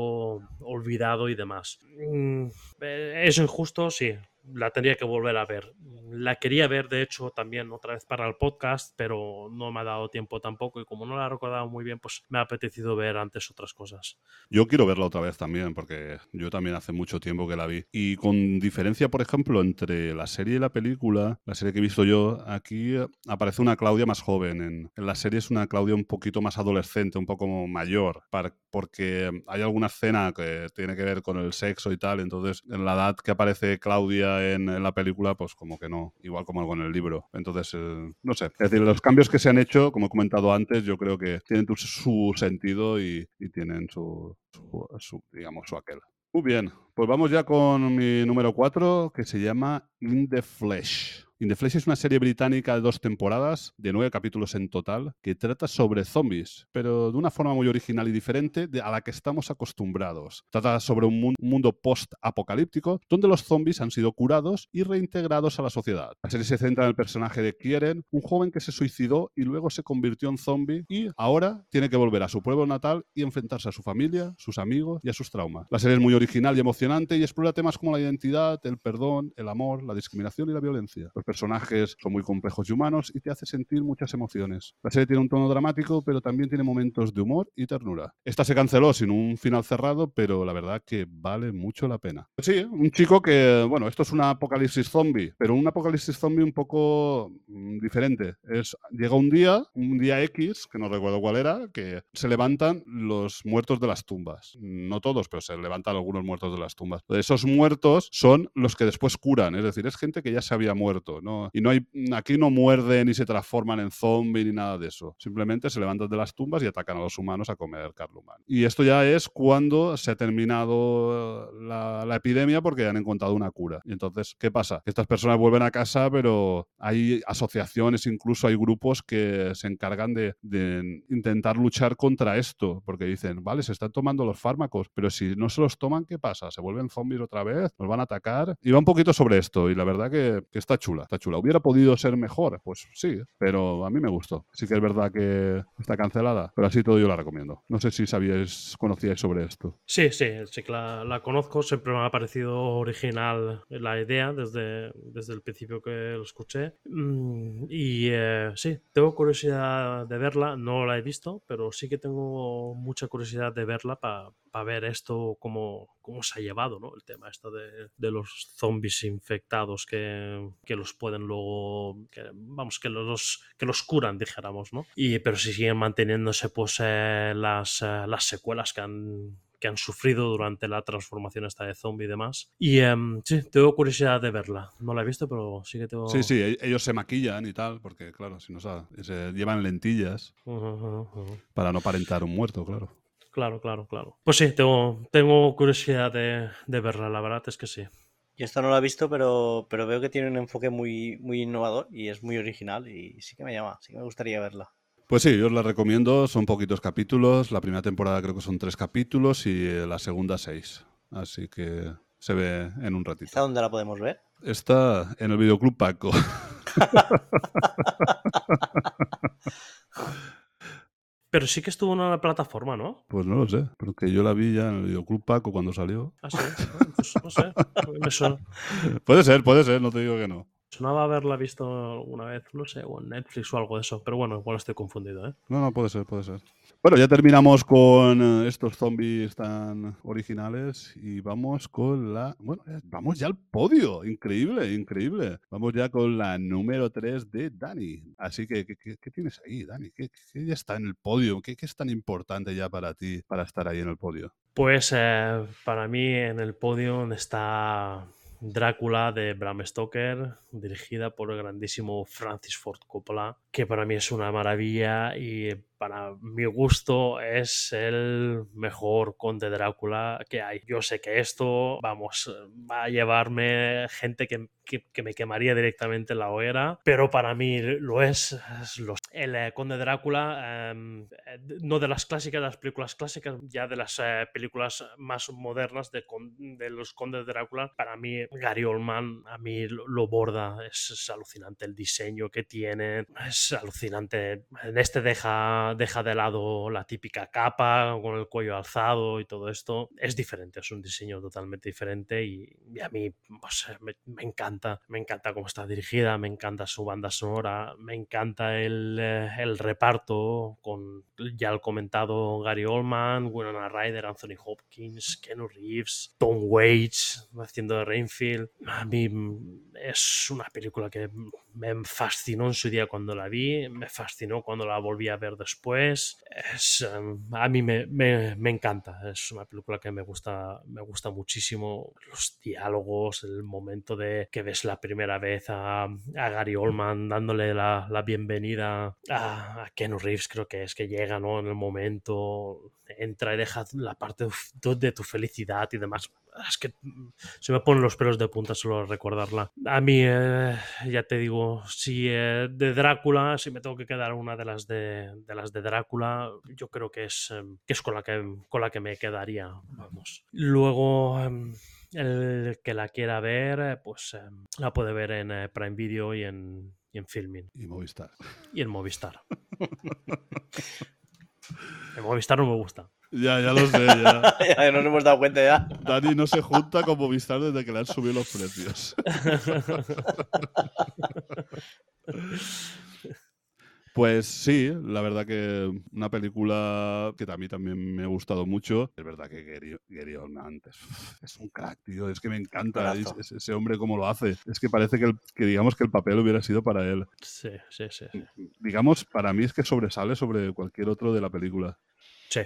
Speaker 2: olvidado y demás. Mm, eh, ¿Es injusto? Sí. La tendría que volver a ver. La quería ver, de hecho, también otra vez para el podcast, pero no me ha dado tiempo tampoco. Y como no la he recordado muy bien, pues me ha apetecido ver antes otras cosas.
Speaker 1: Yo quiero verla otra vez también, porque yo también hace mucho tiempo que la vi. Y con diferencia, por ejemplo, entre la serie y la película, la serie que he visto yo, aquí aparece una Claudia más joven. En, en la serie es una Claudia un poquito más adolescente, un poco mayor, par- porque hay alguna escena que tiene que ver con el sexo y tal. Entonces, en la edad que aparece Claudia en, en la película, pues como que no, igual como con el libro. Entonces, eh, no sé. Es decir, los cambios que se han hecho, como he comentado antes, yo creo que tienen su sentido y, y tienen su, su, su, digamos, su aquel. Muy bien, pues vamos ya con mi número 4, que se llama In the Flesh. In the Flesh es una serie británica de dos temporadas, de nueve capítulos en total, que trata sobre zombies, pero de una forma muy original y diferente a la que estamos acostumbrados. Trata sobre un mun- mundo post-apocalíptico donde los zombies han sido curados y reintegrados a la sociedad. La serie se centra en el personaje de Kieran, un joven que se suicidó y luego se convirtió en zombie y ahora tiene que volver a su pueblo natal y enfrentarse a su familia, sus amigos y a sus traumas. La serie es muy original y emocionante y explora temas como la identidad, el perdón, el amor, la discriminación y la violencia. Personajes son muy complejos y humanos y te hace sentir muchas emociones. La serie tiene un tono dramático, pero también tiene momentos de humor y ternura. Esta se canceló sin un final cerrado, pero la verdad que vale mucho la pena. Sí, un chico que, bueno, esto es un apocalipsis zombie, pero un apocalipsis zombie un poco mm, diferente. Es, llega un día, un día X, que no recuerdo cuál era, que se levantan los muertos de las tumbas. No todos, pero se levantan algunos muertos de las tumbas. Esos muertos son los que después curan, es decir, es gente que ya se había muerto. No, y no hay, aquí no muerden ni se transforman en zombie ni nada de eso. Simplemente se levantan de las tumbas y atacan a los humanos a comer carne humana. Y esto ya es cuando se ha terminado la, epidemia porque han encontrado una cura. Y entonces, ¿qué pasa? Estas personas vuelven a casa, pero hay asociaciones, incluso hay grupos que se encargan de, intentar luchar contra esto, porque dicen, vale, se están tomando los fármacos, pero si no se los toman, ¿qué pasa? ¿Se vuelven zombies otra vez? ¿Nos van a atacar? Y va un poquito sobre esto, y la verdad que está chula, está chula. ¿Hubiera podido ser mejor? Pues sí, pero a mí me gustó. Sí que es verdad que está cancelada, pero así todo yo la recomiendo. No sé si sabíais, conocíais sobre esto.
Speaker 2: Sí, sí, sí que la, conozco, siempre me ha parecido original la idea desde, desde el principio que lo escuché. Mm, y eh, sí, tengo curiosidad de verla, no la he visto, pero sí que tengo mucha curiosidad de verla para ver esto, cómo, cómo se ha llevado, ¿no? El tema esto de, de los zombies infectados que, que los pueden luego, que, vamos, que los, que los curan, dijéramos, ¿no? Y, pero si siguen manteniéndose pues eh, las, eh, las secuelas que han que han sufrido durante la transformación esta de zombie y demás. Y em, sí, tengo curiosidad de verla. No la he visto, pero sí que tengo...
Speaker 1: Sí, sí, e- ellos se maquillan y tal, porque claro, si no se llevan lentillas para no aparentar un muerto, claro.
Speaker 2: Claro, claro, claro. Pues sí, tengo, tengo curiosidad de, de verla, la verdad es que sí.
Speaker 3: Yo esta no la he visto, pero, pero veo que tiene un enfoque muy, muy innovador y es muy original y sí que me llama, sí que me gustaría verla.
Speaker 1: Pues sí, yo os la recomiendo, son poquitos capítulos, la primera temporada creo que son tres capítulos y eh, la segunda seis, así que se ve en un
Speaker 3: ¿Esta
Speaker 1: ratito.
Speaker 3: dónde la podemos ver?
Speaker 1: Está en el videoclub Paco.
Speaker 2: Pero sí que estuvo en una plataforma, ¿no?
Speaker 1: Pues no lo sé, porque yo la vi ya en el videoclub Paco cuando salió.
Speaker 2: Ah, sí. Pues no sé. Me son-
Speaker 1: Puede ser, puede ser, no te digo que no.
Speaker 2: sonaba haberla visto alguna vez, no sé, o en Netflix o algo de eso. Pero bueno, igual estoy confundido, ¿eh?
Speaker 1: No, no, puede ser, puede ser. Bueno, ya terminamos con eh, estos zombies tan originales y vamos con la... Bueno, vamos ya al podio. Increíble, increíble. Vamos ya con la número 3 de Dani. Así que, ¿qué, tienes ahí, Dani? ¿Qué, qué ya está en el podio? ¿Qué, qué es tan importante ya para ti para estar ahí en el podio?
Speaker 2: Pues eh, para mí en el podio está Drácula de Bram Stoker, dirigida por el grandísimo Francis Ford Coppola, que para mí es una maravilla y para mi gusto es el mejor conde Drácula que hay. Yo sé que esto, vamos, va a llevarme gente que, que- me quemaría directamente en la hoguera, pero para mí lo es. es lo- el eh, conde Drácula, em, eh, no de las clásicas, de las películas clásicas, ya de las eh, películas más modernas de, los condes de Drácula, para mí Gary Oldman a mí lo, borda, es, alucinante el diseño que tiene, alucinante. En este deja, deja de lado la típica capa con el cuello alzado y todo esto. Es diferente, es un diseño totalmente diferente y, a mí me, encanta, me encanta cómo está dirigida, me encanta su banda sonora, me encanta el, eh, el reparto con ya el comentado Gary Oldman, Winona Ryder, Anthony Hopkins, Keanu Reeves, Tom Waits haciendo de Rainfield. A mí mm, es una película que me fascinó en su día cuando la vi, me fascinó cuando la volví a ver después. Es, em, a mí me, me- encanta, es una película que me gusta, me gusta muchísimo. Los diálogos, el momento de que ves la primera vez a, a Gary Oldman dándole la, la bienvenida a, a Keanu Reeves, creo que es que llega ¿no? en el momento, entra y deja la parte de- tu felicidad y demás. Es que mm, se me ponen los pelos de punta solo recordarla. A mí, eh, ya te digo, si eh, de Drácula, si me tengo que quedar una de las de, de las de Drácula, yo creo que es, eh, que es con, la que, con la que me quedaría. Vamos. Luego, em, el que la quiera ver, eh, pues em, la puede ver en eh, Prime Video y en, y en Filmin
Speaker 1: Y Movistar.
Speaker 2: y en Movistar. en Movistar no me gusta.
Speaker 1: Ya, ya lo sé, ya.
Speaker 3: Ya nos hemos dado cuenta ya.
Speaker 1: Dani no se junta con Movistar desde que le han subido los precios. Pues sí, la verdad que una película que a mí también me ha gustado mucho. Es verdad que Gary, Gary Oldman es, es un crack, tío. Es que me encanta es- ese hombre cómo lo hace. Es que parece que, el- que digamos que el papel hubiera sido para él.
Speaker 2: sí, sí, sí. sí.
Speaker 1: Digamos, para mí es que sobresale sobre cualquier otro de la película.
Speaker 2: Sí.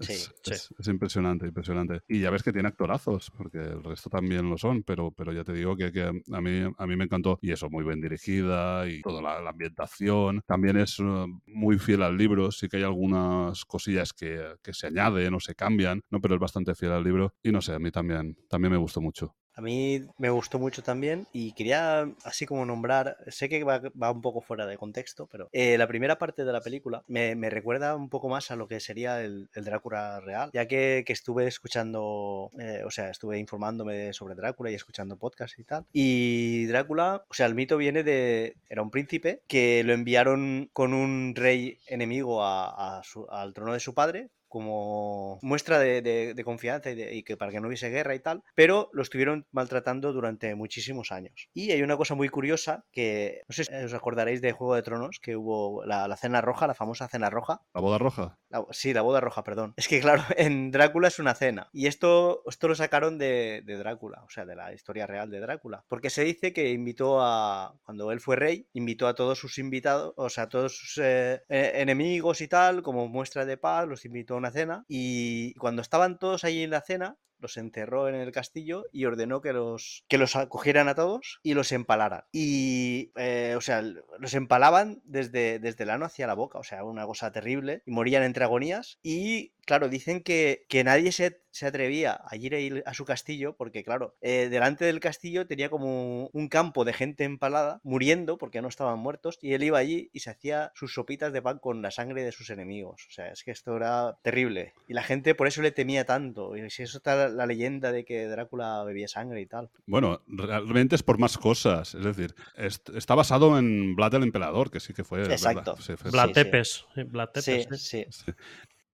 Speaker 3: Sí.
Speaker 1: Es,
Speaker 2: sí.
Speaker 1: es- es impresionante, impresionante. Y ya ves que tiene actorazos, porque el resto también lo son, pero, pero ya te digo que, que a, mí, a mí me encantó. Y eso, muy bien dirigida y toda la, la ambientación. También es eh, muy fiel al libro, sí que hay algunas cosillas que, que se añaden o se cambian, ¿no? pero es bastante fiel al libro. Y no sé, a mí también, también me gustó mucho.
Speaker 3: A mí me gustó mucho también y quería así como nombrar, sé que va, un poco fuera de contexto, pero eh, la primera parte de la película me, recuerda un poco más a lo que sería el, el Drácula real, ya que, que estuve escuchando, eh, o sea, estuve informándome sobre Drácula y escuchando podcasts y tal. Y Drácula, o sea, el mito viene de, era un príncipe que lo enviaron con un rey enemigo a- al trono de su padre como muestra de, de- de confianza y, de- y que para que no hubiese guerra y tal, pero lo estuvieron maltratando durante muchísimos años. Y hay una cosa muy curiosa que, no sé si os acordaréis de Juego de Tronos, que hubo la, la cena roja, la famosa cena roja.
Speaker 1: La boda roja.
Speaker 3: La- sí, la boda roja, perdón. Es que claro, en Drácula es una cena. Y esto, esto lo sacaron de, de Drácula, o sea, de la historia real de Drácula. Porque se dice que invitó a, cuando él fue rey, invitó a todos sus invitados, o sea, a todos sus eh, eh, enemigos y tal, como muestra de paz, los invitó a una cena. Y cuando estaban todos ahí en la cena, los encerró en el castillo y ordenó que los, que los acogieran a todos y los empalaran. Y, eh, o sea, los empalaban desde, desde el ano hacia la boca, o sea, una cosa terrible, y morían entre agonías. Y, claro, dicen que, que nadie se, se atrevía a ir a, ir a su castillo porque, claro, eh, delante del castillo tenía como un campo de gente empalada, muriendo porque no estaban muertos, y él iba allí y se hacía sus sopitas de pan con la sangre de sus enemigos. O sea, es que esto era terrible. Y la gente por eso le temía tanto. Y si eso está la, leyenda de que Drácula bebía sangre y tal.
Speaker 1: Bueno, realmente es por más cosas. Es decir, est- está basado en Vlad el Emperador, que sí que fue.
Speaker 3: Exacto.
Speaker 1: Sí, fue-
Speaker 2: Vlad
Speaker 3: sí.
Speaker 2: Tepes. sí, Vlad
Speaker 3: Sí,
Speaker 2: Tepes, sí.
Speaker 3: sí.
Speaker 1: Sí.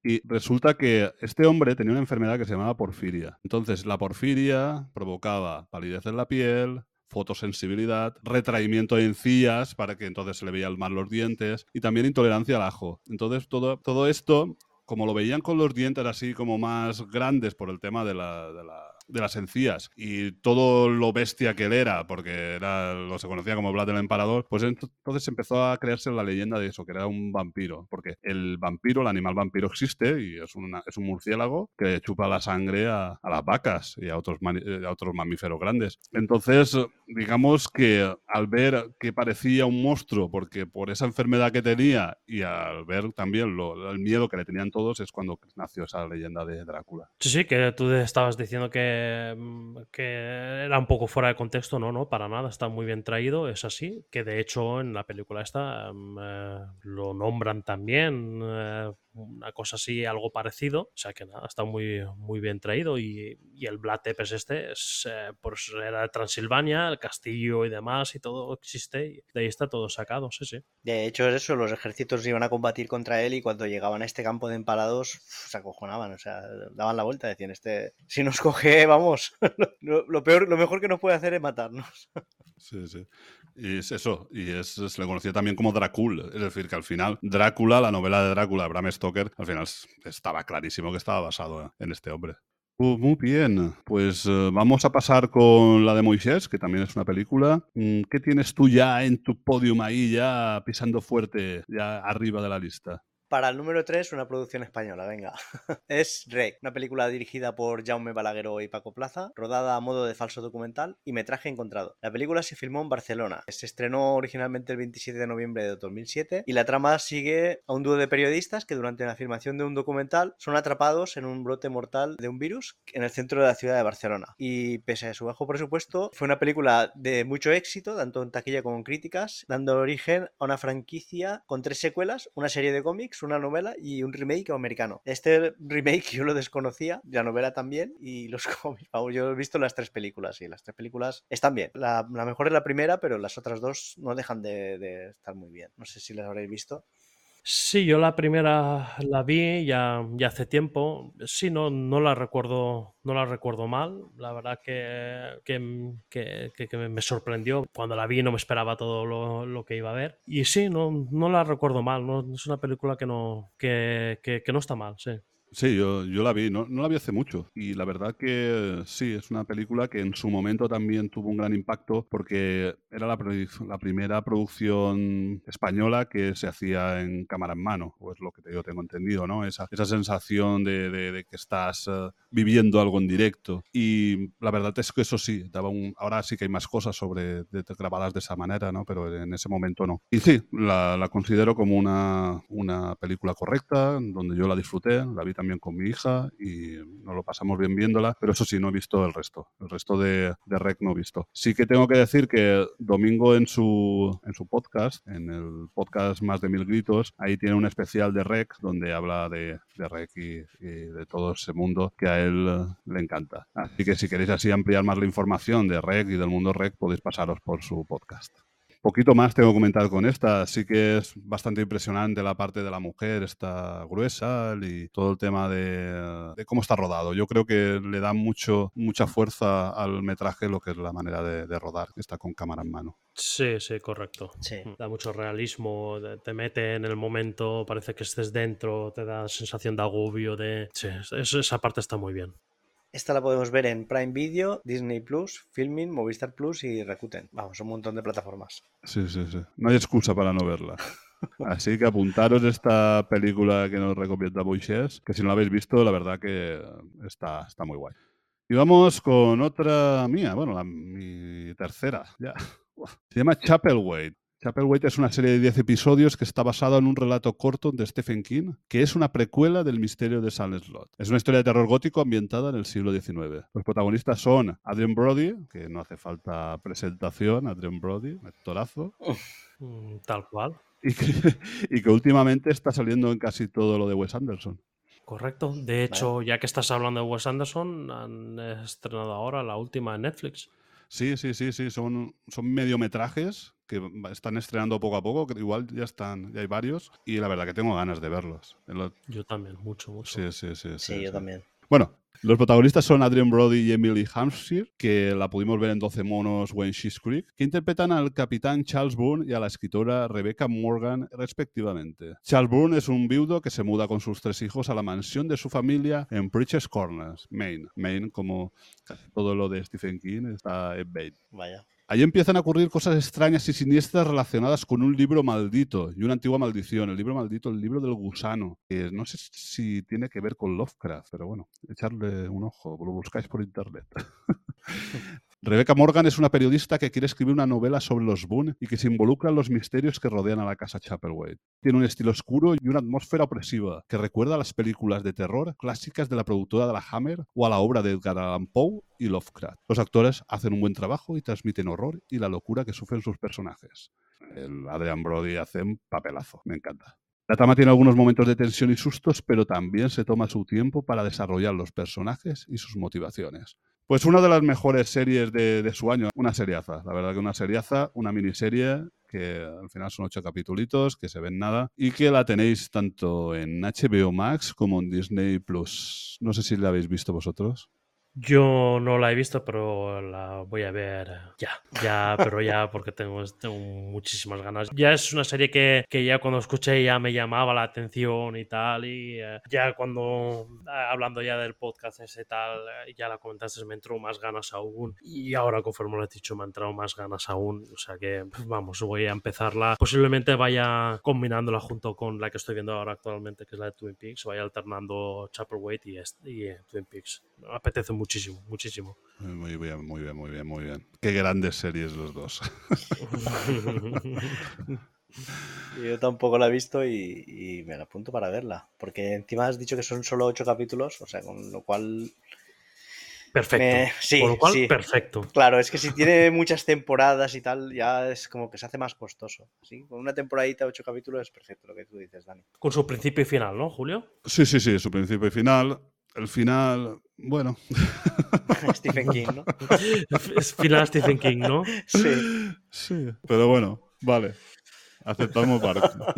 Speaker 1: Y resulta que este hombre tenía una enfermedad que se llamaba porfiria. Entonces, la porfiria provocaba palidez en la piel, fotosensibilidad, retraimiento de encías para que entonces se le veían mal los dientes y también intolerancia al ajo. Entonces, todo, todo esto, como lo veían con los dientes así como más grandes por el tema de, la, de, la- de las encías y todo lo bestia que él era, porque era, lo se conocía como Vlad el Emperador, pues ent- entonces empezó a crearse la leyenda de eso, que era un vampiro, porque el vampiro, el animal vampiro existe y es, una- es un murciélago que chupa la sangre a, a las vacas y a otros, eh, a otros mamíferos grandes. Entonces, digamos que al ver que parecía un monstruo, porque por esa enfermedad que tenía y al ver también lo- el miedo que le tenían todos, es cuando nació esa leyenda de Drácula.
Speaker 2: Sí, sí, que tú estabas diciendo que, mm, que era un poco fuera de contexto, no, no, para nada, está muy bien traído, es así, que de hecho en la película esta mm, eh, lo nombran también, eh, una cosa así, algo parecido, o sea que nada, está muy, muy bien traído y, y el Vlad Tepes este es, eh, pues era de Transilvania, el castillo y demás y todo existe y de ahí está todo sacado, sí, sí.
Speaker 3: De hecho, es eso, los ejércitos iban a combatir contra él y cuando llegaban a este campo de empalados se acojonaban, o sea, daban la vuelta, decían, este, si nos coge, vamos, lo, lo peor, lo mejor que nos puede hacer es matarnos.
Speaker 1: Sí, sí. Y es eso, y es, se le conocía también como Dracul, es decir, que al final Drácula, la novela de Drácula de Bram Stoker, al final estaba clarísimo que estaba basado en este hombre. Uh, muy bien, pues eh, vamos a pasar con la de Moisés, que también es una película. Mm, ¿Qué tienes tú ya en tu podium ahí, ya pisando fuerte, ya arriba de la lista?
Speaker 3: Para el número 3, una producción española, venga. es Rec, una película dirigida por Jaume Balagueró y Paco Plaza, rodada a modo de falso documental y metraje encontrado. La película se filmó en Barcelona. Se estrenó originalmente el 27 de noviembre de 2007 y la trama sigue a un dúo de periodistas que durante la filmación de un documental son atrapados en un brote mortal de un virus en el centro de la ciudad de Barcelona. Y pese a su bajo presupuesto, fue una película de mucho éxito, tanto en taquilla como en críticas, dando origen a una franquicia con tres secuelas, una serie de cómics, una novela y un remake americano. Este remake yo lo desconocía, la novela también y los cómics. Yo he visto las tres películas y las tres películas están bien. La, mejor es la primera, pero las otras dos no dejan de, de estar muy bien. No sé si las habréis visto.
Speaker 2: Sí, yo la primera la vi ya, ya hace tiempo. Sí, no, no la recuerdo, no la recuerdo mal. La verdad que, que, que- que- que me sorprendió. Cuando la vi no me esperaba todo lo, lo que iba a ver. Y sí, no, no la recuerdo mal. No, es una película que no, que no está mal, sí.
Speaker 1: Sí, yo, yo la vi, no, no la vi hace mucho. Y la verdad que sí, es una película que en su momento también tuvo un gran impacto porque era la, la primera producción española que se hacía en cámara en mano, o es lo que yo tengo entendido, ¿no? Esa, esa sensación de, de- de que estás eh, viviendo algo en directo. Y la verdad es que eso sí, daba un, ahora sí que hay más cosas sobre de grabadas de esa manera, ¿no? Pero en ese momento no. Y sí, la, la considero como una, una película correcta, donde yo la disfruté, la vi también con mi hija y nos lo pasamos bien viéndola, pero eso sí, no he visto el resto. El resto de, de Rec no he visto. Sí que tengo que decir que Domingo en su, en su podcast, en el podcast Más de Mil Gritos, ahí tiene un especial de Rec donde habla de, de Rec y, y de todo ese mundo que a él le encanta. Así que si queréis así ampliar más la información de Rec y del mundo Rec, podéis pasaros por su podcast. Poquito más tengo que comentar con esta. Sí que es bastante impresionante la parte de la mujer, está gruesa y todo el tema de, de cómo está rodado. Yo creo que le da mucho, mucha fuerza al metraje lo que es la manera de, de rodar, que está con cámara en mano.
Speaker 2: Sí, sí, correcto.
Speaker 3: Sí.
Speaker 2: Mm, Da mucho realismo, te mete en el momento, parece que estés dentro, te da sensación de agobio, de... Sí, es- esa parte está muy bien.
Speaker 3: Esta la podemos ver en Prime Video, Disney Plus, Filming, Movistar Plus y Rakuten. Vamos, un montón de plataformas.
Speaker 1: Sí, sí, sí. No hay excusa para no verla. Así que apuntaros esta película que nos recomienda Moisés, que si no la habéis visto, la verdad que está, está muy guay. Y vamos con otra mía, bueno, la, mi tercera, ya. Se llama Chapelwaite. Chapelwaite es una serie de 10 episodios que está basada en un relato corto de Stephen King, que es una precuela del misterio de Salem Slot. Es una historia de terror gótico ambientada en el siglo XIX. Los protagonistas son Adrian Brody, que no hace falta presentación, Adrian Brody, actorazo,
Speaker 2: Mm, Tal cual.
Speaker 1: y que, y que últimamente está saliendo en casi todo lo de Wes Anderson.
Speaker 2: Correcto. De hecho, ya que estás hablando de Wes Anderson, han estrenado ahora la última en Netflix.
Speaker 1: Sí, sí, sí, sí, son, son mediometrajes que están estrenando poco a poco, que igual ya están, ya hay varios, y la verdad que tengo ganas de verlos. Lo-
Speaker 2: Yo también, mucho, mucho.
Speaker 1: Sí, sí, sí.
Speaker 3: Sí,
Speaker 1: sí,
Speaker 3: yo
Speaker 1: sí.
Speaker 3: también.
Speaker 1: Bueno, los protagonistas son Adrian Brody y Emily Hampshire, que la pudimos ver en 12 monos o en She's Creek, que interpretan al capitán Charles Bourne y a la escritora Rebecca Morgan, respectivamente. Charles Bourne es un viudo que se muda con sus tres hijos a la mansión de su familia en Preacher's Corners, Maine. Maine, como casi todo lo de Stephen King, está en Maine.
Speaker 3: Vaya.
Speaker 1: Allí empiezan a ocurrir cosas extrañas y siniestras relacionadas con un libro maldito y una antigua maldición. El libro maldito, el libro del gusano. que no sé si tiene que ver con Lovecraft, pero bueno, echarle un ojo, lo buscáis por internet. Rebecca Morgan es una periodista que quiere escribir una novela sobre los Boone y que se involucra en los misterios que rodean a la casa Chapelwaite. Tiene un estilo oscuro y una atmósfera opresiva que recuerda a las películas de terror clásicas de la productora de la Hammer o a la obra de Edgar Allan Poe y Lovecraft. Los actores hacen un buen trabajo y transmiten horror y la locura que sufren sus personajes. El Adrian Brody hace un papelazo, me encanta. La trama tiene algunos momentos de tensión y sustos, pero también se toma su tiempo para desarrollar los personajes y sus motivaciones. Pues una de las mejores series de, de su año, una seriaza, la verdad que una seriaza, una miniserie que al final son ocho capitulitos, que se ven nada, y que la tenéis tanto en HBO Max como en Disney Plus. No sé si la habéis visto vosotros.
Speaker 2: Yo no la he visto, pero la voy a ver ya. Ya, pero ya porque tengo, tengo muchísimas ganas. Ya es una serie que, que ya cuando escuché ya me llamaba la atención y tal. Y eh, ya cuando, eh, hablando ya del podcast ese tal, eh, ya la comentaste, me entró más ganas aún. Y ahora, conforme lo has dicho, me han entrado más ganas aún. O sea que, pues, vamos, voy a empezarla. Posiblemente vaya combinándola junto con la que estoy viendo ahora actualmente, que es la de Twin Peaks. Vaya alternando Chapelwaite y, este- y eh, Twin Peaks. Me apetece muchísimo, muchísimo.
Speaker 1: Muy bien, muy bien, muy bien, muy bien. Qué grandes series los dos.
Speaker 3: Yo tampoco la he visto y, y me la apunto para verla. Porque encima has dicho que son solo ocho capítulos, o sea, con lo cual.
Speaker 2: Perfecto.
Speaker 3: Me- sí,
Speaker 2: Con lo cual,
Speaker 3: sí.
Speaker 2: perfecto.
Speaker 3: Claro, es que si tiene muchas temporadas y tal, ya es como que se hace más costoso. ¿sí? Con una temporadita, ocho capítulos, es perfecto lo que tú dices, Dani.
Speaker 2: Con su principio y final, ¿no, Julio?
Speaker 1: Sí, sí, sí, su principio y final. El final, bueno,
Speaker 3: Stephen King, ¿no?
Speaker 2: Es final Stephen King, ¿no?
Speaker 3: Sí.
Speaker 1: sí, pero bueno, vale. Aceptamos barco.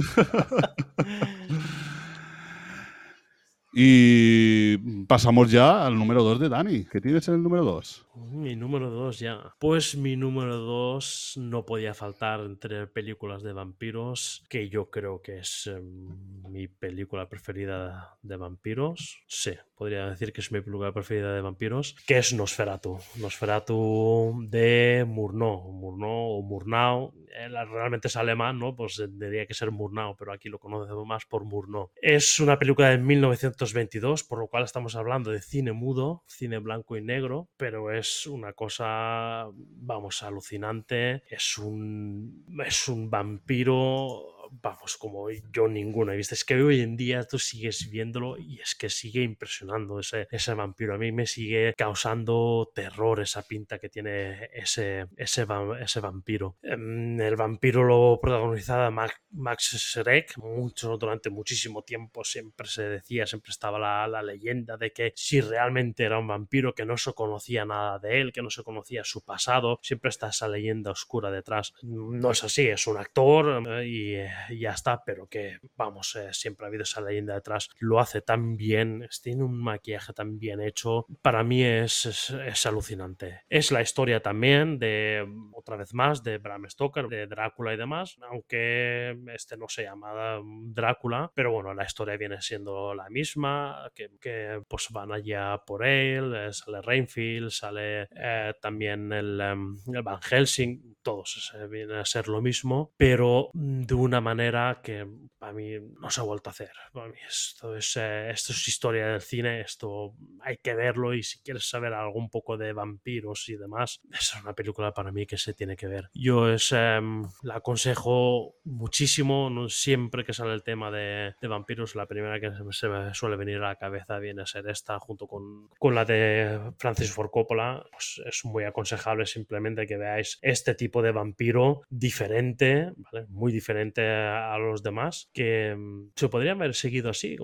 Speaker 1: Y pasamos ya al número 2 de Dani. ¿Qué tienes en el número 2?
Speaker 2: Mi número 2 ya. Pues mi número 2 no podía faltar entre películas de vampiros, que yo creo que es eh, mi película preferida de vampiros. Sí, podría decir que es mi película preferida de vampiros, que es Nosferatu. Nosferatu de Murnau. Murnau o Murnau. Eh, realmente es alemán, ¿no? Pues tendría que ser Murnau, pero aquí lo conocemos más por Murnau. Es una película de 1922, por lo cual estamos hablando de cine mudo, cine blanco y negro, pero es una cosa, vamos, alucinante. Es un, es un vampiro vamos, como yo ninguno he. Es que hoy en día tú sigues viéndolo y es que sigue impresionando ese, ese vampiro. A mí me sigue causando terror esa pinta que tiene ese, ese, ese vampiro. Em, el vampiro lo protagonizaba Max Schreck. Mucho, durante muchísimo tiempo siempre se decía, siempre estaba la, la leyenda de que si realmente era un vampiro, que no se conocía nada de él, que no se conocía su pasado, siempre está esa leyenda oscura detrás. No es así, es un actor eh, eh, ya está, pero que, vamos, eh, siempre ha habido esa leyenda detrás. Lo hace tan bien, tiene un maquillaje tan bien hecho. Para mí es, es, alucinante. Es la historia también de, otra vez más, de Bram Stoker, de Drácula y demás, aunque este no se llama Drácula, pero bueno, la historia viene siendo la misma, que, que pues van allá por él, eh, sale Rainfield, sale eh, también el, em, el, Van Helsing, todos viene a ser lo mismo, pero de una manera manera que para mí no se ha vuelto a hacer. Esto es, eh, esto es historia del cine, esto hay que verlo y si quieres saber algo un poco de vampiros y demás, es una película para mí que se tiene que ver. Yo es, em, la aconsejo muchísimo, no, siempre que sale el tema de, de, vampiros, la primera que se me suele venir a la cabeza viene a ser esta junto con, con la de Francis Ford Coppola. Pues es muy aconsejable simplemente que veáis este tipo de vampiro diferente, ¿vale? muy diferente a los demás, que mm, se podrían haber seguido así,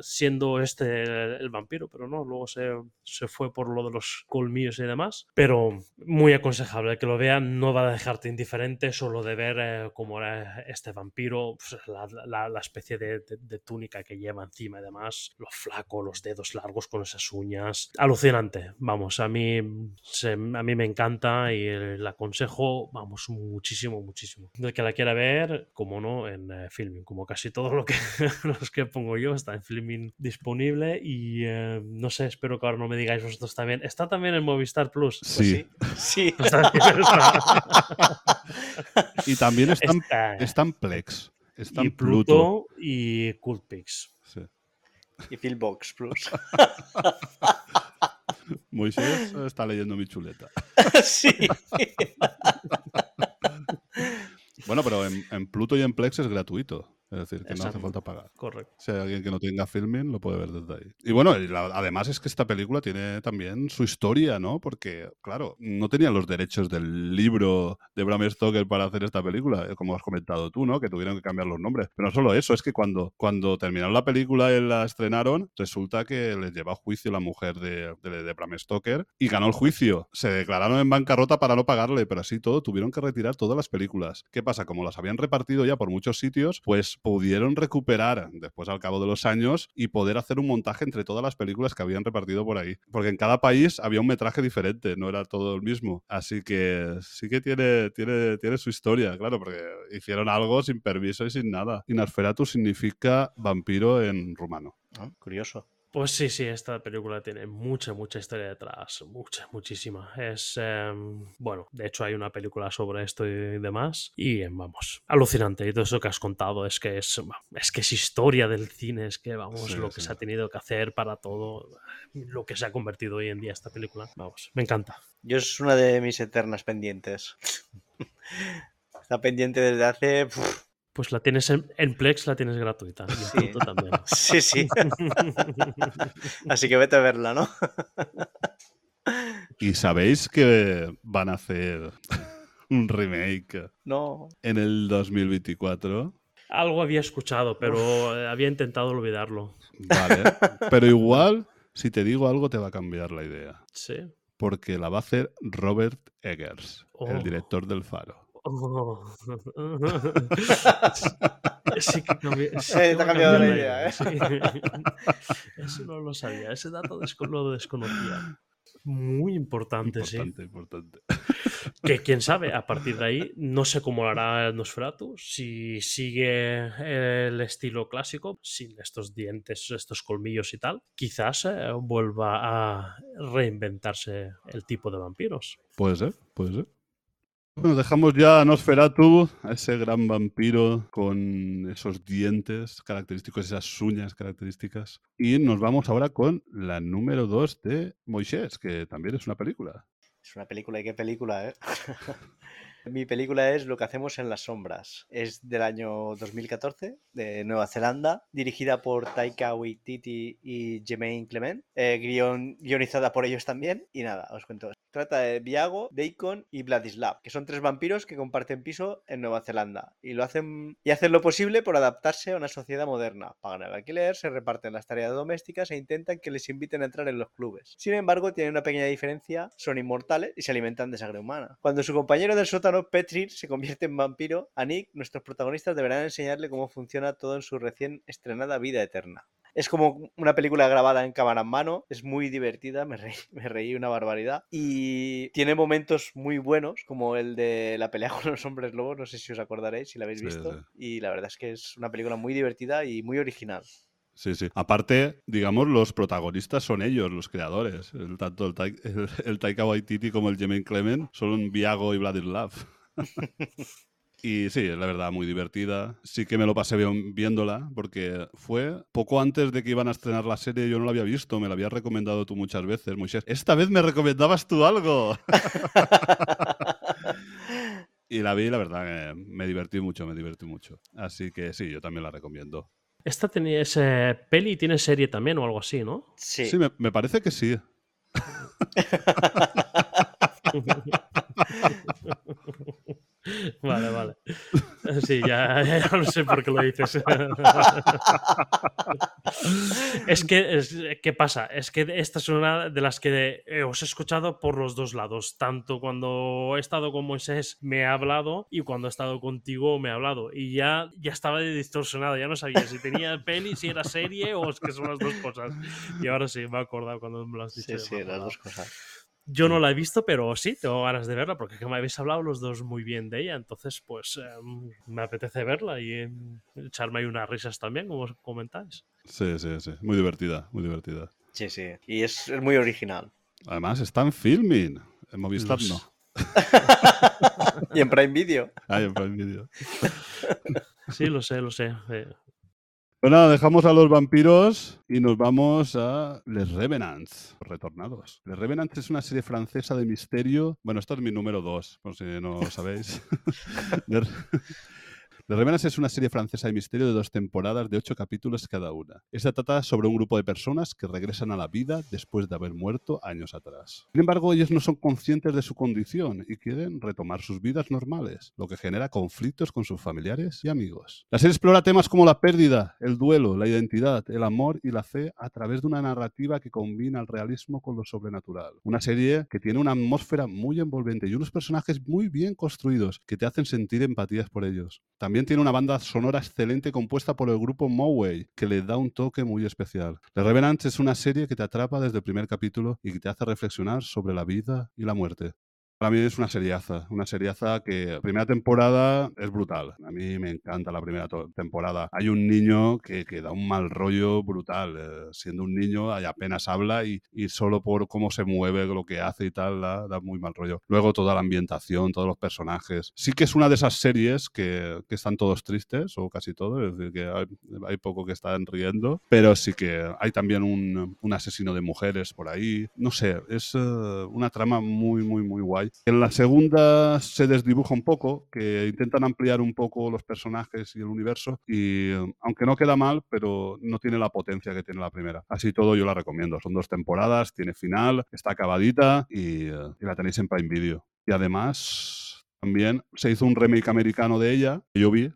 Speaker 2: siendo este el, vampiro, pero no, luego se, se, fue por lo de los colmillos y demás. Pero muy aconsejable que lo vean, no va a dejarte indiferente solo de ver eh, cómo era este vampiro, pues, la, la, especie de, de, túnica que lleva encima y demás, lo flaco, los dedos largos con esas uñas. Alucinante, vamos, a mí, se, a mí me encanta y el aconsejo, vamos, muchísimo, muchísimo. El que la quiera ver, como no, en eh, Filming. Como casi todo lo que, los que pongo yo está en Filming disponible y eh, no sé, espero que ahora no me digáis vosotros también. ¿Está también en Movistar Plus?
Speaker 1: Pues sí.
Speaker 3: sí.
Speaker 2: Pues también está.
Speaker 1: y también está, está, en Plex. Está
Speaker 2: y
Speaker 1: en Pluto.
Speaker 2: Pluto y Cultpix.
Speaker 1: Sí.
Speaker 3: Y Filmbox Plus.
Speaker 1: Moisés está leyendo mi chuleta.
Speaker 3: sí.
Speaker 1: Bueno, pero en, Pluto y en Plex es gratuito. Es decir, que Exacto. no hace falta pagar.
Speaker 2: Correcto.
Speaker 1: Si hay alguien que no tenga filming, lo puede ver desde ahí. Y bueno, la, además es que esta película tiene también su historia, ¿no? Porque, claro, no tenían los derechos del libro de Bram Stoker para hacer esta película, eh, como has comentado tú, ¿no? Que tuvieron que cambiar los nombres. Pero no solo eso, es que cuando, cuando terminaron la película y la estrenaron, resulta que les lleva a juicio la mujer de, de, de Bram Stoker y ganó el juicio. Se declararon en bancarrota para no pagarle, pero así todo tuvieron que retirar todas las películas. ¿Qué pasa? Como las habían repartido ya por muchos sitios, pues pudieron recuperar después al cabo de los años y poder hacer un montaje entre todas las películas que habían repartido por ahí. Porque en cada país había un metraje diferente, no era todo el mismo. Así que sí que tiene, tiene, tiene su historia, claro, porque hicieron algo sin permiso y sin nada. Inosferatu significa vampiro en rumano.
Speaker 3: Ah, curioso.
Speaker 2: Pues sí, sí, esta película tiene mucha, mucha historia detrás, mucha, muchísima. Es, eh, bueno, de hecho hay una película sobre esto y demás, y vamos, alucinante. Y todo eso que has contado es que es, es que es historia del cine, es que, vamos, sí, lo que se ha tenido que hacer para todo, lo que se ha convertido hoy en día esta película. Vamos, me encanta.
Speaker 3: Yo es una de mis eternas pendientes. Está pendiente desde hace...
Speaker 2: pues la tienes en, en, Plex, la tienes gratuita.
Speaker 3: Sí.
Speaker 2: también.
Speaker 3: sí, sí. Así que vete a verla, ¿no?
Speaker 1: y sabéis que van a hacer un remake
Speaker 3: no.
Speaker 1: en el 2024.
Speaker 2: Algo había escuchado, pero Uf. había intentado olvidarlo.
Speaker 1: Vale. Pero igual, si te digo algo, te va a cambiar la idea.
Speaker 2: Sí.
Speaker 1: Porque la va a hacer Robert Eggers,
Speaker 2: Oh.
Speaker 1: el director del Faro.
Speaker 2: Oh. Sí que cambi- sí
Speaker 3: Eh,
Speaker 2: que
Speaker 3: te ha cambiado la idea, ¿eh?
Speaker 2: sí. Eso no lo sabía, ese dato lo desconocía. Muy importante, sí.
Speaker 1: Importante, importante.
Speaker 2: Que quién sabe, a partir de ahí, no sé cómo lo hará Nosferatu, si sigue el estilo clásico, sin estos dientes, estos colmillos y tal, quizás eh, vuelva a reinventarse el tipo de vampiros.
Speaker 1: Puede ser, puede ser. Bueno, dejamos ya a Nosferatu, a ese gran vampiro con esos dientes característicos, esas uñas características. Y nos vamos ahora con la número 2 de Moisés, que también es una película.
Speaker 3: Es una película y qué película, ¿eh? Mi película es Lo que hacemos en las sombras. Es del año 2014, de Nueva Zelanda, dirigida por Taika Waititi y Jermaine Clement, eh, guion- guionizada por ellos también. Y nada, os cuento. Trata de Viago, Deacon y Vladislav, que son tres vampiros que comparten piso en Nueva Zelanda y lo hacen y hacen lo posible por adaptarse a una sociedad moderna. Pagan el alquiler, se reparten las tareas domésticas e intentan que les inviten a entrar en los clubes. Sin embargo, tienen una pequeña diferencia, son inmortales y se alimentan de sangre humana. Cuando su compañero del sótano, Petrir, se convierte en vampiro, a Nick, nuestros protagonistas deberán enseñarle cómo funciona todo en su recién estrenada vida eterna. Es como una película grabada en cámara en mano, es muy divertida, me reí, me reí una barbaridad. Y tiene momentos muy buenos, como el de la pelea con los hombres lobos, no sé si os acordaréis, si la habéis
Speaker 1: Sí,
Speaker 3: visto.
Speaker 1: sí.
Speaker 3: Y la verdad es que es una película muy divertida y muy original.
Speaker 1: Sí, sí. Aparte, digamos, los protagonistas son ellos, los creadores. El, tanto el, el, Taika Waititi como el Jermaine Clement son un Viago y Vladislav. Y sí, es la verdad, muy divertida. Sí que me lo pasé viéndola, porque fue poco antes de que iban a estrenar la serie, yo no la había visto, me la habías recomendado tú muchas veces, Moisés. Esta vez me recomendabas tú algo. y la vi, la verdad, que me divertí mucho, me divertí mucho. Así que sí, yo también la recomiendo.
Speaker 2: Esta tenía ese peli y tiene serie también o algo así, ¿no?
Speaker 3: Sí.
Speaker 1: Sí, me, me parece que sí.
Speaker 2: Vale, vale. Sí, ya, ya no sé por qué lo dices. es que, es- ¿qué pasa? Es que esta es una de las que os he escuchado por los dos lados. Tanto cuando he estado con Moisés me ha hablado y cuando he estado contigo me ha hablado. Y ya, ya estaba distorsionado, ya no sabía si tenía peli, si era serie o es que son las dos cosas. Y ahora sí, me he acordado cuando me lo has dicho.
Speaker 3: Sí, sí, las dos cosas.
Speaker 2: Yo no la he visto, pero sí, tengo ganas de verla porque es que me habéis hablado los dos muy bien de ella. Entonces, pues em, me apetece verla y em, echarme ahí unas risas también, como os comentáis.
Speaker 1: Sí, sí, sí. Muy divertida, muy divertida.
Speaker 3: Sí, sí. Y es, es muy original.
Speaker 1: Además, están filming. En Movistar
Speaker 2: Los-
Speaker 1: no.
Speaker 3: y en Prime Video.
Speaker 1: Ahí en Prime Video.
Speaker 2: Sí, lo sé, lo sé. eh,
Speaker 1: Bueno, nada, dejamos a los vampiros y nos vamos a Les Revenants, retornados. Les Revenants es una serie francesa de misterio. Bueno, esto es mi número 2, por si no lo sabéis. Les Revenants es una serie francesa de misterio de dos temporadas de ocho capítulos cada una. Esta trata sobre un grupo de personas que regresan a la vida después de haber muerto años atrás. Sin embargo, ellos no son conscientes de su condición y quieren retomar sus vidas normales, lo que genera conflictos con sus familiares y amigos. La serie explora temas como la pérdida, el duelo, la identidad, el amor y la fe a través de una narrativa que combina el realismo con lo sobrenatural. Una serie que tiene una atmósfera muy envolvente y unos personajes muy bien construidos que te hacen sentir empatías por ellos. También tiene una banda sonora excelente compuesta por el grupo Moway, que le da un toque muy especial. The Revenant es una serie que te atrapa desde el primer capítulo y que te hace reflexionar sobre la vida y la muerte. Para mí es una seriaza, una seriaza que la primera temporada es brutal. A mí me encanta la primera temporada. Hay un niño que, que da un mal rollo brutal. eh, siendo un niño, ahí apenas habla y, y solo por cómo se mueve, lo que hace y tal, da, da muy mal rollo. Luego toda la ambientación, todos los personajes. Sí que es una de esas series que, que están todos tristes, o casi todos, es decir, que hay, hay poco que están riendo, pero sí que hay también un, un asesino de mujeres por ahí. No sé, es eh, una trama muy, muy, muy guay. En la segunda se desdibuja un poco, que intentan ampliar un poco los personajes y el universo, y aunque no queda mal, pero no tiene la potencia que tiene la primera. Así todo yo la recomiendo. Son dos temporadas, tiene final, está acabadita y, la tenéis en Prime Video. Y además... También se hizo un remake americano de ella, que yo vi,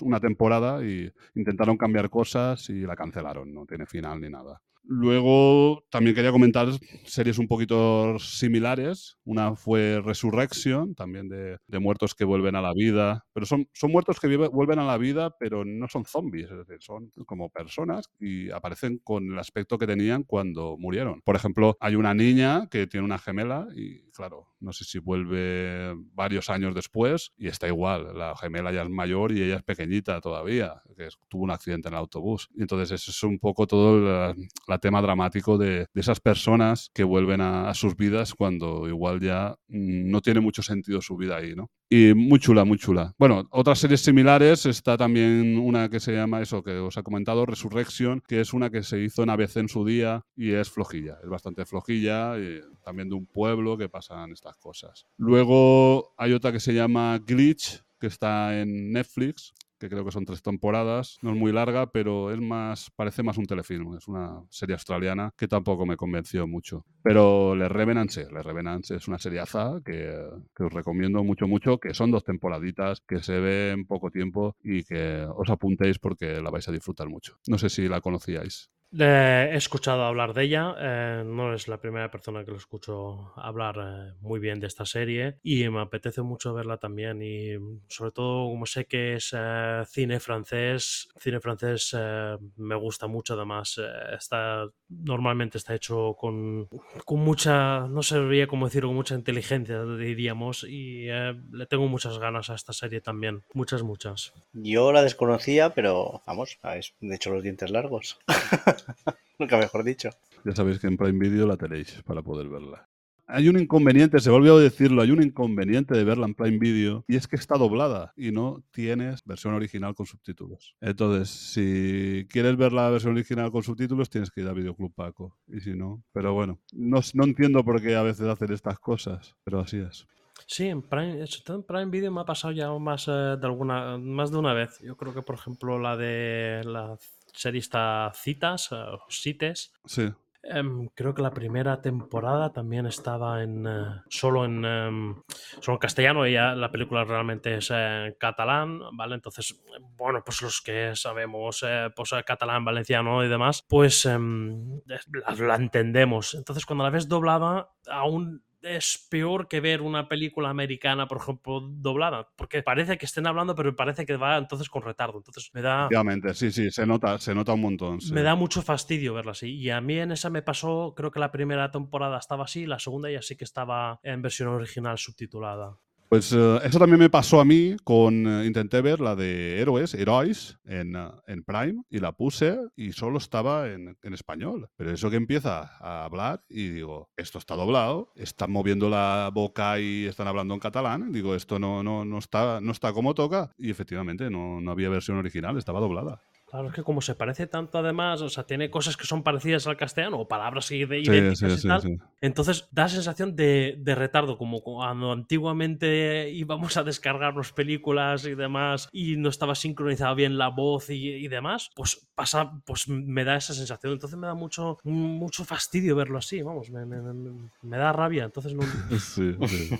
Speaker 1: una temporada y intentaron cambiar cosas y la cancelaron, no tiene final ni nada. Luego también quería comentar series un poquito similares. Una fue Resurrection, también de, de muertos que vuelven a la vida. Pero son, son muertos que vive- vuelven a la vida, pero no son zombies, es decir, son como personas y aparecen con el aspecto que tenían cuando murieron. Por ejemplo, hay una niña que tiene una gemela y, claro, no sé si vuelve varios años después y está igual. La gemela ya es mayor y ella es pequeñita todavía, que es- tuvo un accidente en el autobús. Entonces eso es un poco todo la, la tema dramático de, esas personas que vuelven a, a sus vidas cuando igual ya mm, no tiene mucho sentido su vida ahí, ¿no? Y muy chula, muy chula. Bueno, otras series similares está también una que se llama eso que os he comentado, Resurrection, que es una que se hizo en ABC en su día y es flojilla, es bastante flojilla, y también de un pueblo que pasan estas cosas. Luego hay otra que se llama Glitch, que está en Netflix, que creo que son tres temporadas, no es muy larga, pero es más, parece más un telefilm, es una serie australiana que tampoco me convenció mucho. Pero Le Revenant sí, Le Revenant es una seriaza que, que os recomiendo mucho, mucho, que son dos temporaditas, que se ve en poco tiempo y que os apuntéis porque la vais a disfrutar mucho. No sé si la conocíais.
Speaker 2: Eh, he escuchado hablar de ella, eh, no es la primera persona que lo escucho hablar eh, muy bien de esta serie y me apetece mucho verla también y sobre todo como sé que es eh, cine francés, cine francés eh, me gusta mucho además, eh, está normalmente está hecho con, con mucha, no sabría cómo decirlo, con mucha inteligencia diríamos y le tengo muchas ganas a esta serie también, muchas, muchas.
Speaker 3: Yo la desconocía, pero vamos, de hecho los dientes largos. Nunca mejor dicho.
Speaker 1: Ya sabéis que en Prime Video la tenéis para poder verla. Hay un inconveniente, se volvió a decirlo, hay un inconveniente de verla en Prime Video y es que está doblada y no tienes versión original con subtítulos. Entonces, si quieres ver la versión original con subtítulos, tienes que ir a Videoclub Paco. Y si no, pero bueno, no, no entiendo por qué a veces hacen estas cosas, pero así es.
Speaker 2: Sí, en Prime, en Prime Video me ha pasado ya más, eh, de alguna, más de una vez. Yo creo que, por ejemplo, la de la serie está Citas, eh, o Cites.
Speaker 1: Sí.
Speaker 2: em, creo que la primera temporada también estaba en eh, solo en em, solo en castellano y ya la película realmente es eh, catalán, ¿vale? Entonces, bueno, pues los que sabemos eh, pues, catalán, valenciano y demás, pues la, la entendemos. Entonces, cuando la ves doblada, aún es peor que ver una película americana, por ejemplo, doblada, porque parece que estén hablando, pero parece que va entonces con retardo. Entonces me da,
Speaker 1: Efectivamente, sí, sí, se nota, se nota un montón. sí.
Speaker 2: me da mucho fastidio verla así. Y a mí en esa me pasó, creo que la primera temporada estaba así, la segunda ya sí que estaba en versión original subtitulada.
Speaker 1: Pues eh, eso también me pasó a mí con. eh, intenté ver la de Héroes, Heroes, en, eh, en Prime, y la puse y solo estaba en, en español. Pero eso que empieza a hablar y digo, esto está doblado, están moviendo la boca y están hablando en catalán. Digo, esto no, no, no, está, no está como toca. Y efectivamente, no, no había versión original, estaba doblada.
Speaker 2: Claro, es que como se parece tanto además, o sea, tiene cosas que son parecidas al castellano o palabras ide-
Speaker 1: Sí,
Speaker 2: idénticas
Speaker 1: sí,
Speaker 2: y
Speaker 1: sí,
Speaker 2: tal.
Speaker 1: sí.
Speaker 2: Entonces da sensación de, de retardo, como cuando antiguamente íbamos a descargarnos películas y demás y no estaba sincronizada bien la voz y, y demás, pues pasa, pues me da esa sensación. Entonces me da mucho, mucho fastidio verlo así, vamos, me, me- me- me da rabia. Entonces no,
Speaker 1: Sí, sí.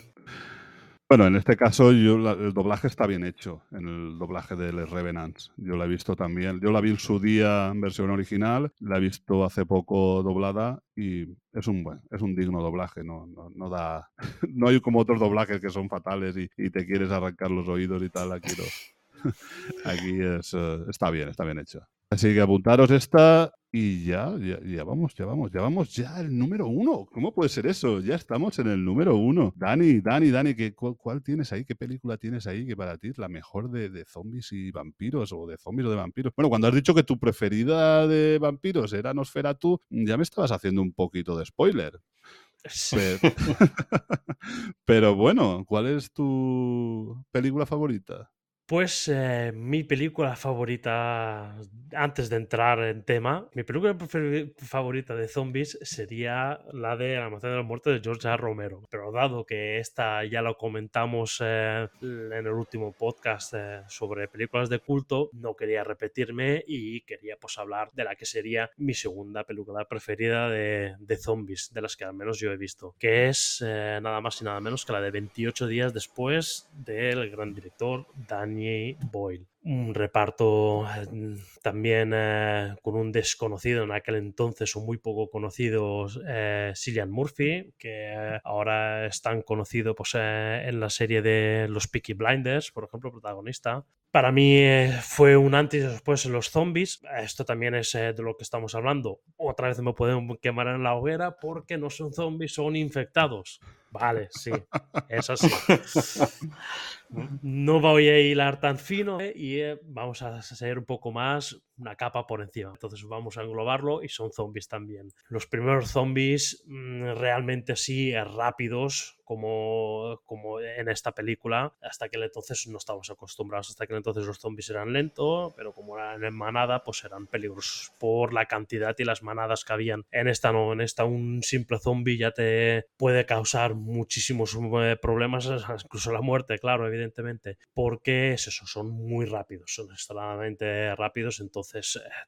Speaker 1: Bueno, en este caso yo la- el doblaje está bien hecho, en el doblaje de Les Revenants. Yo la he visto también. Yo la vi en su día en versión original, la he visto hace poco doblada y es un buen, es un digno doblaje. No, no, no da, no hay como otros doblajes que son fatales y, te quieres arrancar los oídos y tal. Aquí no. Aquí es, eh, está bien, está bien hecho. Así que apuntaros esta y ya, ya, ya vamos, ya vamos, ya vamos ya el número uno. ¿Cómo puede ser eso? Ya estamos en el número uno. Dani, Dani, Dani, ¿qué, cuál, cuál tienes ahí? ¿Qué película tienes ahí que para ti es la mejor de, de zombies y vampiros o de zombies o de vampiros? Bueno, cuando has dicho que tu preferida de vampiros era Nosferatu, ya me estabas haciendo un poquito de spoiler. Pero, pero bueno, ¿cuál es tu película favorita?
Speaker 2: Pues eh, mi película favorita, antes de entrar en tema, mi película favorita de zombies sería la de La Manzana de la Muerte de George. Romero. Pero dado que esta ya lo comentamos eh, en el último podcast eh, sobre películas de culto, no quería repetirme y quería pues hablar de la que sería mi segunda película preferida de, de zombies, de las que al menos yo he visto, que es nada más y nada menos que la de 28 días después del gran director Daniel Danny Boyle. Un reparto eh, también eh, con un desconocido en aquel entonces o muy poco conocido, eh, Cillian Murphy, que eh, ahora es tan conocido pues, eh, en la serie de Los Peaky Blinders, por ejemplo, protagonista. Para mí eh, fue un antes y después en los zombies. Esto también es eh, de lo que estamos hablando. Otra vez me pueden quemar en la hoguera porque no son zombies, son infectados. Vale, sí, es así. No voy a hilar tan fino eh, y eh, vamos a hacer un poco más una capa por encima. Entonces vamos a englobarlo y son zombies también. Los primeros zombies mm, realmente sí eh, rápidos como, como en esta película. Hasta que entonces no estábamos acostumbrados. Hasta que entonces los zombies eran lentos, pero como eran en manada, pues eran peligrosos por la cantidad y las manadas que habían. En esta no, en esta un simple zombie ya te puede causar muchísimos eh, problemas, incluso la muerte, claro, evidentemente. Porque es eso, son muy rápidos, son extremadamente rápidos, entonces eh,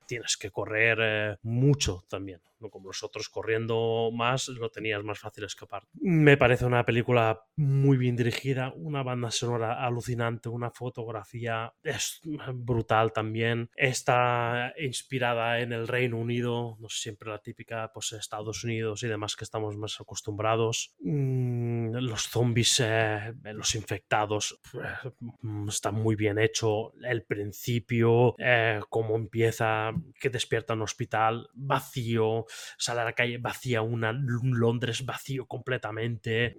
Speaker 2: tienes que correr eh, mucho también. No como los otros corriendo más, lo tenías más fácil escapar. Me parece una película muy bien dirigida, una banda sonora alucinante, una fotografía es brutal también. Está inspirada en el Reino Unido, no siempre la típica, pues Estados Unidos y demás que estamos más acostumbrados. Mm, los zombies, eh, los infectados, está muy bien hecho. El principio, eh, cómo empieza, que despierta un hospital vacío, sale a la calle vacía, una, un Londres vacío completamente.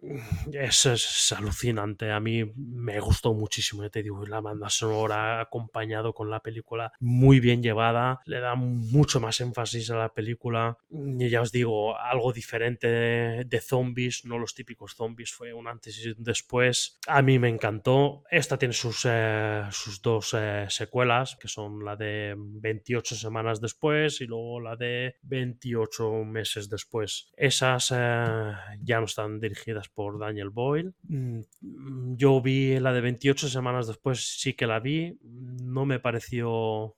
Speaker 2: Es, es alucinante. A mí me gustó muchísimo, ya te digo, la banda sonora acompañado con la película muy bien llevada, le da mucho más énfasis a la película. Y ya os digo, algo diferente de, de zombies, no los típicos zombies, fue un antes y un después. A mí me encantó. Esta tiene sus, eh, sus dos eh, secuelas, que son la de 28 semanas después y luego la de 28 meses después. Esas eh, ya no están dirigidas por Daniel Boyle. Mm, Yo vi la de 28 semanas después, sí que la vi. No me pareció...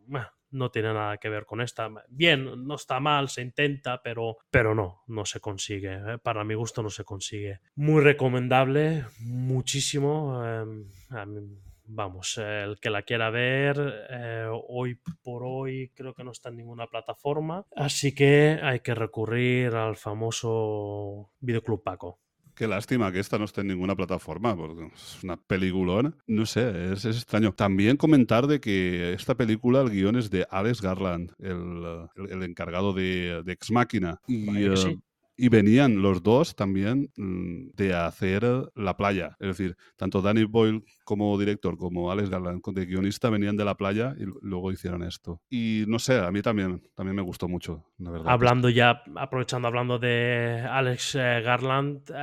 Speaker 2: no tiene nada que ver con esta. Bien, no está mal, se intenta, pero, pero no, no se consigue. ¿eh? Para mi gusto no se consigue. Muy recomendable, muchísimo. eh, a mí- Vamos, el que la quiera ver, eh, hoy por hoy creo que no está en ninguna plataforma, así que hay que recurrir al famoso Videoclub Paco.
Speaker 1: Qué lástima que esta no esté en ninguna plataforma, porque es una peliculona. No sé, es, es extraño. También comentar de que esta película, el guion es de Alex Garland, el, el- el encargado de, de Ex Machina. Y, eh,
Speaker 2: sí.
Speaker 1: Y venían los dos también mm, de hacer La Playa. Es decir, tanto Danny Boyle como director como Alex Garland de guionista venían de La Playa y luego hicieron esto. Y no sé, a mí también, también me gustó mucho, la verdad.
Speaker 2: Hablando ya, aprovechando hablando de Alex eh, Garland, eh,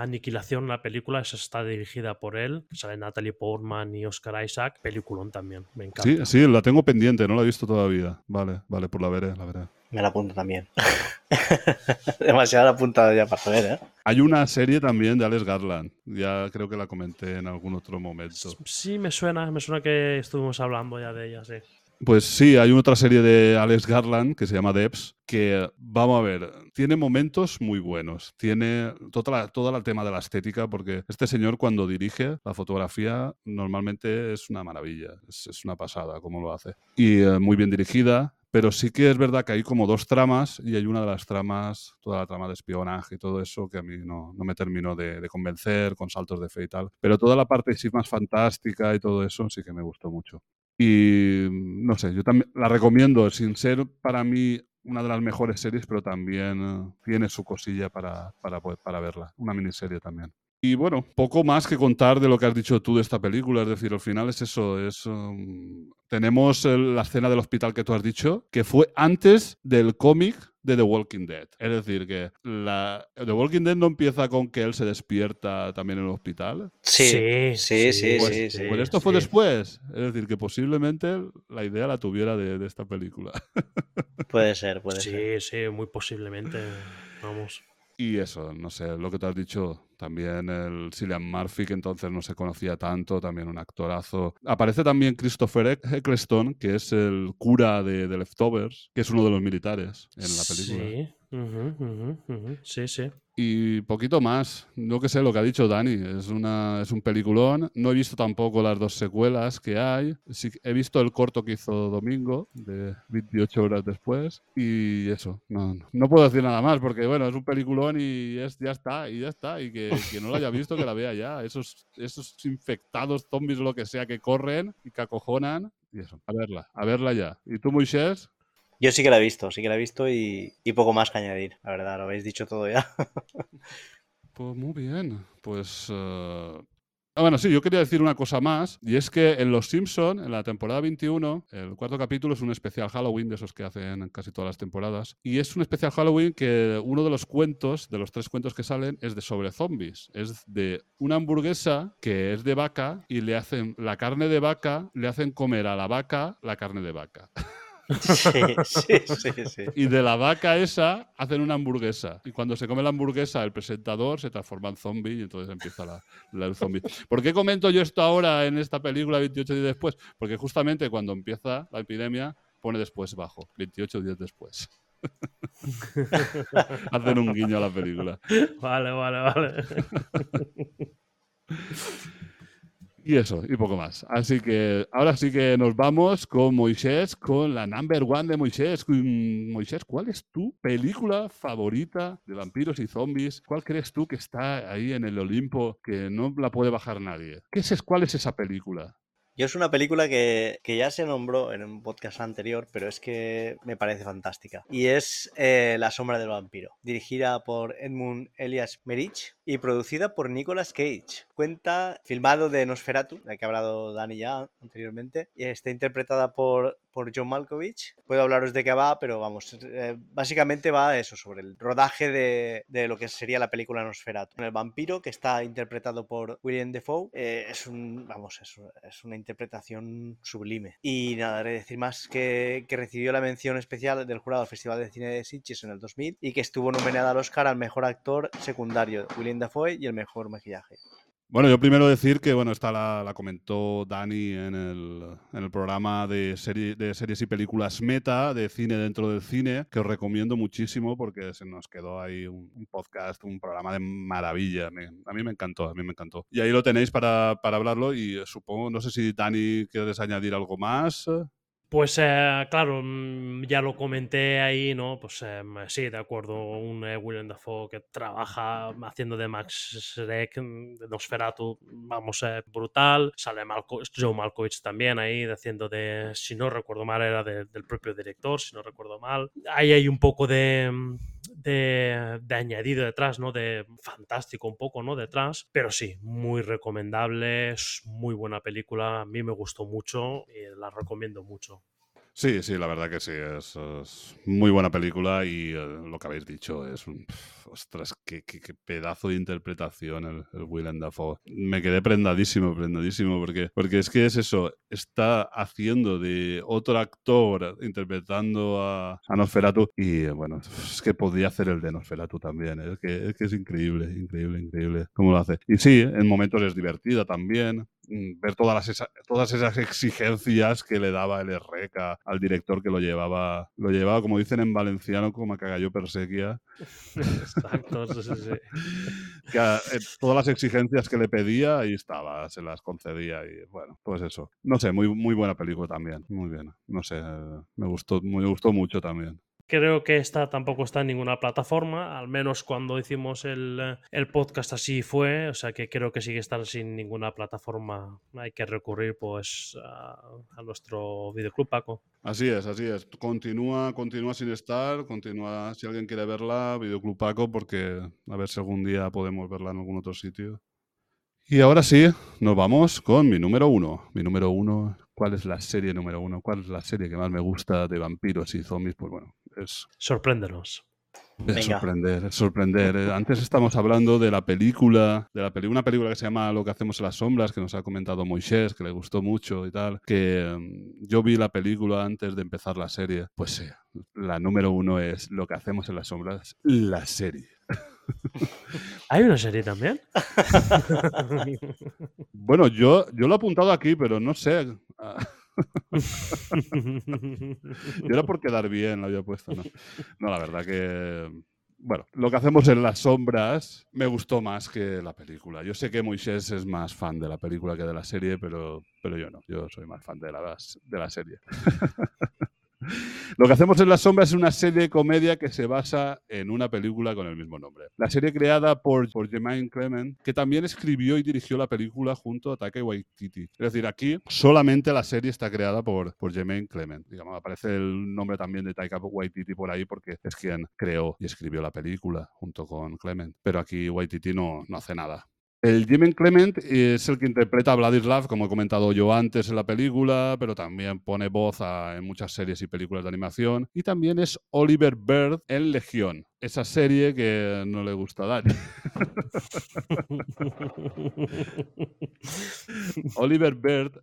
Speaker 2: Aniquilación, la película, esa está dirigida por él, sale Natalie Portman y Oscar Isaac, peliculón también, me
Speaker 1: Sí,
Speaker 2: encanta.
Speaker 1: sí, la tengo pendiente, no la he visto todavía. Vale, vale, pues la veré, la veré.
Speaker 3: Me la apunto también. Demasiado apuntado ya para ver, ¿eh?
Speaker 1: Hay una serie también de Alex Garland. Ya creo que la comenté en algún otro momento.
Speaker 2: Sí, me suena, me suena que estuvimos hablando ya de ella, sí.
Speaker 1: Pues sí, hay otra serie de Alex Garland que se llama Debs, que vamos a ver, tiene momentos muy buenos. Tiene toda la, todo el tema de la estética, porque este señor cuando dirige la fotografía normalmente es una maravilla, es, es una pasada como lo hace. Y eh, muy bien dirigida, pero sí que es verdad que hay como dos tramas y hay una de las tramas, toda la trama de espionaje y todo eso que a mí no, no me terminó de, de convencer con saltos de fe y tal. Pero toda la parte sí más fantástica y todo eso sí que me gustó mucho. Y no sé, yo también la recomiendo, sin ser para mí una de las mejores series, pero también eh, tiene su cosilla para, para, para verla. Una miniserie también. Y bueno, poco más que contar de lo que has dicho tú de esta película. Es decir, al final es eso. Es, um, tenemos el- la escena del hospital que tú has dicho, que fue antes del cómic de The Walking Dead. Es decir, que la, The Walking Dead no empieza con que él se despierta también en el hospital.
Speaker 3: Sí,
Speaker 2: Sí,
Speaker 3: sí,
Speaker 1: Pues,
Speaker 3: sí, sí.
Speaker 1: pues esto fue
Speaker 2: sí.
Speaker 1: después. Es decir, que posiblemente la idea la tuviera de, de esta película.
Speaker 3: Puede ser, puede ser.
Speaker 2: Sí, sí, muy posiblemente, vamos.
Speaker 1: Y eso, no sé, lo que te has dicho, también el Cillian Murphy, que entonces no se conocía tanto, también un actorazo. Aparece también Christopher Eccleston, que es el cura de, de Leftovers, que es uno de los militares en la película.
Speaker 2: Sí, Ujú, ujú, ujú. Sí, sí.
Speaker 1: Y poquito más. No que sé lo que ha dicho Dani. Es, una, es un peliculón. No he visto tampoco las dos secuelas que hay. Sí, he visto el corto que hizo Domingo, de 28 horas después. Y eso. No, no puedo decir nada más porque, bueno, es un peliculón y es, ya está. Y ya está. Y que, que no lo haya visto, que la vea ya. Esos, esos infectados zombies o lo que sea que corren y que acojonan. Y eso. A verla. A verla ya. ¿Y tú, Moisés?
Speaker 3: Yo sí que la he visto, sí que la he visto y, poco más que añadir, la verdad, lo habéis dicho todo ya.
Speaker 1: Pues muy bien. Pues. eh, Ah, bueno, sí, yo quería decir una cosa más, y es que en Los Simpson, en la temporada 21, el cuarto capítulo es un especial Halloween de esos que hacen casi todas las temporadas, y es un especial Halloween que uno de los cuentos, de los tres cuentos que salen, es de sobre zombies. Es de una hamburguesa que es de vaca y le hacen la carne de vaca, le hacen comer a la vaca la carne de vaca.
Speaker 3: Sí, sí, sí, sí.
Speaker 1: Y de la vaca esa hacen una hamburguesa. Y cuando se come la hamburguesa, el presentador se transforma en zombie y entonces empieza la, la- el zombie. ¿Por qué comento yo esto ahora en esta película 28 días después? Porque justamente cuando empieza la epidemia pone después bajo, 28 días después. hacen un guiño a la película.
Speaker 2: Vale, vale, vale.
Speaker 1: Y eso, y poco más. Así que ahora sí que nos vamos con Moisés, con la number one de Moisés. Mm, Moisés, ¿cuál es tu película favorita de vampiros y zombies? ¿Cuál crees tú que está ahí en el Olimpo que no la puede bajar nadie? ¿Qué es, ¿Cuál es esa película?
Speaker 3: Yo es una película que, que ya se nombró en un podcast anterior, pero es que me parece fantástica. Y es eh, La sombra del vampiro, dirigida por Edmund Elias Merich y producida por Nicolas Cage. Cuenta, filmado de Nosferatu, de que ha hablado Dani ya anteriormente, y está interpretada por, por John Malkovich. Puedo hablaros de qué va, pero vamos, eh, básicamente va eso, sobre el rodaje de, de lo que sería la película Nosferatu. El vampiro, que está interpretado por William Defoe, eh, es un, vamos, es, es una interpretación sublime. Y nada, haré decir más que, que recibió la mención especial del jurado del Festival de Cine de Sitges en el 2000 y que estuvo nominada al Oscar al mejor actor secundario, William Dafoe, y el mejor maquillaje.
Speaker 1: Bueno, yo primero decir que, bueno, esta la, la comentó Dani en el, en el programa de, serie- de series y películas meta, de cine dentro del cine, que os recomiendo muchísimo porque se nos quedó ahí un, podcast, un programa de maravilla. A mí me encantó, a mí me encantó. Y ahí lo tenéis para, para hablarlo y eh, supongo, no sé si Dani quieres añadir algo más.
Speaker 2: Pues eh, claro, mm, ya lo comenté ahí, ¿no? Pues eh, sí, de acuerdo, un eh, Willem Dafoe que trabaja haciendo de Max Schreck, mm, de Nosferatu, vamos, eh, brutal. Sale Malco Joe Malkovich también ahí haciendo de, si no recuerdo mal, era de- del propio director, si no recuerdo mal. Ahí hay un poco de, mm, de, añadido detrás, ¿no? De fantástico un poco, ¿no? Detrás, pero sí, muy recomendable, es muy buena película, a mí me gustó mucho y la recomiendo mucho.
Speaker 1: Sí, sí, la verdad que sí, es, muy buena película y eh, lo que habéis dicho es un... ostras, qué, qué- qué pedazo de interpretación el, el Willem Dafoe. Me quedé prendadísimo, prendadísimo, porque, porque es que es eso, está haciendo de otro actor interpretando a, a Nosferatu y eh, bueno, es que podría hacer el de Nosferatu también, ¿eh? es, que, es que es increíble, increíble, increíble cómo lo hace. Y sí, en momentos es divertida también, ver todas, las todas esas exigencias que le daba el RECA al director que lo llevaba, lo llevaba, como dicen en valenciano, como a cagallo perseguía,
Speaker 2: Exacto, sí, sí,
Speaker 1: que eh, todas las exigencias que le pedía, ahí estaba, se las concedía y bueno, pues eso. No sé, muy, muy buena película también, muy bien. No sé, eh, me gustó, me gustó mucho también.
Speaker 2: Creo que esta tampoco está en ninguna plataforma, al menos cuando hicimos el, el podcast así fue, o sea que creo que sigue estar sin ninguna plataforma. Hay que recurrir pues a, a nuestro videoclub Paco.
Speaker 1: Así es, así es. Continúa, continúa sin estar, continúa, si alguien quiere verla, Videoclub Paco, porque a ver si algún día podemos verla en algún otro sitio. Y ahora sí, nos vamos con mi número uno. Mi número uno, ¿cuál es la serie número uno? ¿Cuál es la serie que más me gusta de vampiros y zombies? Pues bueno, es
Speaker 2: Sorpréndenos.
Speaker 1: es
Speaker 3: Venga.
Speaker 1: sorprender, es sorprender. Eh, Antes estamos hablando de la película, de la peli- una película que se llama Lo que hacemos en las sombras, que nos ha comentado Moisés, que le gustó mucho y tal. Que mm, yo vi la película antes de empezar la serie. Pues sí, la número uno es Lo que hacemos en las sombras, la serie.
Speaker 2: ¿Hay una serie también?
Speaker 1: Bueno, yo, yo lo he apuntado aquí, pero no sé. Yo era por quedar bien, lo había puesto, ¿no? No, la verdad que. Bueno, lo que hacemos en las sombras me gustó más que la película. Yo sé que Moisés es más fan de la película que de la serie, pero, pero yo no. Yo soy más fan de la, de la serie. Lo que hacemos en las sombras es una serie de comedia que se basa en una película con el mismo nombre. La serie creada por, por Jermaine Clement, que también escribió y dirigió la película junto a Taika Waititi. Es decir, aquí solamente la serie está creada por, por Jermaine Clement. Digamos, aparece el nombre también de Taika Waititi por ahí porque es quien creó y escribió la película junto con Clement. Pero aquí Waititi no, no hace nada. El Jimmy Clement es el que interpreta a Vladislav, como he comentado yo antes en la película, pero también pone voz en muchas series y películas de animación. Y también es Oliver Bird en Legión, esa serie que no le gusta a Dani. Oliver Bird,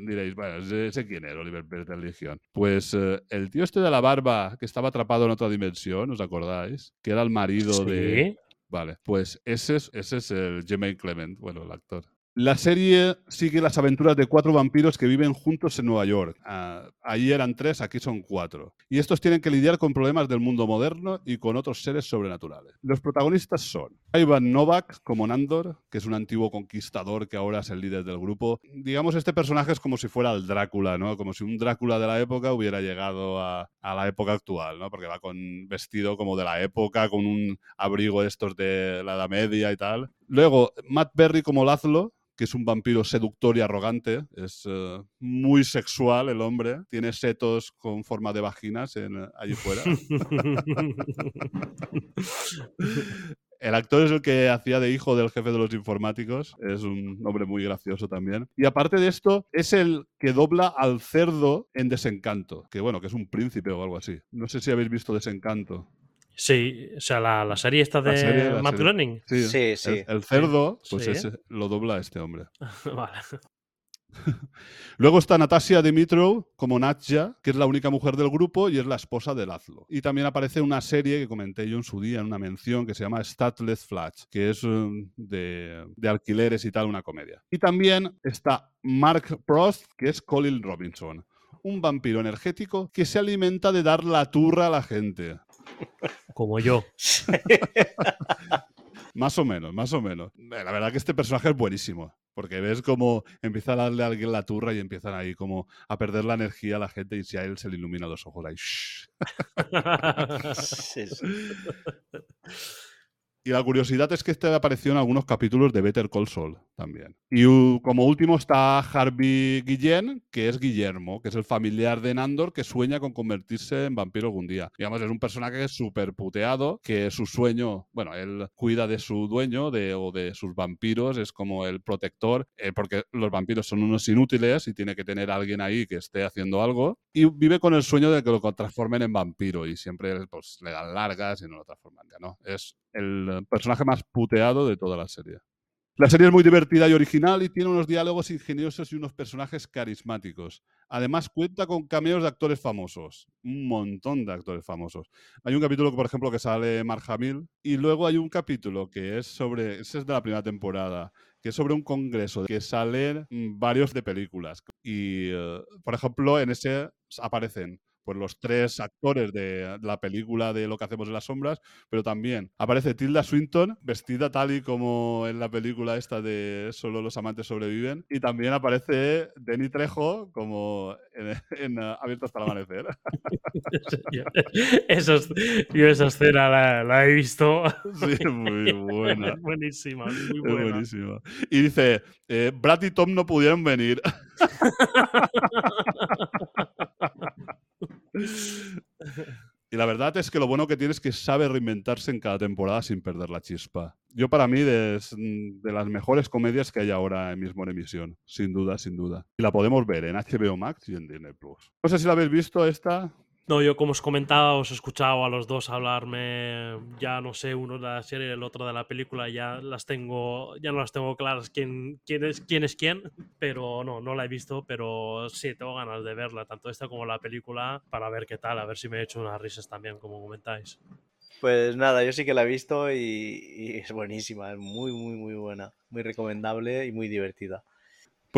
Speaker 1: diréis, bueno, sé quién es Oliver Bird en Legión. Pues eh, el tío este de la barba que estaba atrapado en otra dimensión, ¿os acordáis? Que era el marido de Vale, pues ese es, ese es el Jermaine Clement, bueno, el actor. La serie sigue las aventuras de cuatro vampiros que viven juntos en Nueva York. Ah, allí eran tres, aquí son cuatro. Y estos tienen que lidiar con problemas del mundo moderno y con otros seres sobrenaturales. Los protagonistas son Ivan Novak como Nandor, que es un antiguo conquistador que ahora es el líder del grupo. Digamos, este personaje es como si fuera el Drácula, ¿no? Como si un Drácula de la época hubiera llegado a, a la época actual, ¿no? Porque va con vestido como de la época, con un abrigo de estos de la Edad Media y tal. Luego, Matt Berry como Lazlo, que es un vampiro seductor y arrogante. Es eh, muy sexual el hombre. Tiene setos con forma de vaginas en, eh, allí fuera. El actor es el que hacía de hijo del jefe de los informáticos. Es un hombre muy gracioso también. Y aparte de esto, es el que dobla al cerdo en Desencanto. Que bueno, que es un príncipe o algo así. No sé si habéis visto Desencanto.
Speaker 2: Sí, o sea, la, serie está de Matt Groening.
Speaker 3: Sí, sí.
Speaker 1: El, cerdo, pues ese, lo dobla este hombre.
Speaker 2: vale.
Speaker 1: Luego está Natasia Dimitrov como Natja, que es la única mujer del grupo y es la esposa de Lazlo. Y también aparece una serie que comenté yo en su día, en una mención, que se llama Statless Flash, que es um, de, de, alquileres y tal, una comedia. Y también está Mark Prost, que es Colin Robinson, un vampiro energético que se alimenta de dar la turra a la gente.
Speaker 2: Como yo.
Speaker 1: más o menos, más o menos. Eh, la verdad que este personaje es buenísimo. Porque ves cómo empieza a darle a alguien la turra y empiezan ahí como a perder la energía a la gente y si a él se le ilumina los ojos ahí. Y la curiosidad es que este apareció en algunos capítulos de Better Call Saul también. Y como último está Harvey Guillén, que es Guillermo, que es el familiar de Nandor que sueña con convertirse en vampiro algún día. Digamos, es un personaje súper puteado, que su sueño, bueno, él cuida de su dueño o de sus vampiros, es como el protector, eh, porque los vampiros son unos inútiles y tiene que tener alguien ahí que esté haciendo algo. Y vive con el sueño de que lo transformen en vampiro y siempre pues, le dan largas y no lo transforman ya, ¿no? Es el personaje más puteado de toda la serie. La serie es muy divertida y original y tiene unos diálogos ingeniosos y unos personajes carismáticos. Además, cuenta con cameos de actores famosos. Un montón de actores famosos. Hay un capítulo, por ejemplo, que sale Mark y luego hay un capítulo que es sobre, ese es de la primera temporada, que es sobre un congreso que salen varios de películas. Y, eh, por ejemplo, en ese aparecen pues los tres actores de la película de Lo que hacemos en las sombras, pero también aparece Tilda Swinton vestida tal y como en la película esta de Solo los amantes sobreviven y también aparece Denny Trejo como en, Abierto hasta el amanecer.
Speaker 2: yo esa escena la, he visto.
Speaker 1: Sí, muy buena.
Speaker 2: buenísima, muy buena.
Speaker 1: buenísima. Y dice, eh, Brad y Tom no pudieron venir. Y la verdad es que lo bueno que tiene es que sabe reinventarse en cada temporada sin perder la chispa. Yo para mí es de las mejores comedias que hay ahora mismo en emisión, sin duda, sin duda. Y la podemos ver en HBO Max y en Disney Plus. No sé si la habéis visto esta.
Speaker 2: No, yo como os comentaba, os he escuchado a los dos hablarme, ya no sé, uno de la serie y el otro de la película, ya las tengo, ya no las tengo claras quién, quién, es, quién es quién, pero no, no la he visto, pero sí, tengo ganas de verla, tanto esta como la película, para ver qué tal, a ver si me he hecho unas risas también, como comentáis.
Speaker 3: Pues nada, yo sí que la he visto y, y es buenísima, es muy, muy, muy buena, muy recomendable y muy divertida.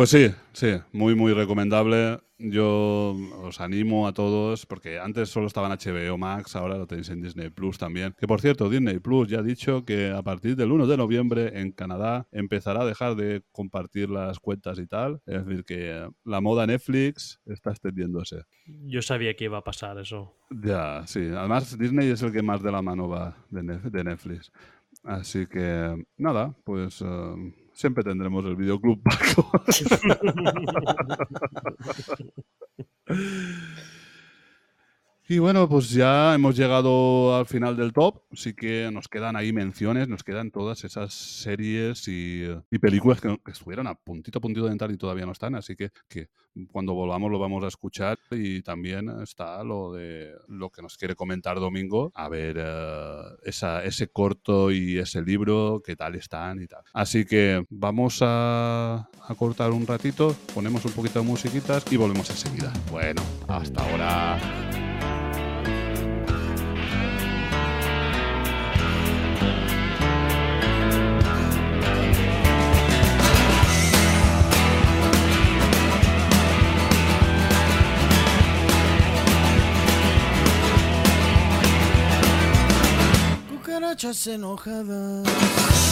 Speaker 1: Pues sí, sí, muy, muy recomendable. Yo os animo a todos, porque antes solo estaba en HBO Max, ahora lo tenéis en Disney Plus también. Que por cierto, Disney Plus ya ha dicho que a partir del 1 de noviembre en Canadá empezará a dejar de compartir las cuentas y tal. Es decir, que la moda Netflix está extendiéndose.
Speaker 2: Yo sabía que iba a pasar eso.
Speaker 1: Ya, sí. Además, Disney es el que más de la mano va de Netflix. Así que, nada, pues eh, siempre tendremos el videoclub Paco. Y bueno, pues ya hemos llegado al final del top. Sí que nos quedan ahí menciones, nos quedan todas esas series y, y películas que, que estuvieron a puntito a puntito de entrar y todavía no están. Así que, que cuando volvamos lo vamos a escuchar. Y también está lo de lo que nos quiere comentar Domingo. A ver eh, esa, ese corto y ese libro, qué tal están y tal. Así que vamos a, a cortar un ratito, ponemos un poquito de musiquitas y volvemos enseguida. Bueno, hasta ahora.
Speaker 5: Enojadas.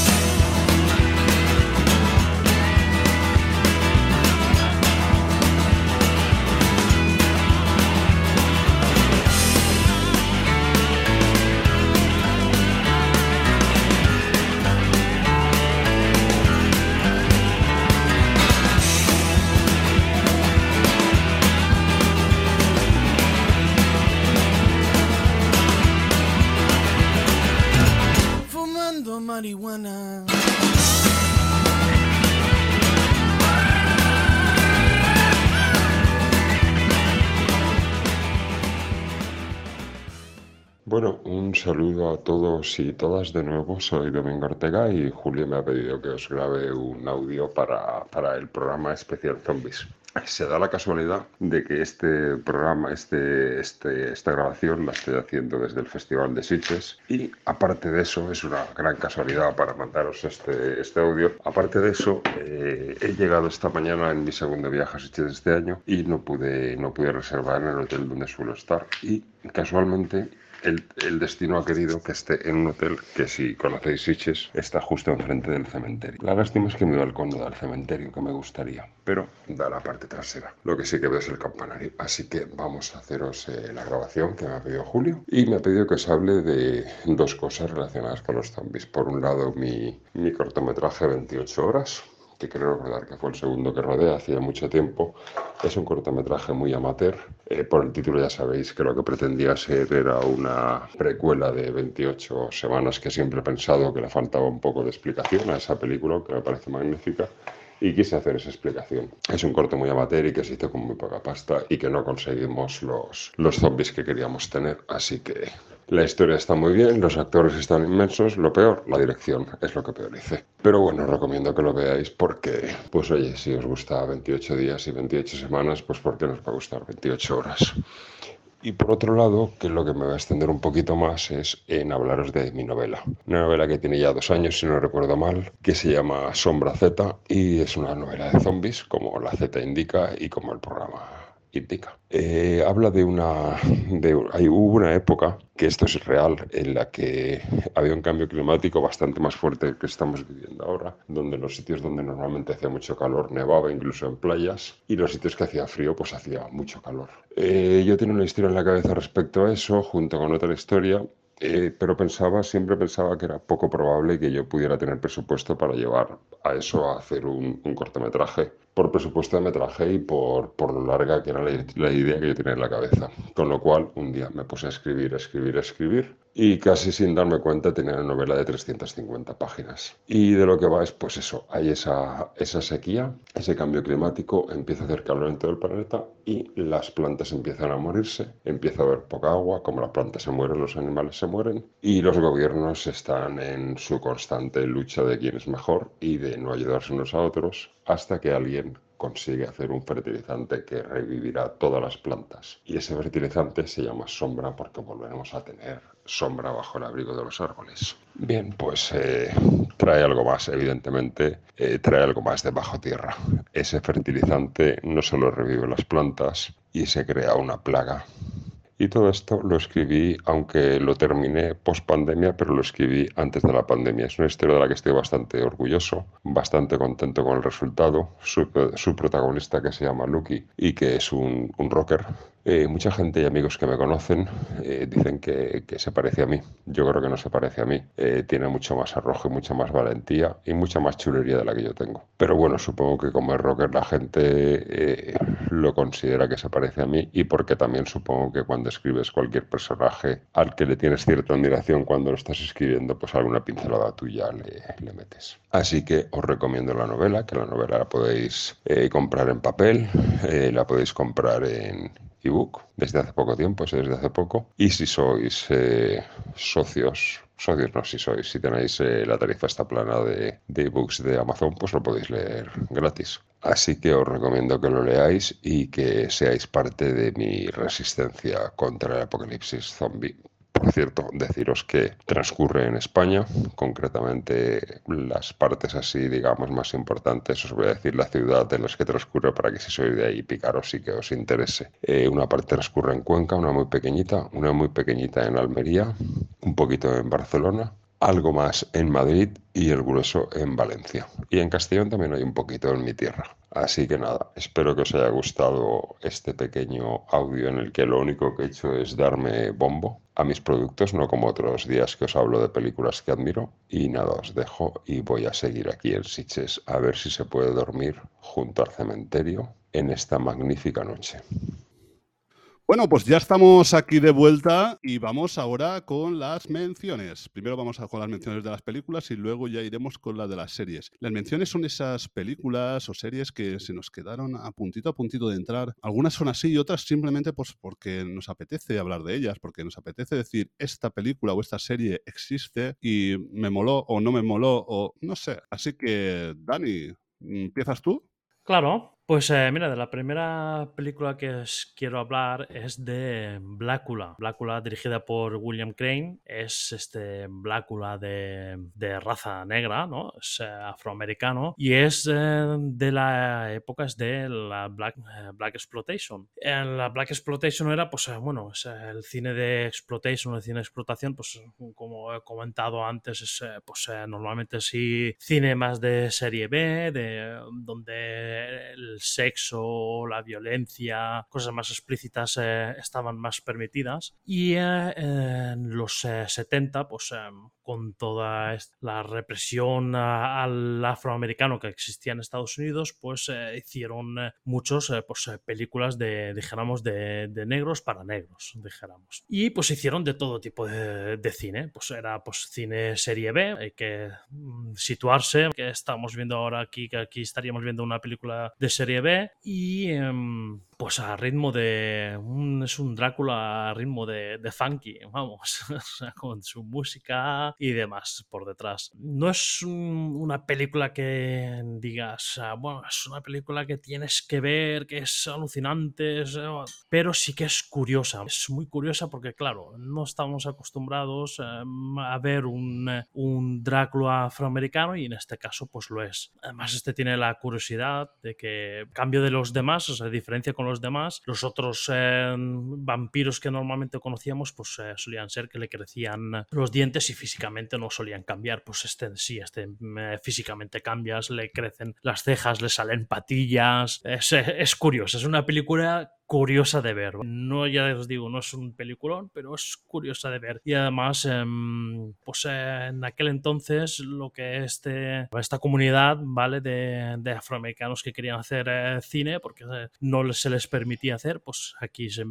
Speaker 5: Marihuana.
Speaker 6: Bueno, un saludo a todos y todas de nuevo. Soy Domingo Ortega y Julio me ha pedido que os grabe un audio para, para el programa especial Zombies. Se da la casualidad de que este programa, este, este, esta grabación la estoy haciendo desde el Festival de Sitges. Y aparte de eso, es una gran casualidad para mandaros este, este audio, aparte de eso, eh, he llegado esta mañana en mi segundo viaje a Sitges este año y no pude, no pude reservar en el hotel donde suelo estar. Y casualmente el, destino ha querido que esté en un hotel que si conocéis Sitges está justo enfrente del cementerio. La lástima es que mi balcón no da al cementerio que me gustaría, pero da la parte trasera. Lo que sí que veo es el campanario. Así que vamos a haceros eh, la grabación que me ha pedido Julio y me ha pedido que os hable de dos cosas relacionadas con los zombies. Por un lado mi, mi cortometraje 28 horas que creo recordar que fue el segundo que rodé hacía mucho tiempo. Es un cortometraje muy amateur. Eh, por el título ya sabéis que lo que pretendía ser era una precuela de 28 semanas que siempre he pensado que le faltaba un poco de explicación a esa película, que me parece magnífica. Y quise hacer esa explicación. Es un corto muy amateur y que se hizo con muy poca pasta y que no conseguimos los, los zombies que queríamos tener. Así que la historia está muy bien, los actores están inmensos, lo peor, la dirección, es lo que peor hice. Pero bueno, os recomiendo que lo veáis porque, pues oye, si os gusta 28 días y 28 semanas, pues ¿por qué nos va a gustar 28 horas? Y por otro lado, que lo que me va a extender un poquito más es en hablaros de mi novela. Una novela que tiene ya dos años, si no recuerdo mal, que se llama Sombra Z y es una novela de zombies, como la Z indica y como el programa indica. Eh, habla de una... De, hay, hubo una época, que esto es real, en la que había un cambio climático bastante más fuerte que estamos viviendo ahora, donde los sitios donde normalmente hacía mucho calor nevaba incluso en playas y los sitios que hacía frío pues hacía mucho calor. Eh, yo tengo una historia en la cabeza respecto a eso, junto con otra historia eh, pero pensaba, siempre pensaba que era poco probable que yo pudiera tener presupuesto para llevar a eso a hacer un, un cortometraje, por presupuesto de metraje y por, por lo larga que era la, la, idea que yo tenía en la cabeza. Con lo cual, un día me puse a escribir, a escribir, a escribir y casi sin darme cuenta tenía una novela de 350 páginas. Y de lo que va es, pues eso, hay esa, esa sequía, ese cambio climático, empieza a hacer calor en todo el planeta y las plantas empiezan a morirse, empieza a haber poca agua, como las plantas se mueren, los animales se mueren y los gobiernos están en su constante lucha de quién es mejor y de no ayudarse unos a otros hasta que alguien consigue hacer un fertilizante que revivirá todas las plantas. Y ese fertilizante se llama sombra porque volveremos a tener sombra bajo el abrigo de los árboles. Bien, pues eh, trae algo más, evidentemente, eh, trae algo más de bajo tierra. Ese fertilizante no solo revive las plantas y se crea una plaga y todo esto lo escribí, aunque lo terminé post pandemia, pero lo escribí antes de la pandemia. Es una historia de la que estoy bastante orgulloso, bastante contento con el resultado. Su, su protagonista, que se llama Lucky y que es un, un rocker, eh, mucha gente y amigos que me conocen eh, dicen que, se parece a mí. Yo creo que no se parece a mí. Eh, tiene mucho más arrojo y mucha más valentía y mucha más chulería de la que yo tengo. Pero bueno, supongo que como es rocker la gente lo considera que se parece a mí y porque también supongo que cuando escribes cualquier personaje al que le tienes cierta admiración cuando lo estás escribiendo, pues alguna pincelada tuya le metes. Así que os recomiendo la novela, que la novela la podéis comprar en papel, la podéis comprar en desde hace poco tiempo, desde hace poco. Y si sois eh, socios, socios no, si sois, si tenéis eh, la tarifa esta plana de, de ebooks de Amazon, pues lo podéis leer gratis. Así que os recomiendo que lo leáis y que seáis parte de mi resistencia contra el apocalipsis zombie. Por cierto, deciros que transcurre en España, concretamente las partes así, digamos, más importantes, os voy a decir la ciudad en las que transcurre para que si sois de ahí picaros y que os interese. Eh, una parte transcurre en Cuenca, una muy pequeñita, una muy pequeñita en Almería, un poquito en Barcelona, algo más en Madrid y el grueso en Valencia. Y en Castellón también hay un poquito en mi tierra. Así que nada, espero que os haya gustado este pequeño audio en el que lo único que he hecho es darme bombo a mis productos, no como otros días que os hablo de películas que admiro. Y nada, os dejo y voy a seguir aquí en Siches a ver si se puede dormir junto al cementerio en esta magnífica noche.
Speaker 1: Bueno, pues ya estamos aquí de vuelta y vamos ahora con las menciones. Primero vamos a con las menciones de las películas y luego ya iremos con las de las series. Las menciones son esas películas o series que se nos quedaron a puntito a puntito de entrar. Algunas son así y otras simplemente pues porque nos apetece hablar de ellas, porque nos apetece decir esta película o esta serie existe y me moló o no me moló o no sé. Así que, Dani, ¿empiezas tú?
Speaker 2: Claro, pues eh, mira, de la primera película que quiero hablar es de Blácula. Blácula dirigida por William Crane. Es este Blácula de, raza negra, ¿no? Es eh, afroamericano. Y es eh, de la época es de la Black, eh, Exploitation. La Black Exploitation era, pues, bueno, el cine de exploitation, el cine de explotación, pues, como he comentado antes, es, pues, normalmente sí cine más de serie B, de donde el sexo, la violencia, cosas más explícitas eh, estaban más permitidas. Y eh, en los eh, 70, pues con toda la represión al afroamericano que existía en Estados Unidos, pues hicieron muchos pues, películas de, dijéramos, de, de, negros para negros, dijéramos. Y pues hicieron de todo tipo de, de cine. Pues era pues cine serie B, hay que mm, situarse, que estamos viendo ahora aquí, que aquí estaríamos viendo una película de serie B y um, pues a ritmo de un, es un Drácula a ritmo de, de funky vamos con su música y demás por detrás. No es un, una película que digas ah, bueno es una película que tienes que ver que es alucinante es, pero sí que es curiosa. Es muy curiosa porque claro no estamos acostumbrados um, a ver un, un Drácula afroamericano y en este caso pues lo es. Además este tiene la curiosidad de que cambio de los demás o sea diferencia con los demás. Los otros eh, vampiros que normalmente conocíamos, pues eh, solían ser que le crecían los dientes y físicamente no solían cambiar. Pues este sí, este eh, físicamente cambias, le crecen las cejas, le salen patillas. Es, es curioso, es una película curiosa de ver. No, ya os digo, no es un peliculón, pero es curiosa de ver. Y además, eh, pues eh, en aquel entonces, lo que este, esta comunidad, ¿vale? De, afroamericanos que querían hacer eh, cine, porque no se les permitía hacer, pues aquí se,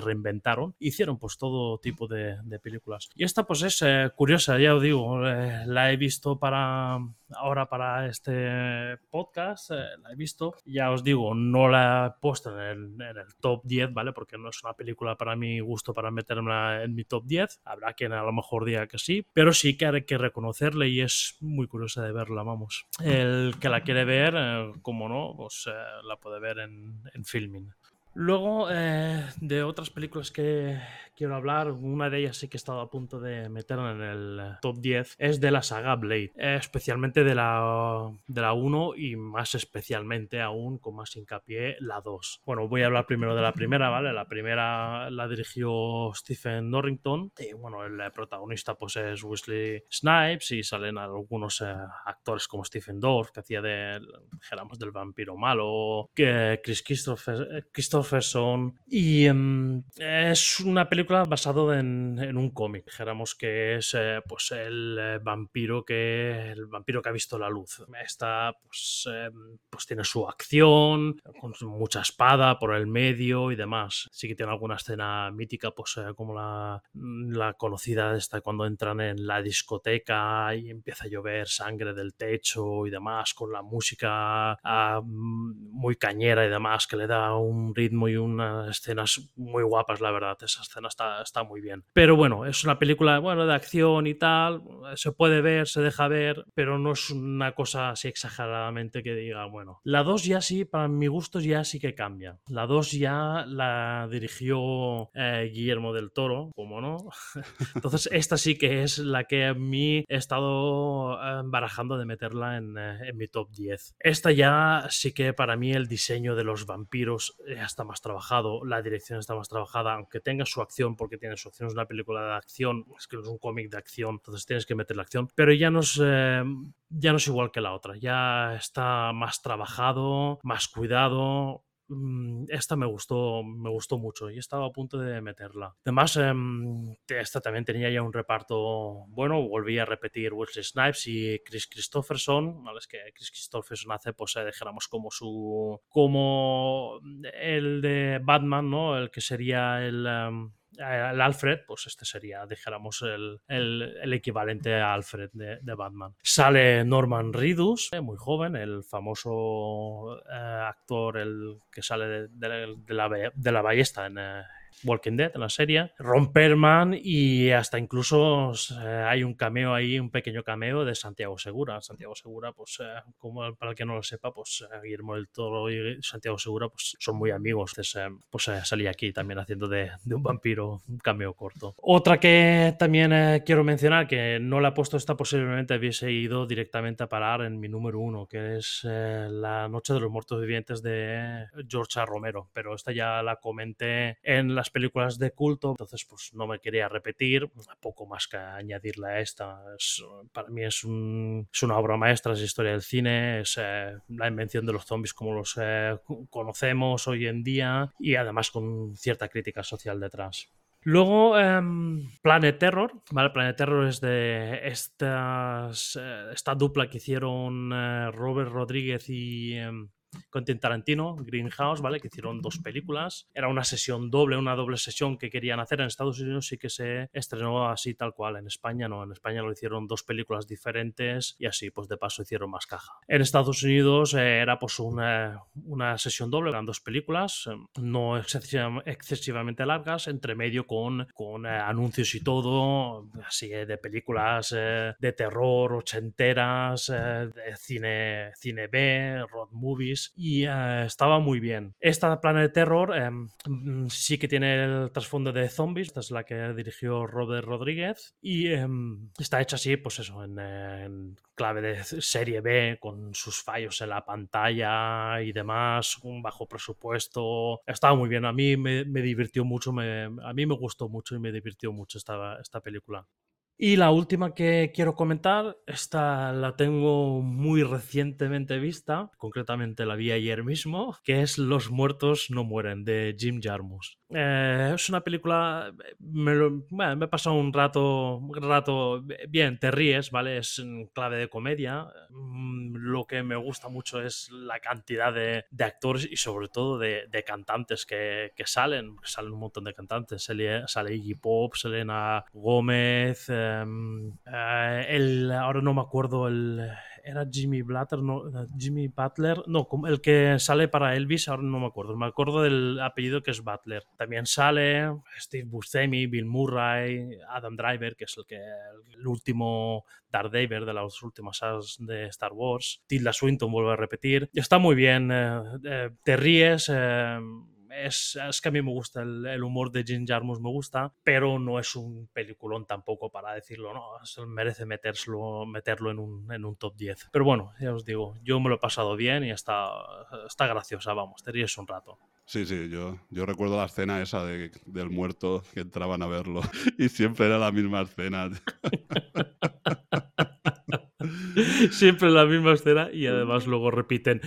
Speaker 2: reinventaron. Hicieron pues todo tipo de, de películas. Y esta pues es curiosa, ya os digo, la he visto para ahora para este podcast, eh, la he visto. Ya os digo, no la he puesto en el, top 10, ¿vale? Porque no es una película para mi gusto para meterla en mi top 10. Habrá quien a lo mejor diga que sí, pero sí que hay que reconocerle y es muy curiosa de verla, vamos. El que la quiere ver, eh, como no, pues eh, la puede ver en, en Filming. Luego, eh, de otras películas que quiero hablar, una de ellas sí que he estado a punto de meterla en el eh, top 10, es de la saga Blade, eh, especialmente de la, de la 1 y más especialmente aún, con más hincapié, la 2. Bueno, voy a hablar primero de la primera, ¿vale? La primera la dirigió Stephen Norrington y bueno, el protagonista pues es Wesley Snipes y salen algunos eh, actores como Stephen Dorff, que hacía de, dijéramos, del vampiro malo, que Chris Christopher, Christopherson y em, es una película basada en, un cómic, dijéramos que es eh, pues el eh, vampiro que el vampiro que ha visto la luz. Esta pues, em, pues tiene su acción, con mucha espada por el medio y demás. Sí que tiene alguna escena mítica, pues eh, como la, la conocida esta cuando entran en la discoteca y empieza a llover sangre del techo y demás, con la música ah, mm, muy cañera y demás, que le da un ritmo y unas escenas muy guapas, la verdad. Esa escena está, está muy bien. Pero bueno, es una película bueno, de acción y tal, se puede ver, se deja ver, pero no es una cosa así exageradamente que diga, bueno. La 2 ya sí, para mi gusto ya sí que cambia. La 2 ya la dirigió eh, Guillermo del Toro, como no. Entonces esta sí que es la que a mí he estado eh, barajando de meterla en, eh, mi top 10. Esta ya sí que para mí el diseño de los vampiros está más trabajado, la dirección está más trabajada, aunque tenga su acción, porque tiene su acción, es una película de acción, es que es un cómic de acción, entonces tienes que meter la acción, pero ya no es, eh, ya no es igual que la otra, ya está más trabajado, más cuidado, Mm, esta me gustó, me gustó mucho y estaba a punto de meterla. Además, em, esta también tenía ya un reparto bueno, volví a repetir Wesley Snipes y Chris Christopherson, ¿vale? Es que Chris Christopherson hace, pues, eh, como su, como el de Batman, ¿no? El que sería el... em, el Alfred, pues este sería, dijéramos, el, el- equivalente a Alfred de, Batman. Sale Norman Reedus, eh, muy joven, el famoso eh, actor, el que sale de, de- de la, la ballesta en eh, Walking Dead, la serie. Ron Perlman y hasta incluso eh, hay un cameo ahí, un pequeño cameo de Santiago Segura. Santiago Segura, pues, eh, como para el que no lo sepa, pues eh, Guillermo del Toro y Santiago Segura pues, son muy amigos. Entonces, eh, pues eh, salí aquí también haciendo de, de un vampiro, un cameo corto. Otra que también quiero mencionar, que no la he puesto esta, posiblemente hubiese ido directamente a parar en mi número uno, que es La Noche de los Muertos Vivientes de George. Romero. Pero esta ya la comenté en las películas de culto, entonces pues no me quería repetir, poco más que añadirle a esta. Es- para mí es, un- es una obra maestra, es historia del cine, es eh, la invención de los zombies como los eh, conocemos hoy en día y además con cierta crítica social detrás. Luego, em, Planet Terror, ¿vale? Planet Terror es de estas, eh, esta dupla que hicieron eh, Robert Rodríguez y em, Quentin Tarantino, Greenhouse, ¿vale? Que hicieron dos películas. Era una sesión doble, una doble sesión que querían hacer. En Estados Unidos sí que se estrenó así tal cual. En España no. En España lo hicieron dos películas diferentes y así, pues de paso hicieron más caja. En Estados Unidos eh, era pues una, una sesión doble, eran dos películas, eh, no excesiva- excesivamente largas, entre medio con, con eh, anuncios y todo, así eh, de películas eh, de terror ochenteras, de cine, cine B, road movies, y eh, estaba muy bien. Esta Planet Terror eh, mm, sí que tiene el trasfondo de zombies, esta es la que dirigió Robert Rodríguez, y eh, está hecha así, pues eso, en, eh, clave de serie B, con sus fallos en la pantalla y demás, un bajo presupuesto. Estaba muy bien, a mí me, me divirtió mucho, me- a mí me gustó mucho y me divirtió mucho esta, esta película. Y la última que quiero comentar, esta la tengo muy recientemente vista, concretamente la vi ayer mismo, que es Los muertos no mueren, de Jim Jarmusch. Eh, es una película, me, me he pasado un rato, rato bien, te ríes, ¿vale? Es en clave de comedia. Mm, Lo que me gusta mucho es la cantidad de, de actores y sobre todo de, de cantantes que, que salen, salen un montón de cantantes, sale, sale Iggy Pop, Selena Gómez, em, eh, el, ahora no me acuerdo el, era Jimmy Butler, no, eh, Jimmy Butler, no, el que sale para Elvis, ahora no me acuerdo, me acuerdo del apellido que es Butler. También sale Steve Buscemi, Bill Murray, Adam Driver, que es el que el último Daredevil de las últimas de Star Wars. Tilda Swinton vuelve a repetir. Está muy bien, eh, eh, te ríes. Es, es que a mí me gusta el, el humor de Jim Jarmusch, me gusta, pero no es un peliculón tampoco para decirlo, no, eso merece metérselo, meterlo en un, en un top 10. Pero bueno, ya os digo, yo me lo he pasado bien y está, está graciosa, vamos, te ríes un rato.
Speaker 1: Sí, sí, yo, yo recuerdo la escena esa de- del muerto que entraban a verlo y siempre era la misma escena.
Speaker 2: Siempre la misma escena y además luego repiten,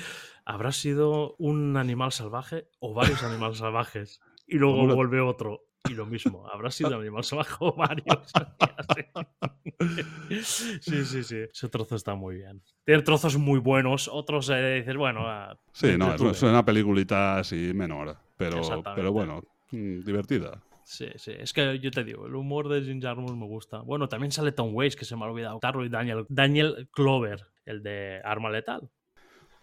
Speaker 2: ¿habrá sido un animal salvaje o varios animales salvajes? Y luego vuelve otro. Y lo mismo, ¿habrá sido un animal salvaje o varios? Sí, sí, sí. Ese trozo está muy bien. Tiene trozos muy buenos, otros eh, dices, bueno, ah,
Speaker 1: Sí, no, es, una peliculita así menor, pero, pero bueno, mm, divertida.
Speaker 2: Sí, sí. Es que yo te digo, el humor de Jim Jarmusch me gusta. Bueno, también sale Tom Waits, que se me ha olvidado. Tarro y Daniel, Daniel Clover, el de Arma Letal.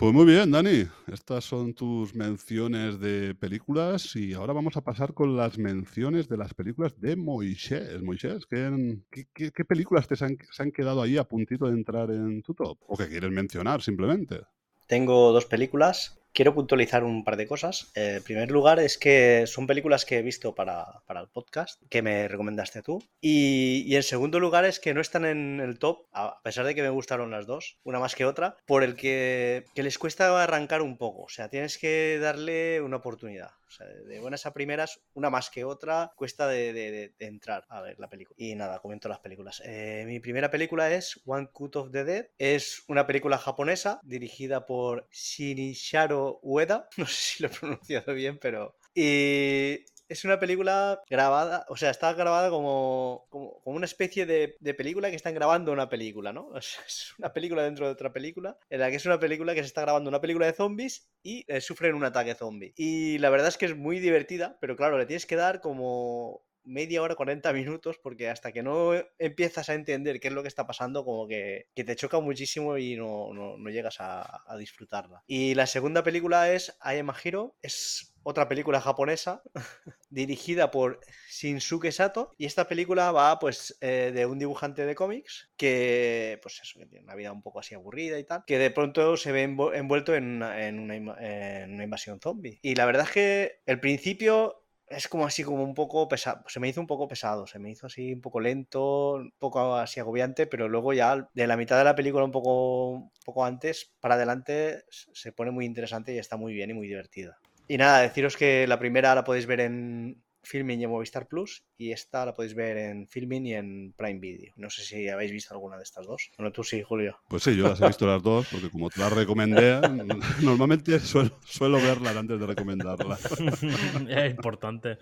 Speaker 1: Pues muy bien, Dani. Estas son tus menciones de películas y ahora vamos a pasar con las menciones de las películas de Moisés. Moisés, ¿qué, películas te se han, han quedado ahí a puntito de entrar en tu top? ¿O que quieres mencionar simplemente?
Speaker 3: Tengo dos películas. Quiero puntualizar un par de cosas. Eh, en primer lugar, es que son películas que he visto para, para el podcast, que me recomendaste tú. Y, y en segundo lugar, es que no están en el top, a pesar de que me gustaron las dos, una más que otra, por el que, que les cuesta arrancar un poco. O sea, tienes que darle una oportunidad. Sea, de buenas a primeras, una más que otra, cuesta de entrar a ver la película. Y nada, comento las películas. Eh, mi primera película es One Cut of the Dead. Es una película japonesa dirigida por Shinichiro Ueda. No sé si lo he pronunciado bien, pero... Y es una película grabada, o sea, está grabada como, como, una especie de, película que están grabando una película, ¿no? Es una película dentro de otra película, en la que es una película que se está grabando una película de zombies y eh, sufren un ataque zombie. Y la verdad es que es muy divertida, pero claro, le tienes que dar como media hora, 40 minutos, porque hasta que no empiezas a entender qué es lo que está pasando, como que, que te choca muchísimo y no, no- llegas a, a disfrutarla. Y la segunda película es I Am a Hero, es otra película japonesa dirigida por Shinsuke Sato y esta película va pues eh, de un dibujante de cómics que pues eso, tiene una vida un poco así aburrida y tal, que de pronto se ve envu- envuelto en una invasión zombie. Y la verdad es que el principio es como así como un poco pesado, se me hizo un poco pesado, se me hizo así un poco lento, un poco así agobiante, pero luego ya de la mitad de la película un poco, un poco antes para adelante se pone muy interesante y está muy bien y muy divertida. Y nada, deciros que la primera la podéis ver en Filmin y en Movistar Plus y esta la podéis ver en Filmin y en Prime Video. No sé si habéis visto alguna de estas dos. Bueno, tú sí, Julio.
Speaker 1: Pues sí, yo las he visto las dos, porque como te las recomendé, normalmente suelo, suelo verlas antes de recomendarlas.
Speaker 2: es importante.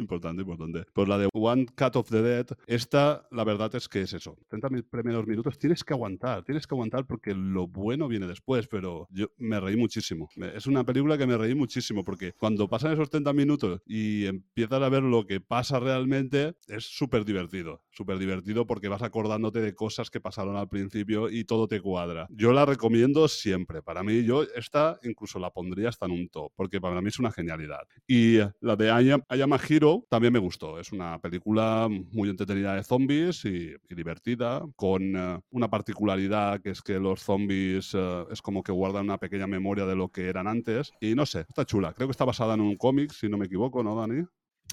Speaker 1: Importante, importante. Pues la de One Cut of the Dead, esta, la verdad es que es eso. 30 mi- primeros minutos tienes que aguantar, tienes que aguantar porque lo bueno viene después, pero yo me reí muchísimo. Es una película que me reí muchísimo porque cuando pasan esos 30 minutos y empiezas a ver lo que pasa realmente, es súper divertido. Súper divertido porque vas acordándote de cosas que pasaron al principio y todo te cuadra. Yo la recomiendo siempre. Para mí, yo esta incluso la pondría hasta en un top, porque para mí es una genialidad. Y la de I Am, I Am a Hero también me gustó. Es una película muy entretenida de zombies y, y divertida, con eh, una particularidad que es que los zombies eh, es como que guardan una pequeña memoria de lo que eran antes. Y no sé, está chula. Creo que está basada en un cómic, si no me equivoco, ¿no, Dani?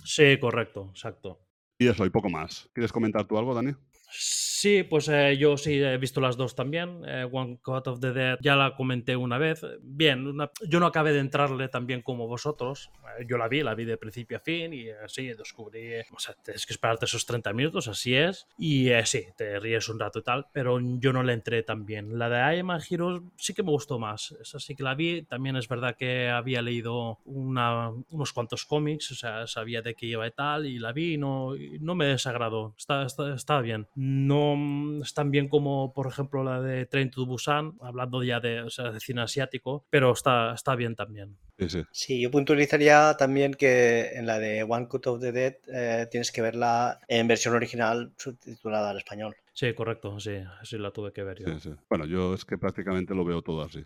Speaker 2: Sí, correcto, exacto.
Speaker 1: Y eso, y poco más. ¿Quieres comentar tú algo, Dani?
Speaker 2: Sí, pues eh, yo sí he visto las dos también. Eh, One Cut of the Dead ya la comenté una vez. Bien, yo no acabé de entrarle tan bien como vosotros. Eh, yo la vi, la vi de principio a fin y así descubrí. O sea, tienes que esperarte esos 30 minutos, así es. Y sí, te ríes un rato y tal, pero yo no le entré tan bien. La de I Am a sí que me gustó más. Esa sí que la vi. También es verdad que había leído unos cuantos cómics, o sea, sabía de qué iba y tal, y la vi y no, no me desagradó. Está, está bien. No mm, es tan bien como, por ejemplo, la de Train to Busan, hablando ya de, o sea, de cine asiático, pero está, está bien también.
Speaker 1: Sí, sí.
Speaker 3: Sí, yo puntualizaría también que en la de One Cut of the Dead eh, tienes que verla en versión original subtitulada al español.
Speaker 2: Sí, correcto, sí, sí la tuve que ver yo.
Speaker 1: Sí, sí. Bueno, yo es que prácticamente lo veo todo así.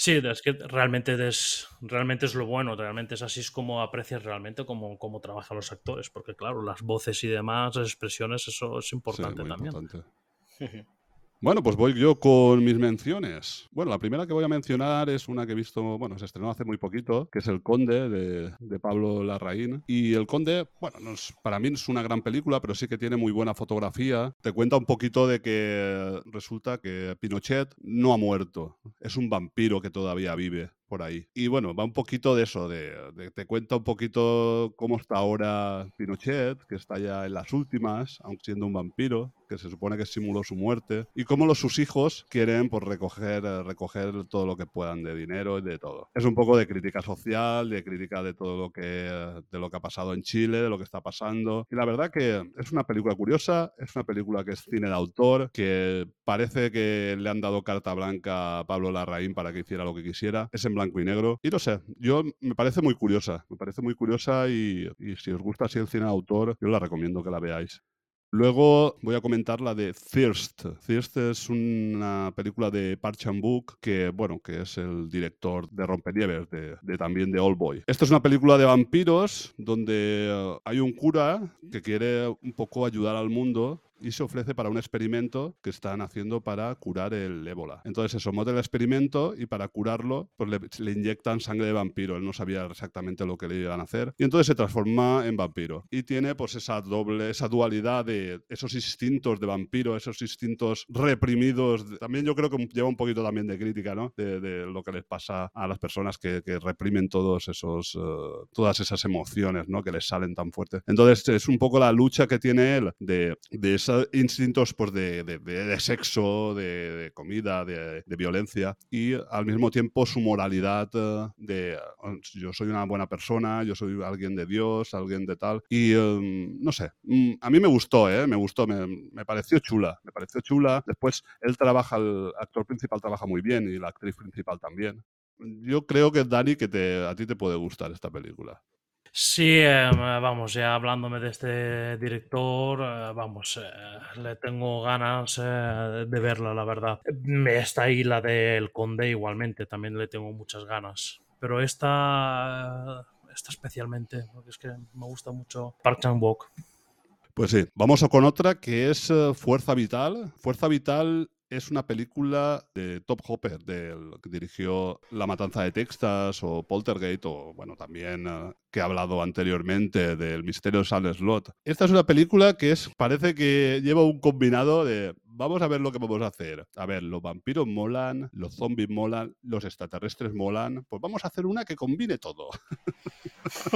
Speaker 2: Sí, es que realmente es, realmente es lo bueno, realmente es así es como aprecias realmente cómo, cómo trabajan los actores, porque claro, las voces y demás, las expresiones, eso es
Speaker 1: Sí,
Speaker 2: importante
Speaker 1: muy
Speaker 2: también.
Speaker 1: importante. Bueno, pues voy yo con mis menciones. Bueno, la primera que voy a mencionar es una que he visto, bueno, se estrenó hace muy poquito, que es El Conde de, Pablo Larraín. Y El Conde, bueno, no es- para mí no es una gran película, pero sí que tiene muy buena fotografía. Te cuenta un poquito de que resulta que Pinochet no ha muerto, es un vampiro que todavía vive por ahí. Y bueno, va un poquito de eso, de, de- te cuenta un poquito cómo está ahora Pinochet, que está ya en las últimas, aun siendo un vampiro, que se supone que simuló su muerte, y cómo los, sus hijos quieren pues, recoger, eh, recoger todo lo que puedan de dinero y de todo. Es un poco de crítica social, de crítica de todo lo que, de lo que ha pasado en Chile, de lo que está pasando. Y la verdad que es una película curiosa, es una película que es cine de autor, que parece que le han dado carta blanca a Pablo Larraín para que hiciera lo que quisiera. Es en blanco y negro. Y no sé, yo me parece muy curiosa, me parece muy curiosa y, y si os gusta así el cine de autor, yo la recomiendo que la veáis. Luego voy a comentar la de Thirst. Thirst es una película de Park Chan-wook que, bueno, que es el director de Rompenieves, de, de también de All Boy. Esta es una película de vampiros donde eh, hay un cura que quiere un poco ayudar al mundo y se ofrece para un experimento que están haciendo para curar el ébola. Entonces se somete al experimento y para curarlo pues le, le inyectan sangre de vampiro. Él no sabía exactamente lo que le iban a hacer y entonces se transforma en vampiro. Y tiene pues esa doble, esa dualidad de esos instintos de vampiro, esos instintos reprimidos. También yo creo que lleva un poquito también de crítica, ¿no? De, de lo que les pasa a las personas que, que reprimen todos esos, eh, todas esas emociones, ¿no? Que les salen tan fuertes. Entonces es un poco la lucha que tiene él de, de esos instintos pues, de, de- de- sexo, de, de comida, de, violencia y al mismo tiempo su moralidad eh, de eh, yo soy una buena persona, yo soy alguien de Dios, alguien de tal. Y eh, no sé, mm, a mí me gustó, ¿eh? me gustó, me, me pareció chula, me pareció chula. Después él trabaja, el actor principal trabaja muy bien y la actriz principal también. Yo creo que Dani, que a ti te puede gustar esta película.
Speaker 2: Sí, eh, vamos, ya hablándome de este director, eh, vamos, eh, le tengo ganas eh, de verla, la verdad. Está ahí la del Conde igualmente, también le tengo muchas ganas. Pero esta, esta especialmente, porque es que me gusta mucho Park Chan-wook.
Speaker 1: Pues sí, vamos con otra que es eh, Fuerza Vital. Fuerza Vital es una película de Top Hopper, del que dirigió La Matanza de Texas o Poltergeist, o bueno, también eh, que he hablado anteriormente del Misterio de Sal Slot. Esta es una película que es, parece que lleva un combinado de vamos a ver lo que vamos a hacer. A ver, los vampiros molan, los zombies molan, los extraterrestres molan. Pues vamos a hacer una que combine todo.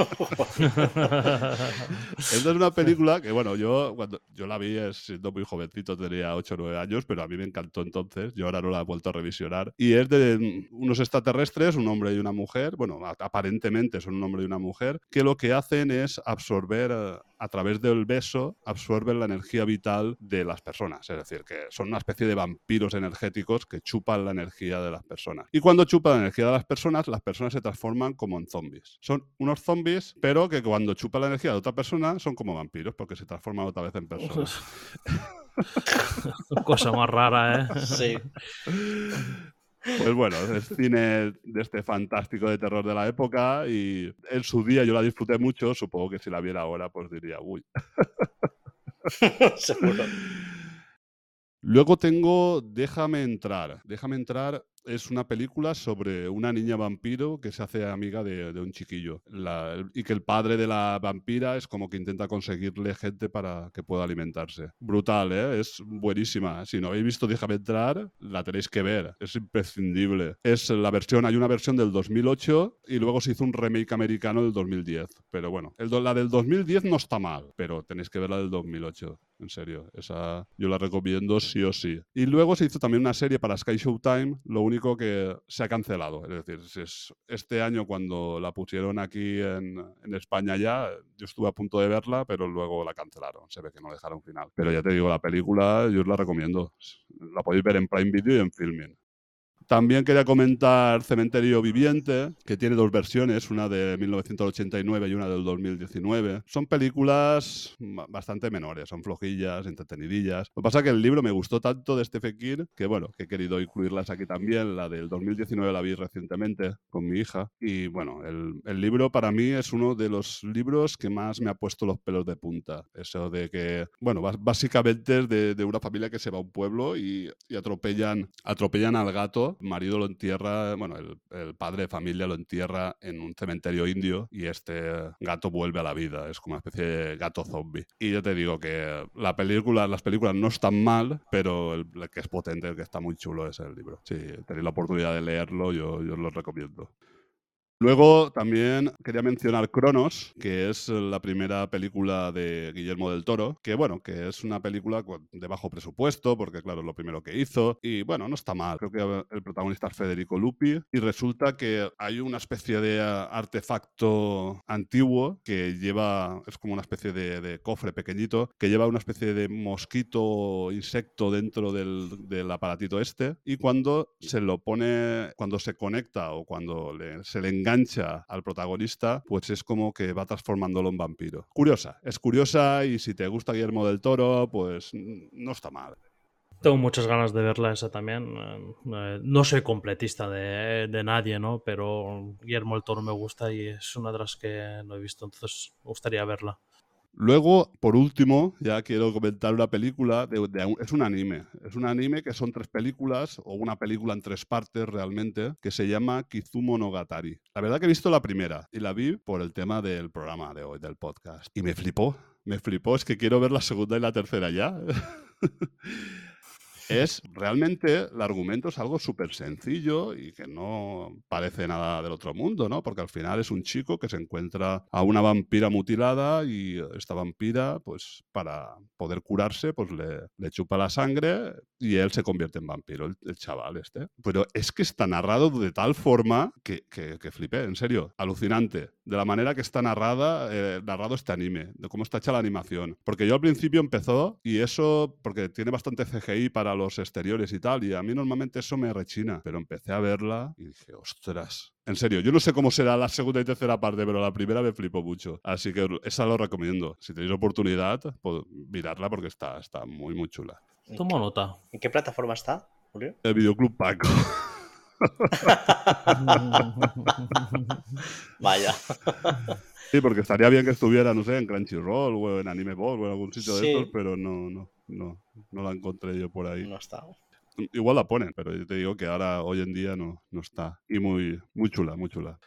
Speaker 1: Esta es una película que, bueno, yo cuando yo la vi es siendo muy jovencito, tenía 8 o 9 años, pero a mí me encantó entonces. Yo ahora no la he vuelto a revisionar. Y es de unos extraterrestres, un hombre y una mujer, bueno, aparentemente son un hombre y una mujer, que lo que hacen es absorber eh, a través del beso, absorben la energía vital de las personas. Es decir, que son una especie de vampiros energéticos que chupan la energía de las personas. Y cuando chupan la energía de las personas, las personas se transforman como en zombies. Son unos zombies, pero que cuando chupan la energía de otra persona son como vampiros, porque se transforman otra vez en personas.
Speaker 2: Cosa más rara, ¿eh?
Speaker 3: Sí.
Speaker 1: Pues bueno, es cine de este fantástico de terror de la época y en su día yo la disfruté mucho, supongo que si la viera ahora pues diría, uy.
Speaker 3: Seguro.
Speaker 1: Luego tengo Déjame entrar. Déjame entrar es una película sobre una niña vampiro que se hace amiga de, de un chiquillo. La- y que el padre de la vampira es como que intenta conseguirle gente para que pueda alimentarse. Brutal, ¿eh? Es buenísima. Si no habéis visto Déjame entrar, la tenéis que ver. Es imprescindible. Es la versión, hay una versión del 2008 y luego se hizo un remake americano del 2010. Pero bueno, el, la del 2010 no está mal, pero tenéis que ver la del 2008. En serio, esa yo la recomiendo sí o sí. Y luego se hizo también una serie para Sky Showtime, lo único que se ha cancelado. Es decir, es este año cuando la pusieron aquí en, España ya, yo estuve a punto de verla, pero luego la cancelaron. Se ve que no dejaron final. Pero ya te digo, la película yo os la recomiendo. La podéis ver en Prime Video y en Filming. También quería comentar Cementerio Viviente, que tiene dos versiones, una de 1989 y una del 2019. Son películas ba- bastante menores, son flojillas, entretenidillas. Lo que pasa es que el libro me gustó tanto de Stephen King que, bueno, que he querido incluirlas aquí también. La del 2019 la vi recientemente con mi hija. Y, bueno, el, el libro para mí es uno de los libros que más me ha puesto los pelos de punta. Eso de que, bueno, básicamente es de, de una familia que se va a un pueblo y, y atropellan, atropellan al gato. Marido lo entierra, bueno, el, padre de familia lo entierra en un cementerio indio y este gato vuelve a la vida. Es como una especie de gato zombie. Y yo te digo que la película, las películas no están mal, pero el que es potente, el que está muy chulo es el libro. Si tenéis la oportunidad de leerlo, yo, yo os lo recomiendo. Luego también quería mencionar Cronos, que es la primera película de Guillermo del Toro, que bueno, que es una película cu- de bajo presupuesto, porque claro, es lo primero que hizo, y bueno, no está mal. Creo que el protagonista es Federico Lupi, y resulta que hay una especie de ah, artefacto antiguo que lleva, es como una especie de, de cofre pequeñito, que lleva una especie de mosquito insecto dentro del, del aparatito este, y cuando se lo pone, cuando se conecta o cuando le- se le engancha al protagonista, pues es como que va transformándolo en vampiro. Curiosa, es curiosa y si te gusta Guillermo del Toro, pues no está mal.
Speaker 2: Tengo muchas ganas de verla esa también. Eh, eh, no soy completista de, de nadie, ¿no? Pero Guillermo el Toro me gusta y es una de las que no he visto, entonces me gustaría verla.
Speaker 1: Luego, por último, ya quiero comentar una película, de, de es un anime. Es un anime que son tres películas, o una película en tres partes realmente, que se llama Kizumo Nogatari. La verdad que he visto la primera y la vi por el tema del programa de hoy, del podcast. Y me flipó, me flipó, es que quiero ver la segunda y la tercera ya. es realmente el argumento es algo súper sencillo y que no parece nada del otro mundo, ¿no? Porque al final es un chico que se encuentra a una vampira mutilada y esta vampira, pues para poder curarse, pues le, le chupa la sangre y él se convierte en vampiro, el, el chaval este. Pero es que está narrado de tal forma que, que, que flipé, en serio, alucinante. De la manera que está narrada, eh, narrado este anime, de cómo está hecha la animación. Porque yo al principio empezó y eso, porque tiene bastante CGI para los exteriores y tal, y a mí normalmente eso me rechina. Pero empecé a verla y dije, ostras. En serio, yo no sé cómo será la segunda y tercera parte, pero la primera me flipó mucho. Así que esa lo recomiendo. Si tenéis oportunidad, pues, miradla porque está, está muy, muy chula.
Speaker 2: Tomo nota.
Speaker 3: ¿En qué plataforma está, Julio?
Speaker 1: El videoclub Paco.
Speaker 3: Vaya.
Speaker 1: Sí, porque estaría bien que estuviera, no sé, en Crunchyroll o en Anime Ball o en algún sitio
Speaker 3: Sí.
Speaker 1: de estos, pero no, no, no, no la encontré yo por ahí.
Speaker 3: No está.
Speaker 1: Igual la ponen, pero yo te digo que ahora, hoy en día, no, no está. Y muy, muy chula, muy chula.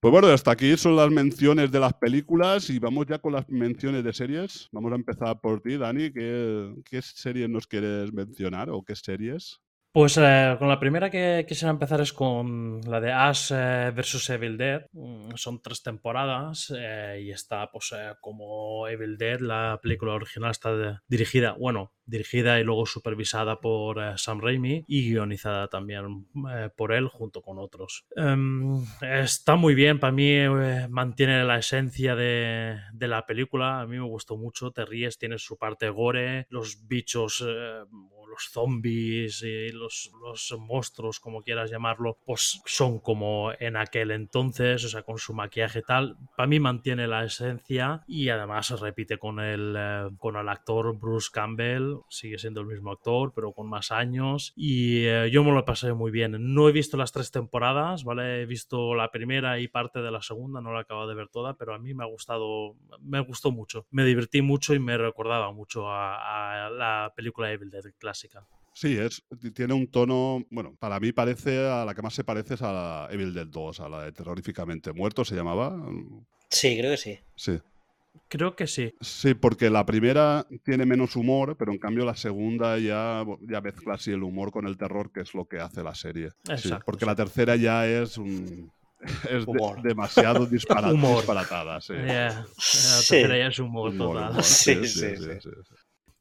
Speaker 1: Pues bueno, hasta aquí son las menciones de las películas y vamos ya con las menciones de series. Vamos a empezar por ti, Dani. ¿Qué, qué series nos quieres mencionar o qué series?
Speaker 2: Pues eh, con la primera que quisiera empezar es con la de Ash eh, vs Evil Dead. Mm, Son tres temporadas eh, y está pues como Evil Dead, la película original está dirigida, bueno, dirigida y luego supervisada por Sam Raimi y guionizada también por él junto con otros. Em, está muy bien, para mí mantiene la esencia de, de la película, a mí me gustó mucho, te ríes, tiene su parte gore, los bichos los zombies y los, los monstruos, como quieras llamarlo, pues son como en aquel entonces, o sea, con su maquillaje tal. Para mí mantiene la esencia y además se repite con el, eh, con el actor Bruce Campbell, sigue siendo el mismo actor, pero con más años. Y eh, yo me lo pasé muy bien. No he visto las tres temporadas, ¿vale? He visto la primera y parte de la segunda, no la acabo de ver toda, pero a mí me ha gustado, me gustó mucho. Me divertí mucho y me recordaba mucho a, a la película Evil Dead clásica.
Speaker 1: Sí, es, tiene un tono, bueno, para mí parece, a la que más se parece es a la Evil Dead 2, a la de Terroríficamente Muerto, se llamaba.
Speaker 3: Sí, creo que sí.
Speaker 1: Sí.
Speaker 2: Creo que sí.
Speaker 1: Sí, porque la primera tiene menos humor, pero en cambio la segunda ya, ya mezcla así el humor con el terror, que es lo que hace la serie. Sí,
Speaker 2: Exacto,
Speaker 1: porque
Speaker 2: sí.
Speaker 1: la tercera ya es un... Es de-
Speaker 3: Humor.
Speaker 1: demasiado dispara-
Speaker 2: Humor.
Speaker 1: disparatada, sí.
Speaker 2: Yeah,
Speaker 3: Sí.
Speaker 2: La tercera ya es humor
Speaker 1: Humor,
Speaker 2: total.
Speaker 1: humor,
Speaker 3: Sí, sí, sí.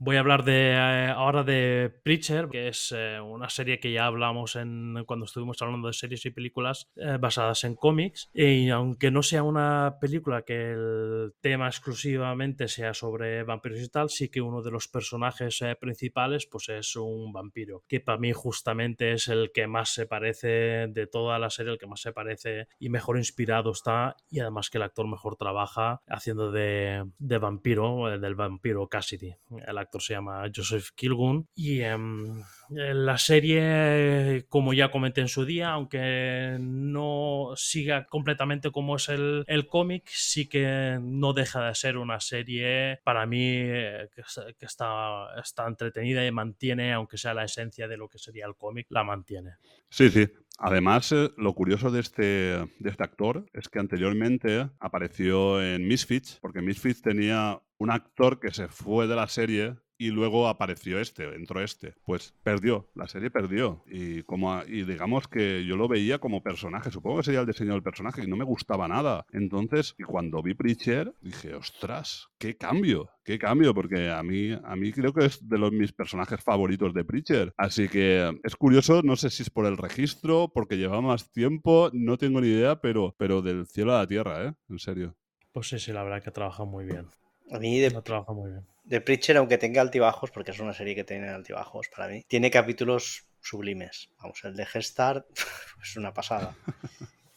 Speaker 2: Voy a hablar de eh, ahora de Preacher, que es eh, una serie que ya hablamos en cuando estuvimos hablando de series y películas eh, basadas en cómics. Y aunque no sea una película que el tema exclusivamente sea sobre vampiros y tal, sí que uno de los personajes eh, principales pues es un vampiro, que para mí justamente es el que más se parece de toda la serie, el que más se parece y mejor inspirado está, y además que el actor mejor trabaja haciendo de, de vampiro, eh, del vampiro Cassidy. El actor se llama Joseph Kilgun y em, la serie, como ya comenté en su día, aunque no siga completamente como es el, el cómic, sí que no deja de ser una serie para mí eh, que, que está, está entretenida y mantiene, aunque sea la esencia de lo que sería el cómic, la mantiene.
Speaker 1: Sí, sí. Además, eh, lo curioso de este, de este actor es que anteriormente apareció en Misfits, porque Misfits tenía un actor que se fue de la serie y luego apareció este, entró este. Pues perdió, la serie perdió. Y, como, a- y digamos que yo lo veía como personaje, supongo que sería el diseño del personaje y no me gustaba nada. Entonces, y cuando vi Preacher, dije, ostras, qué cambio, qué cambio, porque a mí, a mí creo que es de los mis personajes favoritos de Preacher. Así que es curioso, no sé si es por el registro, porque lleva más tiempo, no tengo ni idea, pero, pero del cielo a la tierra, ¿eh? En serio.
Speaker 2: Pues sí, sí, la verdad que trabaja muy bien.
Speaker 3: A mí de,
Speaker 2: Lo trabaja muy bien.
Speaker 3: de Preacher, aunque tenga altibajos, porque es una serie que tiene altibajos para mí, tiene capítulos sublimes. Vamos, el de Gestart es una pasada.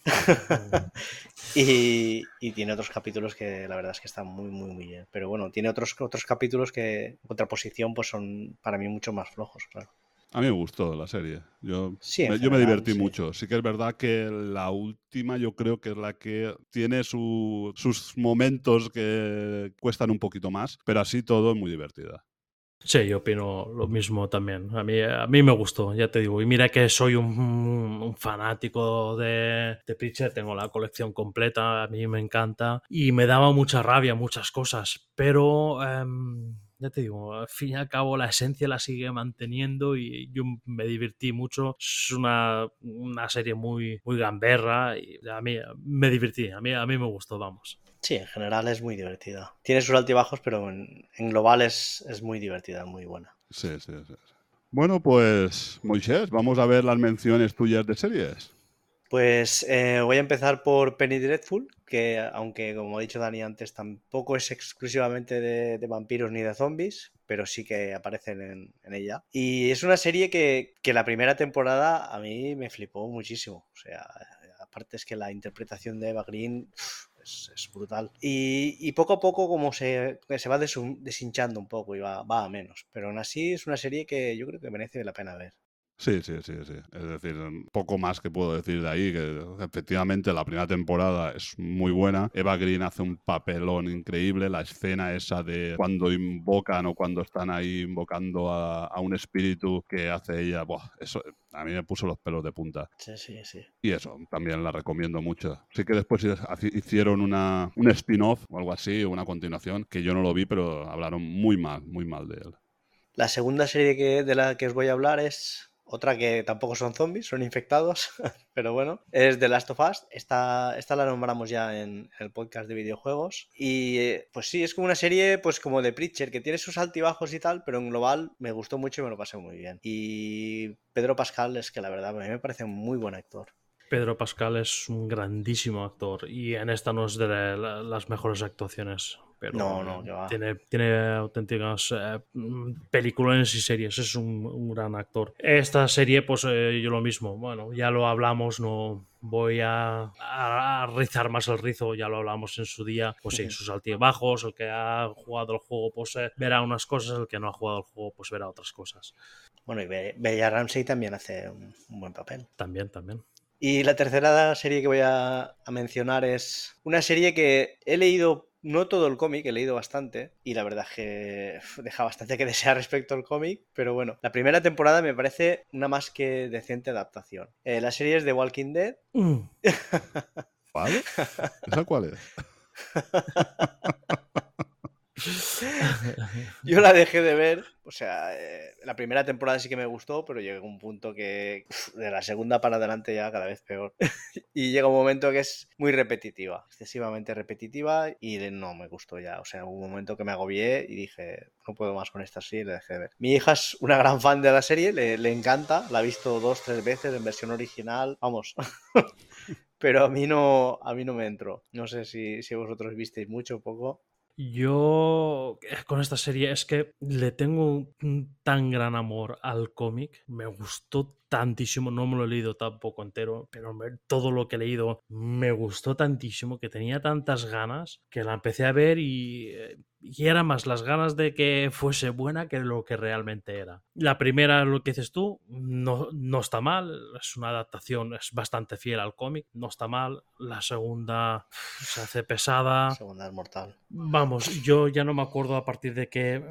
Speaker 3: y, y tiene otros capítulos que la verdad es que están muy, muy, muy bien. Pero bueno, tiene otros, otros capítulos que, en contraposición, pues son para mí mucho más flojos, claro.
Speaker 1: A mí me gustó la serie. Yo,
Speaker 3: Sí,
Speaker 1: me, yo me divertí
Speaker 3: sí.
Speaker 1: mucho. Sí que es verdad que la última yo creo que es la que tiene su- sus momentos que cuestan un poquito más, pero así todo es muy divertida.
Speaker 2: Sí, yo opino lo mismo también. A mí, a mí me gustó, ya te digo. Y mira que soy un, un fanático de, de Preacher, tengo la colección completa, a mí me encanta. Y me daba mucha rabia muchas cosas, pero em, ya te digo, al fin y al cabo la esencia la sigue manteniendo y yo me divertí mucho. Es una, una serie muy, muy gamberra y a mí me divertí, a mí, a mí me gustó, vamos.
Speaker 3: Sí, en general es muy divertida. Tiene sus altibajos, pero en, en global es, es muy divertida, muy buena.
Speaker 1: Sí, sí, sí. sí. Bueno, pues, Moisés, vamos a ver las menciones tuyas de series.
Speaker 3: Pues eh, voy a empezar por Penny Dreadful, que aunque como ha dicho Dani antes, tampoco es exclusivamente de, vampiros ni de zombies, pero sí que aparecen en, ella. Y es una serie que, que la primera temporada a mí me flipó muchísimo. O sea, aparte es que la interpretación de Eva Green es, brutal. Y, poco a poco como se, se va deshinchando un poco y va, va a menos. Pero aún así es una serie que yo creo que merece la pena ver.
Speaker 1: Sí, sí, sí, sí. Es decir, poco más que puedo decir de ahí, que efectivamente la primera temporada es muy buena. Eva Green hace un papelón increíble. La escena esa de cuando invocan o cuando están ahí invocando a, a un espíritu que hace ella, buah, eso a mí me puso los pelos de punta.
Speaker 3: Sí, sí, sí.
Speaker 1: Y eso, también la recomiendo mucho. Sí que después hicieron una, un spin-off o algo así, una continuación, que yo no lo vi, pero hablaron muy mal, muy mal de él.
Speaker 3: La segunda serie que, de la que os voy a hablar es otra que tampoco son zombies, son infectados, pero bueno, es The Last of Us. Esta, esta la nombramos ya en el podcast de videojuegos. Y eh, pues sí, es como una serie pues como de Preacher, que tiene sus altibajos y tal, pero en global me gustó mucho y me lo pasé muy bien. Y Pedro Pascal es que la verdad a mí me parece un muy buen actor.
Speaker 2: Pedro Pascal es un grandísimo actor y en esta no es de la- las mejores actuaciones. Pero
Speaker 3: No, no.
Speaker 2: Tiene, tiene auténticas eh, mm, películas y series, es un, un gran actor. Esta serie, pues eh, yo lo mismo, bueno, ya lo hablamos, no voy a, rizar más el rizo, ya lo hablamos en su día, pues sí, sus altibajos, el que ha jugado el juego, pues eh, verá unas cosas, el que no ha jugado el juego, pues verá otras cosas.
Speaker 3: Bueno, y Be- Bella Ramsey también hace un, un buen papel.
Speaker 2: También, también.
Speaker 3: Y la tercera serie que voy a, a mencionar es una serie que he leído, no todo el cómic, he leído bastante, y la verdad es que deja bastante que desear respecto al cómic, pero bueno, la primera temporada me parece una más que decente adaptación. Eh, la serie es The Walking Dead.
Speaker 2: Mm.
Speaker 1: ¿Vale? ¿Esa cuál es?
Speaker 3: Yo la dejé de ver, o sea, eh, la primera temporada sí que me gustó, pero llegó un punto que uf, de la segunda para adelante ya cada vez peor. y llega un momento que es muy repetitiva, excesivamente repetitiva y no me gustó ya. O sea, hubo un momento que me agobié y dije, no puedo más con esta serie la dejé de ver. Mi hija es una gran fan de la serie, le, le encanta, la ha visto dos, tres veces en versión original, vamos. pero a mí no, a mí no me entró. No sé si, si vosotros visteis mucho o poco.
Speaker 2: Yo eh, con esta serie es que le tengo un, un tan gran amor al cómic. Me gustó tantísimo, no me lo he leído tampoco entero, pero todo lo que he leído me gustó tantísimo que tenía tantas ganas que la empecé a ver y, eh, y era más las ganas de que fuese buena que lo que realmente era. La primera, lo que dices tú, no, no está mal, es una adaptación, es bastante fiel al cómic, no está mal. La segunda se hace pesada.
Speaker 3: Segunda es mortal.
Speaker 2: Vamos, yo ya no me acuerdo a partir de eh,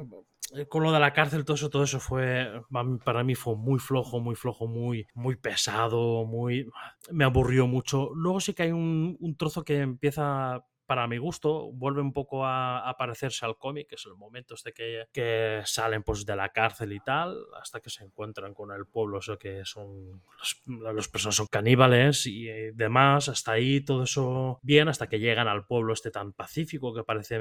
Speaker 2: con lo de la cárcel todo eso todo eso fue pa- para mí fue muy flojo, muy flojo, muy muy pesado, muy me aburrió mucho. Luego sí que hay un, un trozo que empieza para mi gusto, vuelve un poco a, a parecerse al cómic, que es el momento este que, que salen pues de la cárcel y tal, hasta que se encuentran con el pueblo, eso que son los, los personas son caníbales y eh, demás, hasta ahí todo eso bien, hasta que llegan al pueblo este tan pacífico que parece...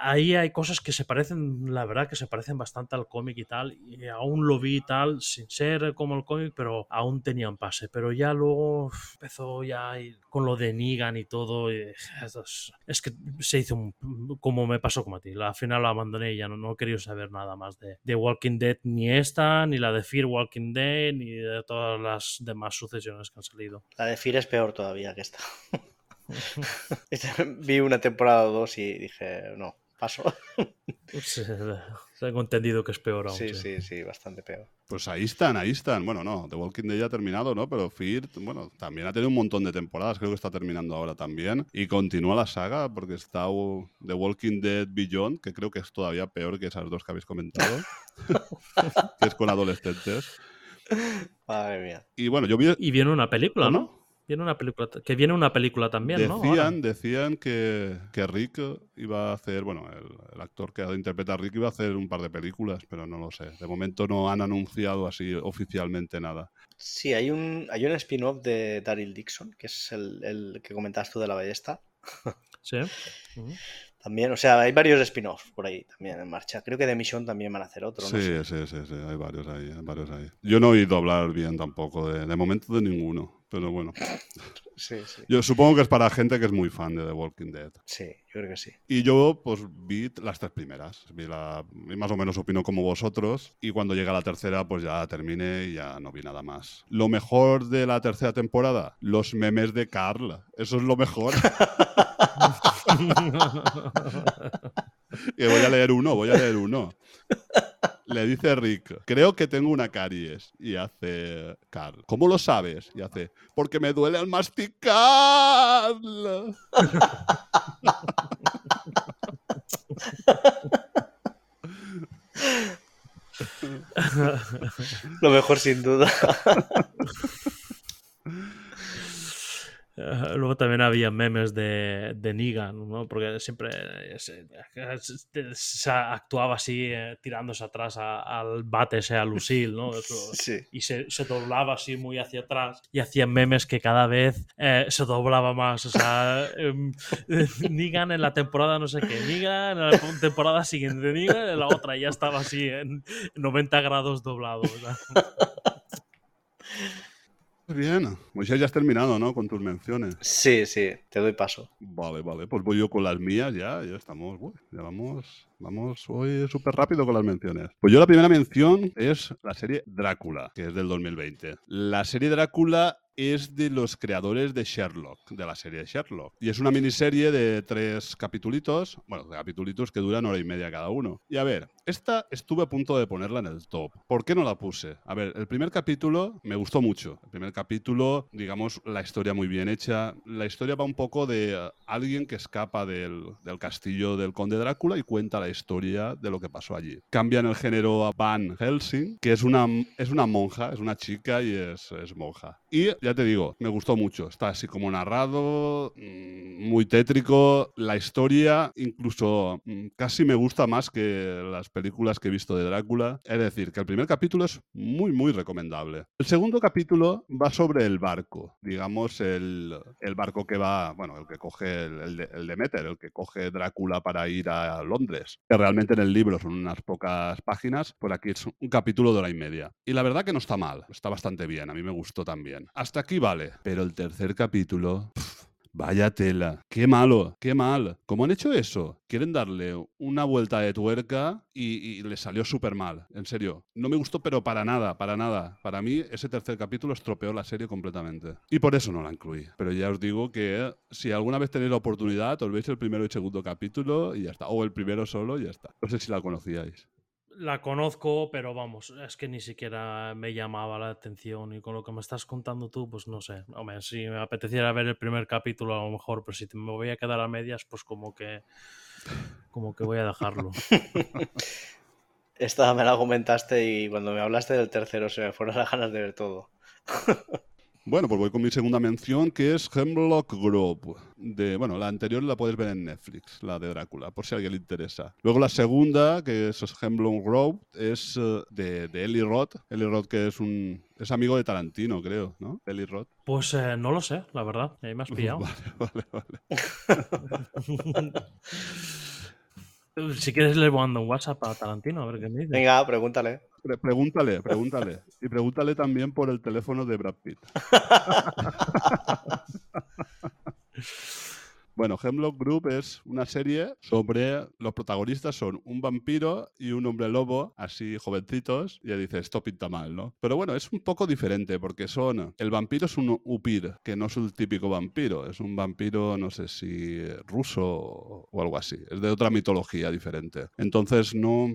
Speaker 2: Ahí hay cosas que se parecen, la verdad, que se parecen bastante al cómic y tal, y aún lo vi y tal, sin ser como el cómic, pero aún tenían pase, pero ya luego empezó ya con lo de Negan y todo, y, es, que se hizo un- como me pasó como a ti, al final lo abandoné y ya no, no he querido saber nada más de, de Walking Dead, ni esta, ni la de Fear Walking Dead, ni de todas las demás sucesiones que han salido.
Speaker 3: La de Fear es peor todavía que esta. Vi una temporada o dos y dije, no, paso.
Speaker 2: Sí, tengo entendido que es peor aún.
Speaker 3: Sí, sí, sí, bastante peor.
Speaker 1: Pues ahí están, ahí están. Bueno, no, The Walking Dead ya ha terminado, ¿no? Pero Fear, bueno, también ha tenido un montón de temporadas, creo que está terminando ahora también. Y continúa la saga porque está uh, The Walking Dead Beyond, que creo que es todavía peor que esas dos que habéis comentado, que es con adolescentes.
Speaker 3: Madre mía.
Speaker 1: Y bueno, yo vi...
Speaker 2: Y viene una película. ¿no? Viene una película, que viene una película también, ¿no? Ahora.
Speaker 1: Decían, decían que, que Rick iba a hacer, bueno, el, el actor que interpreta a Rick iba a hacer un par de películas, pero no lo sé. De momento no han anunciado así oficialmente nada.
Speaker 3: Sí, hay un, hay un spin-off de Daryl Dixon, que es el, el que comentabas tú de la ballesta.
Speaker 2: Sí.
Speaker 3: También, o sea, hay varios spin-offs por ahí también en marcha. Creo que de Mission también van a hacer otro,
Speaker 1: Sí,
Speaker 3: no sé.
Speaker 1: sí, sí, sí, hay varios ahí, hay varios ahí. Yo no he oído hablar bien tampoco, de, de momento de ninguno, pero bueno.
Speaker 3: Sí, sí.
Speaker 1: Yo supongo que es para gente que es muy fan de The Walking Dead.
Speaker 3: Sí, yo creo que sí.
Speaker 1: Y yo, pues, vi las tres primeras. Vi la, y más o menos opino como vosotros. Y cuando llega la tercera, pues ya terminé y ya no vi nada más. Lo mejor de la tercera temporada, los memes de Carl. Eso es lo mejor. y voy a leer uno, voy a leer uno. Le dice Rick, creo que tengo una caries. Y hace Carl, ¿cómo lo sabes? Y hace, porque me duele al masticar.
Speaker 3: Lo mejor sin duda.
Speaker 2: Luego también había memes de, de Negan, ¿no? Porque siempre se, actuaba así, eh, tirándose atrás a- al bate ese a Lucille, ¿no? Eso-
Speaker 3: Sí.
Speaker 2: y se, se doblaba así muy hacia atrás y hacían memes que cada vez eh, se doblaba más. O sea, em, Negan en la temporada no sé qué, Negan en la temporada siguiente, Negan en la otra, y ya estaba así en 90 grados doblado. ¿verdad?
Speaker 1: Bien, Moisés, ya has terminado, ¿no? Con tus menciones.
Speaker 3: Sí, sí, te doy paso.
Speaker 1: Vale, vale, pues voy yo con las mías ya, ya estamos, uy, ya vamos, vamos hoy súper rápido con las menciones. Pues yo la primera mención es la serie Drácula, que es del 2020. La serie Drácula es de los creadores de Sherlock, de la serie Sherlock. Y es una miniserie de tres capitulitos, bueno, de capitulitos que duran hora y media cada uno. Y a ver, esta estuve a punto de ponerla en el top. ¿Por qué no la puse? A ver, el primer capítulo me gustó mucho. El primer capítulo, digamos, la historia muy bien hecha. La historia va un poco de eh, alguien que escapa del, del castillo del conde Drácula y cuenta la historia de lo que pasó allí. Cambian el género a Van Helsing, que es una, es una monja, es una chica y es, es monja. Y ya ya te digo, me gustó mucho. Está así como narrado, mm, muy tétrico. La historia incluso mm, casi me gusta más que las películas que he visto de Drácula. Es decir, que el primer capítulo es muy, muy recomendable. El segundo capítulo va sobre el barco, digamos, el, el barco que va, bueno, el que coge el, el, el Demeter, el que coge Drácula para ir a Londres, que realmente en el libro son unas pocas páginas, por aquí es un capítulo de hora y media. Y la verdad que no está mal, está bastante bien, a mí me gustó también. Hasta aquí vale, pero el tercer capítulo... Vaya tela, qué malo, qué mal. ¿Cómo han hecho eso? Quieren darle una vuelta de tuerca y, y le salió súper mal. En serio, no me gustó, pero para nada, para nada. Para mí, ese tercer capítulo estropeó la serie completamente. Y por eso no la incluí. Pero ya os digo que si alguna vez tenéis la oportunidad, os veis el primero y segundo capítulo y ya está. O el primero solo y ya está. No sé si la conocíais.
Speaker 2: La conozco, pero vamos, es que ni siquiera me llamaba la atención y con lo que me estás contando tú, pues no sé. Hombre, si me apeteciera ver el primer capítulo a lo mejor, pero si te- me voy a quedar a medias, pues como que como que voy a dejarlo.
Speaker 3: Esta me la comentaste y cuando me hablaste del tercero se me fueron las ganas de ver todo.
Speaker 1: Bueno, pues voy con mi segunda mención, que es Hemlock Grove. De, bueno, la anterior la puedes ver en Netflix, la de Drácula, por si a alguien le interesa. Luego la segunda, que es Hemlock Grove, es eh, de, de Eli Roth. Eli Roth, que es un es amigo de Tarantino, creo, ¿no? Eli Roth.
Speaker 2: Pues eh, no lo sé, la verdad. Ahí me has pillado.
Speaker 1: Vale, vale, vale.
Speaker 2: si quieres le mando un WhatsApp a Tarantino a ver qué me dice.
Speaker 3: Venga, pregúntale.
Speaker 1: Pre- pregúntale, pregúntale. Y pregúntale también por el teléfono de Brad Pitt. Bueno, Hemlock Group es una serie sobre los protagonistas son un vampiro y un hombre lobo, así jovencitos, y ya dice, esto pinta mal, ¿no? Pero bueno, es un poco diferente porque son, el vampiro es un upir, que no es un típico vampiro, es un vampiro, no sé si ruso o algo así, es de otra mitología diferente. Entonces no,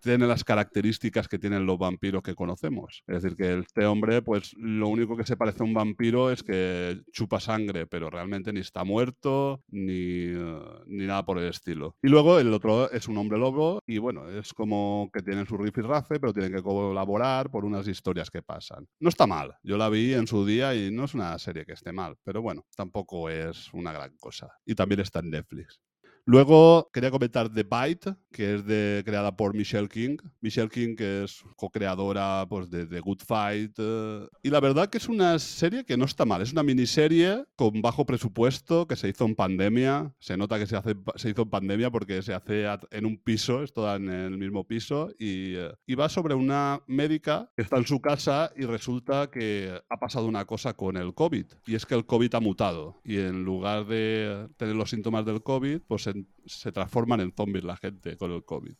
Speaker 1: tiene las características que tienen los vampiros que conocemos. Es decir, que este hombre, pues lo único que se parece a un vampiro es que chupa sangre, pero realmente ni está muerto ni, eh, ni nada por el estilo. Y luego el otro es un hombre lobo y bueno, es como que tienen su rifirrafe, pero tienen que colaborar por unas historias que pasan. No está mal, yo la vi en su día y no es una serie que esté mal, pero bueno, tampoco es una gran cosa. Y también está en Netflix. Luego quería comentar The Bite, que es de, creada por Michelle King. Michelle King, que es co-creadora pues, de The Good Fight. eh, y la verdad que es una serie que no está mal. Es una miniserie con bajo presupuesto que se hizo en pandemia. Se nota que se, hace, se hizo en pandemia porque se hace en un piso, es toda en el mismo piso. Y, eh, y va sobre una médica que está en su casa y resulta que ha pasado una cosa con el COVID. Y es que el COVID ha mutado. Y en lugar de tener los síntomas del COVID, pues en- se transforman en zombies la gente con el COVID.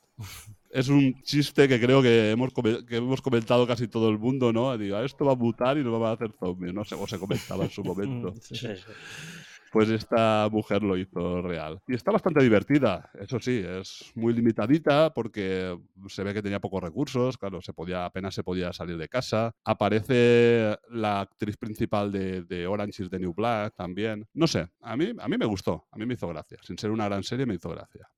Speaker 1: Es un chiste que creo que hemos, que hemos comentado casi todo el mundo, ¿no? Digo, "Ah, esto va a mutar y nos va a hacer zombies, no sé, o se comentaba en su momento.
Speaker 2: Sí.
Speaker 3: sí.
Speaker 1: Pues esta mujer lo hizo real. Y está bastante divertida, eso sí, es muy limitadita porque se ve que tenía pocos recursos, claro, se podía, apenas se podía salir de casa. Aparece la actriz principal de, de Orange is the New Black también. No sé, a mí, a mí me gustó, a mí me hizo gracia. Sin ser una gran serie, me hizo gracia.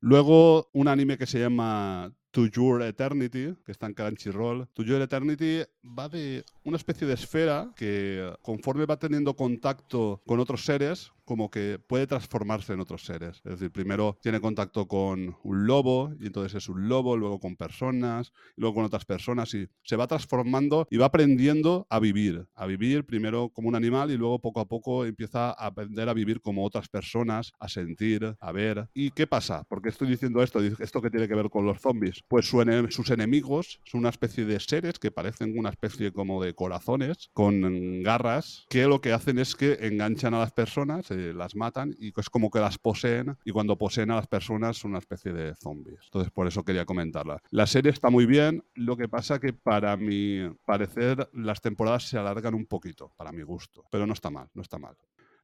Speaker 1: Luego, un anime que se llama To Your Eternity, que está en Crunchyroll. To Your Eternity va de una especie de esfera que, conforme va teniendo contacto con otros seres, como que puede transformarse en otros seres. Es decir, primero tiene contacto con un lobo, y entonces es un lobo, luego con personas, y luego con otras personas, y se va transformando y va aprendiendo a vivir. A vivir primero como un animal y luego poco a poco empieza a aprender a vivir como otras personas, a sentir, a ver. ¿Y qué pasa? ¿Por qué estoy diciendo esto? ¿Esto qué tiene que ver con los zombies? Pues su ene- sus enemigos son una especie de seres que parecen una especie como de corazones con garras que lo que hacen es que enganchan a las personas, eh, las matan y es como que las poseen y cuando poseen a las personas son una especie de zombies. Entonces por eso quería comentarla. La serie está muy bien, lo que pasa que para mi parecer las temporadas se alargan un poquito, para mi gusto, pero no está mal, no está mal.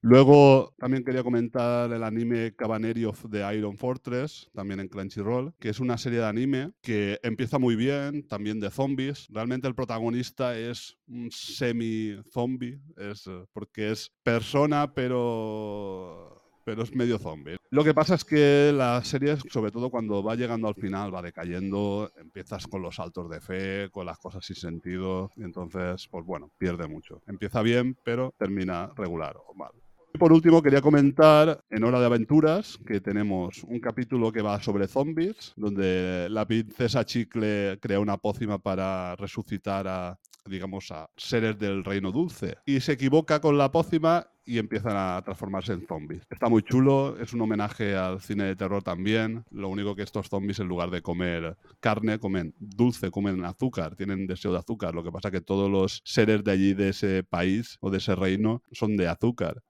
Speaker 1: Luego también quería comentar el anime Cabaneri of the Iron Fortress, también en Crunchyroll, que es una serie de anime que empieza muy bien, también de zombies. Realmente el protagonista es un semi-zombie, es, eh, porque es persona, pero pero es medio zombie. Lo que pasa es que la serie, sobre todo cuando va llegando al final, va decayendo, empiezas con los saltos de fe, con las cosas sin sentido, y entonces, pues bueno, pierde mucho. Empieza bien, pero termina regular o mal. Y por último, quería comentar en Hora de Aventuras que tenemos un capítulo que va sobre zombies, donde la princesa Chicle crea una pócima para resucitar a, digamos, a seres del reino dulce. Y se equivoca con la pócima y empiezan a transformarse en zombies. Está muy chulo, es un homenaje al cine de terror también. Lo único que estos zombies, en lugar de comer carne, comen dulce, comen azúcar, tienen deseo de azúcar. Lo que pasa que todos los seres de allí, de ese país o de ese reino, son de azúcar.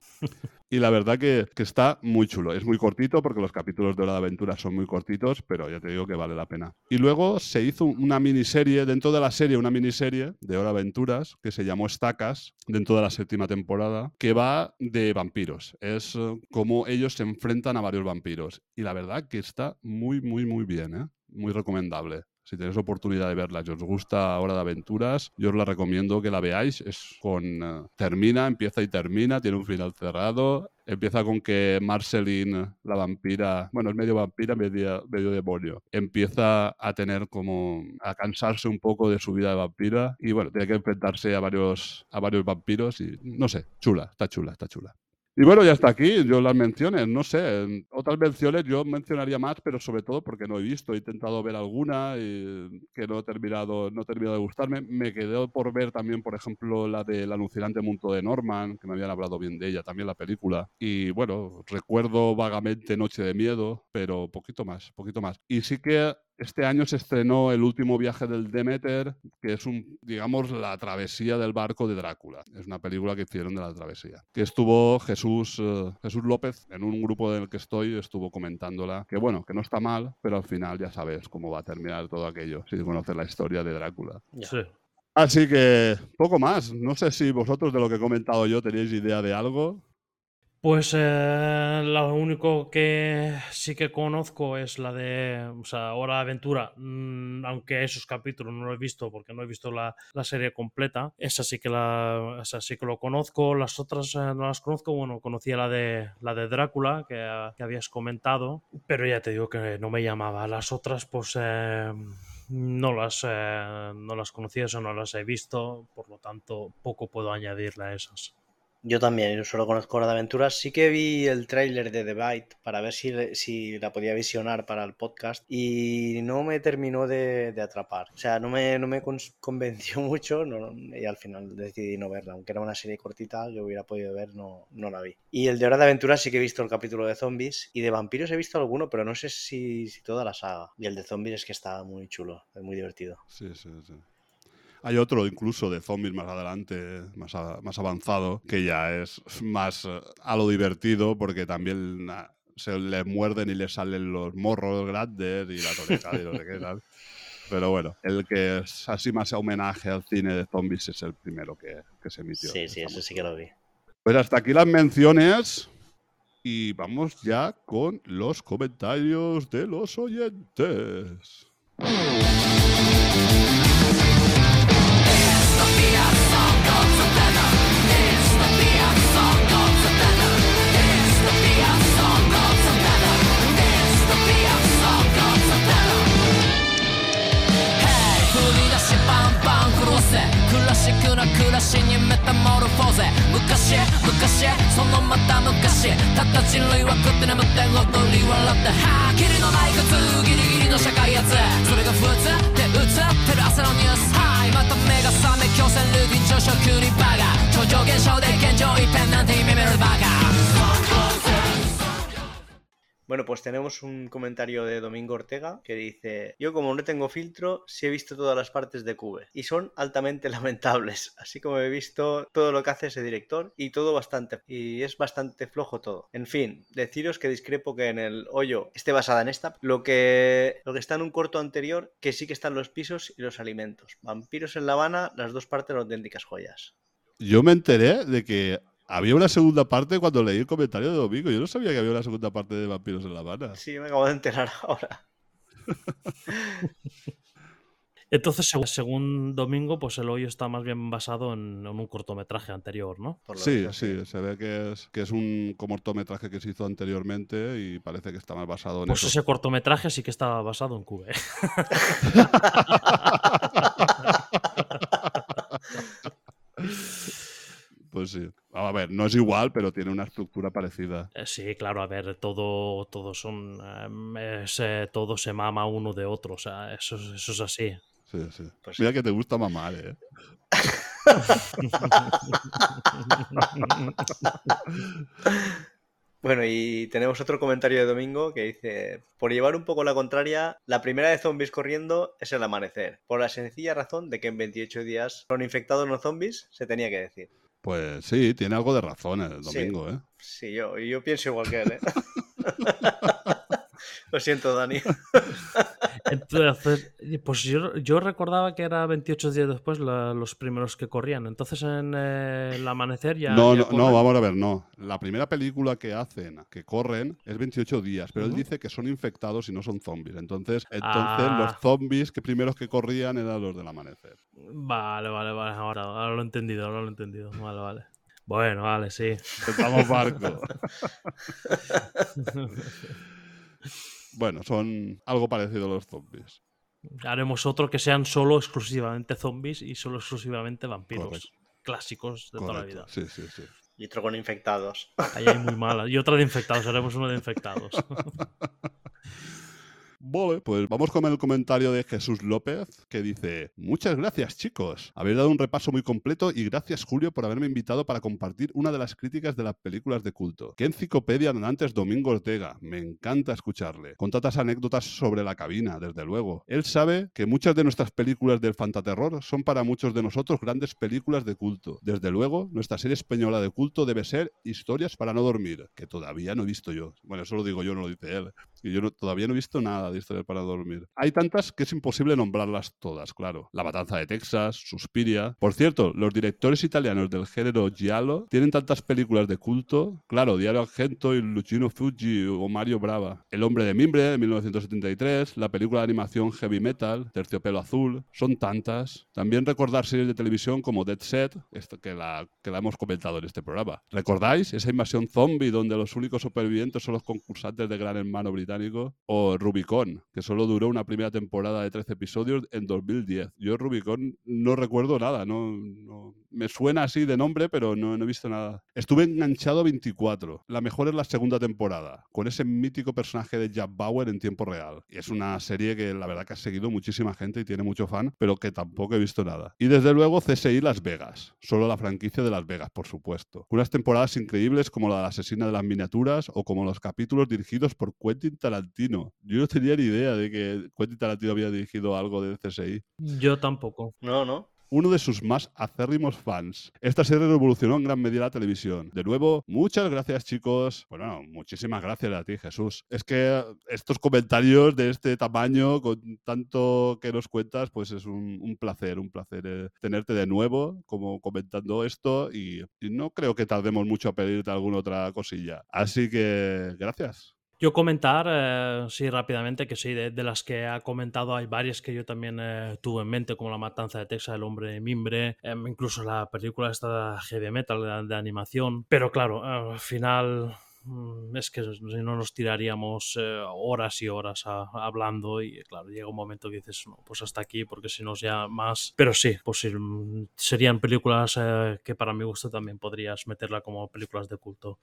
Speaker 1: Y la verdad que, está muy chulo. Es muy cortito porque los capítulos de Hora de Aventura son muy cortitos, pero ya te digo que vale la pena. Y luego se hizo una miniserie, dentro de la serie, una miniserie de Hora de Aventuras que se llamó Estacas, dentro de la séptima temporada, que va de vampiros. Es eh, como ellos se enfrentan a varios vampiros. Y la verdad que está muy, muy, muy bien, ¿eh? Muy recomendable. Si tenéis oportunidad de verla y os gusta Hora de Aventuras, yo os la recomiendo que la veáis. Es con. eh, termina, empieza y termina, tiene un final cerrado. Empieza con que Marceline, la vampira, bueno, es medio vampira, medio, medio demonio, empieza a tener como. a cansarse un poco de su vida de vampira y bueno, tiene que enfrentarse a varios, a varios vampiros y no sé, chula, está chula, está chula. Y bueno, ya está aquí, yo las menciones, no sé, otras menciones yo mencionaría más, pero sobre todo porque no he visto, he intentado ver alguna y que no he terminado, no he terminado de gustarme. Me quedé por ver también, por ejemplo, la del alucinante mundo de Norman, que me habían hablado bien de ella, también la película. Y bueno, recuerdo vagamente Noche de Miedo, pero poquito más, poquito más. Y sí que este año se estrenó El último viaje del Demeter, que es un, digamos, la travesía del barco de Drácula. Es una película que hicieron de la travesía. Que estuvo Jesús, eh, Jesús López, en un grupo en el que estoy, estuvo comentándola. Que bueno, que no está mal, pero al final ya sabes cómo va a terminar todo aquello, si conoces la historia de Drácula.
Speaker 2: Sí.
Speaker 1: Así que poco más. No sé si vosotros de lo que he comentado yo tenéis idea de algo.
Speaker 2: Pues eh, lo único que sí que conozco es la de, o sea, Hora de Aventura, mm, aunque esos capítulos no lo he visto porque no he visto la, la serie completa. Esa sí que la, esa sí que lo conozco. Las otras eh, no las conozco. Bueno, conocía la de la de Drácula que, que habías comentado, pero ya te digo que no me llamaba. Las otras, pues eh, no las no las conocía, eso no las he visto, por lo tanto poco puedo añadirle a esas.
Speaker 3: Yo también, yo solo conozco Hora de Aventuras. Sí que vi el tráiler de The Bite para ver si, si la podía visionar para el podcast y no me terminó de, de atrapar. O sea, no me, no me convenció mucho no- y al final decidí no verla. Aunque era una serie cortita, yo hubiera podido ver, no, no la vi. Y el de Hora de Aventuras sí que he visto el capítulo de zombies y de vampiros he visto alguno, pero no sé si, si toda la saga. Y el de zombies es que está muy chulo, es muy divertido.
Speaker 1: Sí, sí, sí. Hay otro incluso de zombies más adelante, más, a- más avanzado, que ya es más eh, a lo divertido porque también ah, se le muerden y le salen los morros grandes y la orejas y no sé qué tal. Pero bueno, el que es así más homenaje al cine de zombies es el primero que, que se emitió.
Speaker 3: Sí, sí, eso sí que lo vi.
Speaker 1: Pues hasta aquí las menciones y vamos ya con los comentarios de los oyentes.
Speaker 8: しバンバン狂わせクラシックな暮らしにメタモルフォーゼ。昔昔そのまた昔たった人類は食って眠って踊り笑って。はっきりのない苦痛ギリギリの社会やつ。それが普通って映ってる朝のニュース。また目が覚め強制ルーティン朝食にバカ。超常現象で現状一変なんて夢見るバカ。
Speaker 3: Bueno, pues tenemos un comentario de Domingo Ortega que dice, yo como no tengo filtro, sí he visto todas las partes de Cube y son altamente lamentables, así como he visto todo lo que hace ese director y todo bastante, y es bastante flojo todo. En fin, deciros que discrepo que en el hoyo esté basada en esta, lo que, lo que está en un corto anterior, que sí que están los pisos y los alimentos. Vampiros en La Habana, las dos partes auténticas joyas.
Speaker 1: Yo me enteré de que había una segunda parte cuando leí el comentario de Domingo. Yo no sabía que había una segunda parte de Vampiros en La Habana.
Speaker 3: Sí, me acabo de enterar ahora.
Speaker 2: Entonces, seg- según Domingo, pues el hoyo está más bien basado en, en un cortometraje anterior, ¿no?
Speaker 1: Sí, sí, se ve que es, que es un cortometraje que se hizo anteriormente y parece que está más basado en
Speaker 2: Pues
Speaker 1: eso.
Speaker 2: ese cortometraje sí que estaba basado en Cube.
Speaker 1: Pues sí. A ver, no es igual, pero tiene una estructura parecida.
Speaker 2: Eh, Sí, claro, a ver, todo, todo son, em, es, eh, todo se mama uno de otro, o sea, eso, es- eso es así.
Speaker 1: Sí, sí.
Speaker 3: Pues
Speaker 1: Mira que te gusta mamar, ¿eh?
Speaker 3: Bueno, y tenemos otro comentario de Domingo que dice, por llevar un poco la contraria, la primera de zombies corriendo es el amanecer, por la sencilla razón de que en 28 días son infectados no zombies, se tenía que decir.
Speaker 1: Pues sí, tiene algo de razón el
Speaker 3: Sí.
Speaker 1: domingo, ¿eh?
Speaker 3: Sí, yo, yo pienso igual que él, ¿eh? Lo siento, Dani.
Speaker 2: Entonces, y pues yo, yo recordaba que era 28 días después la- los primeros que corrían. Entonces en eh, el amanecer ya.
Speaker 1: no,
Speaker 2: ya
Speaker 1: no, no, vamos a ver, no. La primera película que hacen, que corren, es 28 días, pero él dice que son infectados y no son zombies. Entonces, entonces
Speaker 2: Ah.
Speaker 1: los zombies que primeros que corrían eran los del amanecer.
Speaker 2: Vale, vale, vale. Ahora, ahora lo he entendido, ahora lo he entendido. Vale, vale. Bueno, vale, sí.
Speaker 1: Vamos barco. bueno, son algo parecido a los zombies.
Speaker 2: Haremos otro que sean solo exclusivamente zombies y solo exclusivamente vampiros.
Speaker 1: Correcto.
Speaker 2: Clásicos de toda la vida.
Speaker 1: Sí, sí, sí.
Speaker 3: Y otro con infectados.
Speaker 2: Ahí hay muy malas. Y otra de infectados, haremos uno de infectados.
Speaker 1: Vale, pues vamos con el comentario de Jesús López, que dice, muchas gracias chicos, habéis dado un repaso muy completo y gracias Julio por haberme invitado para compartir una de las críticas de las películas de culto. ¿Qué enciclopedia dan antes Domingo Ortega? Me encanta escucharle. Con tantas anécdotas sobre la cabina, desde luego. Él sabe que muchas de nuestras películas del fantaterror son para muchos de nosotros grandes películas de culto. Desde luego, nuestra serie española de culto debe ser Historias para no dormir, que todavía no he visto yo. Bueno, eso lo digo yo, no lo dice él. Y yo todavía no he visto nada de para dormir. Hay tantas que es imposible nombrarlas todas, claro. La Matanza de Texas, Suspiria. Por cierto, los directores italianos del género giallo tienen tantas películas de culto. Claro, Diario Argento y Luchino Fuji o Mario Brava. El hombre de mimbre de 1973, la película de animación Heavy Metal, Terciopelo Azul. Son tantas. También recordar series de televisión como Dead Set, que la, que la hemos comentado en este programa. ¿Recordáis esa invasión zombie donde los únicos supervivientes son los concursantes de Gran Hermano británico? O Rubicon, que solo duró una primera temporada de 13 episodios en 2010. Yo Rubicon no recuerdo nada, no, no- me suena así de nombre, pero no, no he visto nada. Estuve enganchado a 24. La mejor es la segunda temporada, con ese mítico personaje de Jack Bauer en tiempo real. Y es una serie que la verdad que ha seguido muchísima gente y tiene mucho fan, pero que tampoco he visto nada. Y desde luego CSI Las Vegas, solo la franquicia de Las Vegas, por supuesto. Unas temporadas increíbles como la de la asesina de las miniaturas o como los capítulos dirigidos por Quentin Tarantino. Yo no tenía ni idea de que Quentin Tarantino había dirigido algo de CSI
Speaker 2: Yo tampoco.
Speaker 3: No, no.
Speaker 1: Uno de sus más acérrimos fans. Esta serie revolucionó en gran medida la televisión. De nuevo, muchas gracias chicos. Bueno, muchísimas gracias a ti Jesús. Es que estos comentarios de este tamaño, con tanto que nos cuentas, pues es un, placer, un placer eh, tenerte de nuevo como comentando esto y no creo que tardemos mucho a pedirte alguna otra cosilla. Así que gracias.
Speaker 2: Yo comentar, eh, sí, rápidamente, que sí, de, las que ha comentado hay varias que yo también eh, tuve en mente, como La Matanza de Texas, El Hombre de Mimbre, em, incluso la película esta de Heavy Metal de, animación. Pero claro, al final mm, es que si no nos tiraríamos eh, horas y horas hablando y claro, llega un momento que dices, no, pues hasta aquí, porque si no ya más... Pero sí, pues mm, serían películas que para mi gusto también podrías meterla como películas de culto.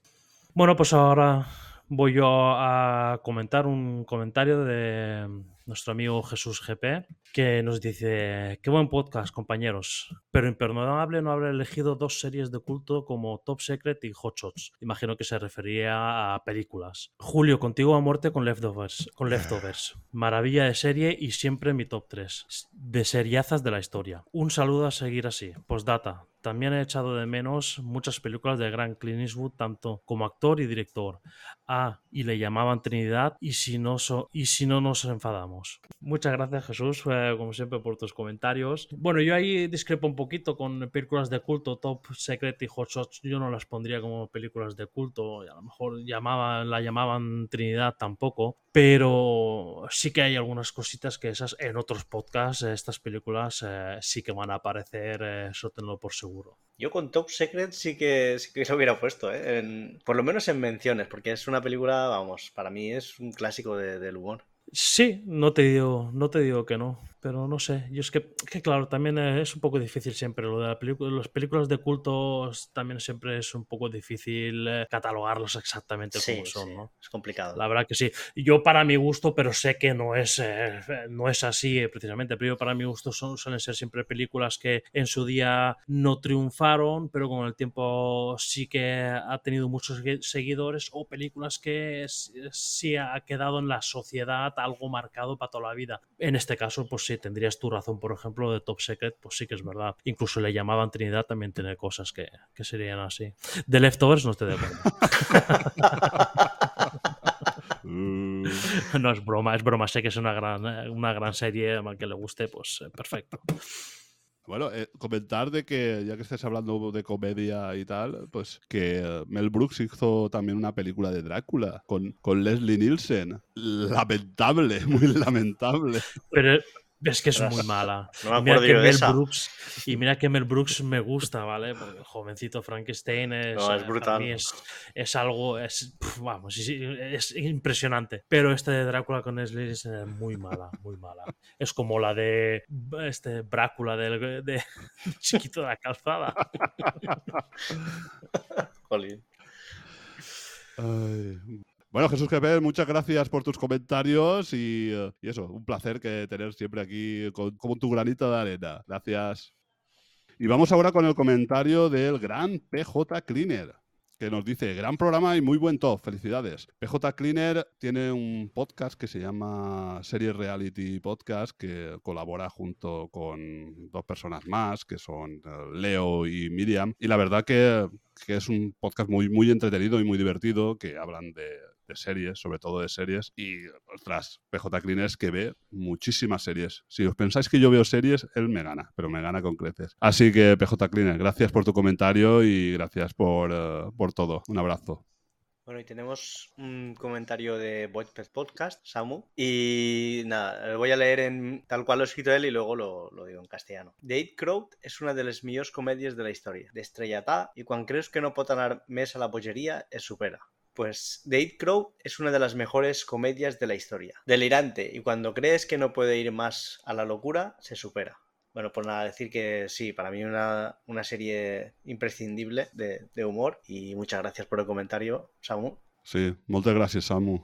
Speaker 2: Bueno, pues ahora voy yo a comentar un comentario de nuestro amigo Jesús GP que nos dice, qué buen podcast compañeros, pero imperdonable no haber elegido dos series de culto como Top Secret y Hot Shots. Imagino que se refería a películas. Julio, contigo a muerte con Leftovers. Con leftovers. Maravilla de serie y siempre mi top 3 de seriazas de la historia. Un saludo a seguir así. Postdata. También he echado de menos muchas películas de gran Clint Eastwood, tanto como actor y director. Ah, y le llamaban Trinidad y si no, so- y si no nos enfadamos. Vamos. Muchas gracias Jesús, eh, como siempre, por tus comentarios. Bueno, yo ahí discrepo un poquito con películas de culto, Top Secret y Hot Shots. Yo no las pondría como películas de culto, y a lo mejor llamaban, la llamaban Trinidad tampoco, pero sí que hay algunas cositas que esas en otros podcasts, eh, estas películas eh, sí que van a aparecer, eh, eso tenlo por seguro.
Speaker 3: Yo con Top Secret sí que, sí que se hubiera puesto, ¿eh? En- por lo menos en menciones, porque es una película, vamos, para mí es un clásico de- del humor.
Speaker 2: Sí, no te digo, no te digo que no, pero no sé. Yo es que, que claro, también eh, es un poco difícil siempre lo de la. Las películas de culto también siempre es un poco difícil eh, catalogarlos exactamente
Speaker 3: Sí,
Speaker 2: como son,
Speaker 3: sí,
Speaker 2: ¿no?
Speaker 3: es complicado.
Speaker 2: La verdad que sí. Yo para mi gusto, pero sé que no es, eh, no es así eh, precisamente, pero yo para mi gusto son, suelen ser siempre películas que en su día no triunfaron, pero con el tiempo sí que ha tenido muchos segui- seguidores o películas que sí ha quedado en la sociedad algo marcado para toda la vida. En este caso, pues sí, tendrías tu razón, por ejemplo, de Top Secret, pues sí que es verdad. Incluso le llamaban Trinidad, también tiene cosas que, que serían así. De Leftovers no estoy de acuerdo.
Speaker 1: Uh,
Speaker 2: No es broma, es broma. Sé que es una gran, una gran serie, al que le guste, pues eh, perfecto.
Speaker 1: Bueno, eh, comentar de que, ya que estés hablando de comedia y tal, pues que Mel Brooks hizo también una película de Drácula con, con Leslie Nielsen. Lamentable, muy lamentable.
Speaker 2: Pero es que es muy mala.
Speaker 3: no me
Speaker 2: Y mira
Speaker 3: acuerdo
Speaker 2: que
Speaker 3: yo de
Speaker 2: Mel
Speaker 3: esa.
Speaker 2: Brooks y mira que Mel Brooks me gusta, ¿vale? Porque el jovencito Frankenstein es,
Speaker 3: No, es
Speaker 2: eh, para
Speaker 3: brutal.
Speaker 2: mí es, es algo, es, vamos, es impresionante. Pero este de Drácula con Leslie es muy mala, muy mala. Es como la de este Brácula del de, chiquito de la calzada.
Speaker 3: Jolín.
Speaker 1: Ay. Bueno, Jesús Jeper, muchas gracias por tus comentarios y, eh, y eso, un placer que tener siempre aquí con, como tu granito de arena. Gracias. Y vamos ahora con el comentario del gran PJ Cleaner, que nos dice, gran programa y muy buen top, felicidades. PJ Cleaner tiene un podcast que se llama Series Reality Podcast, que colabora junto con dos personas más, que son eh, Leo y Miriam, y la verdad que, que es un podcast muy, muy entretenido y muy divertido, que hablan de, de series, sobre todo de series, y ostras, PJ Cleaner es que ve muchísimas series. Si os pensáis que yo veo series, él me gana, pero me gana con creces. Así que PJ Cleaner, gracias por tu comentario y gracias por, eh, por todo. Un abrazo.
Speaker 3: Bueno, y tenemos un comentario de Boypet Podcast, Samu. Y nada, lo voy a leer en tal cual lo ha escrito él y luego lo, lo digo en castellano. The Eight Crowd és una de les millors comèdies de la història. D'estrellatà i quan creus que no pot anar més a la bogeria, es supera. Pues The Eight Crow es una de las mejores comedias de la historia. Delirante y cuando crees que no puede ir más a la locura, se supera. Bueno, pues nada, decir que sí, para mí una, una serie imprescindible de, de humor y muchas gracias por el comentario, Samu.
Speaker 1: Sí, muchas gracias, Samu.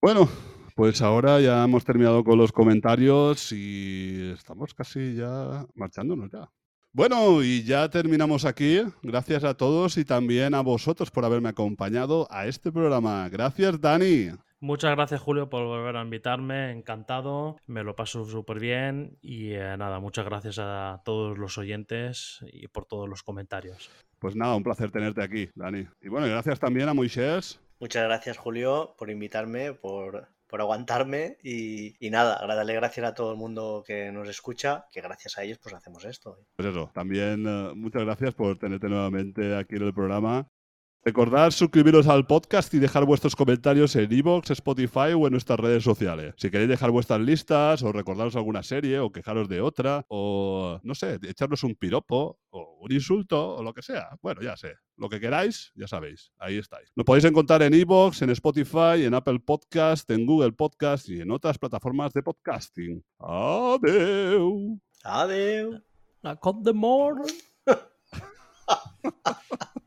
Speaker 1: Bueno, pues ahora ya hemos terminado con los comentarios y estamos casi ya marchándonos ya. Bueno, y ya terminamos aquí. Gracias a todos y también a vosotros por haberme acompañado a este programa. Gracias, Dani.
Speaker 2: Muchas gracias, Julio, por volver a invitarme. Encantado. Me lo paso súper bien. Y eh, nada, muchas gracias a todos los oyentes y por todos los comentarios.
Speaker 1: Pues nada, un placer tenerte aquí, Dani. Y bueno, gracias también a Moisés.
Speaker 3: Muchas gracias, Julio, por invitarme, por, por aguantarme y, y nada, darle gracias a todo el mundo que nos escucha, que gracias a ellos pues hacemos esto.
Speaker 1: Pues eso, también eh, muchas gracias por tenerte nuevamente aquí en el programa. Recordad suscribiros al podcast y dejar vuestros comentarios en iVoox, Spotify o en nuestras redes sociales. Si queréis dejar vuestras listas o recordaros alguna serie o quejaros de otra o, no sé, echarnos un piropo o un insulto o lo que sea. Bueno, ya sé. Lo que queráis, ya sabéis. Ahí estáis. Nos podéis encontrar en iVoox, en Spotify, en Apple Podcast, en Google Podcast y en otras plataformas de podcasting. Adeu.
Speaker 3: Adeu.
Speaker 2: La Cot de Mor.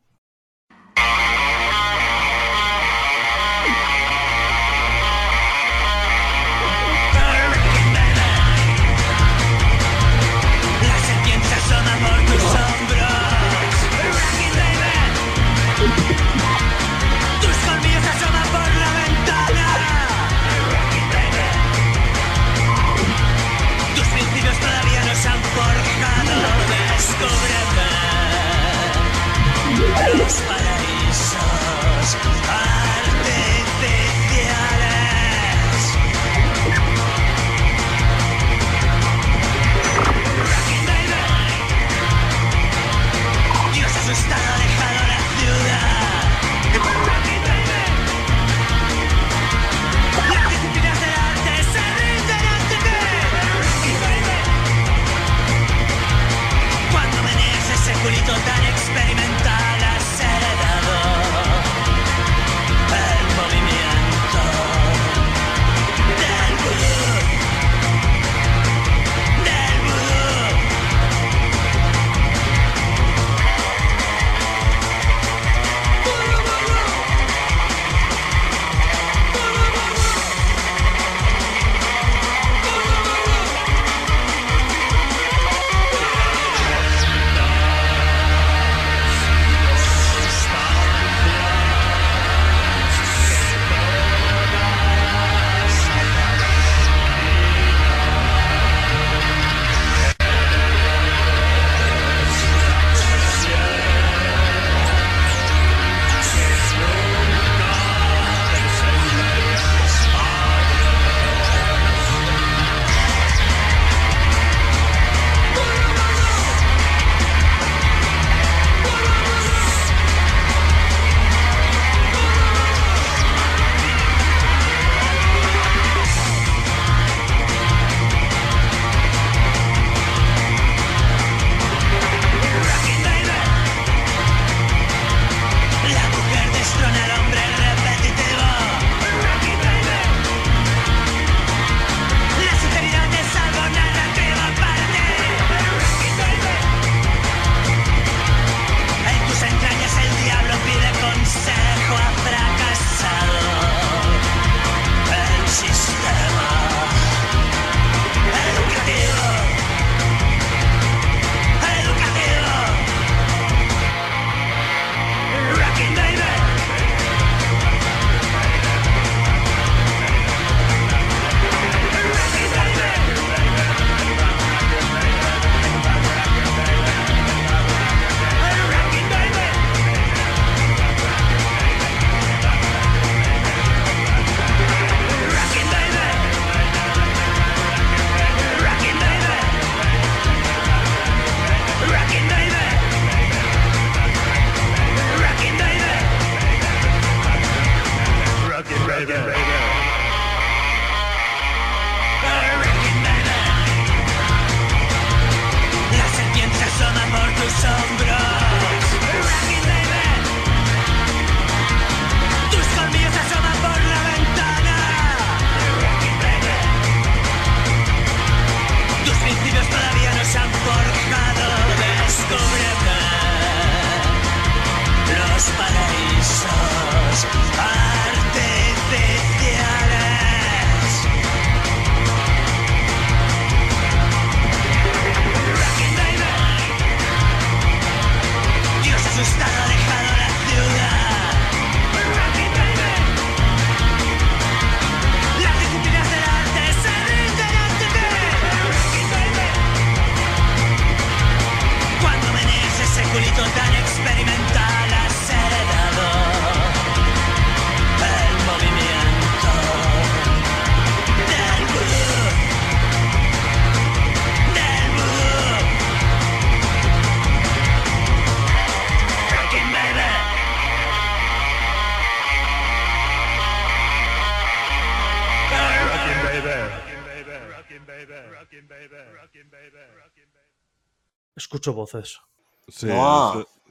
Speaker 2: Escucho voces.
Speaker 1: Sí,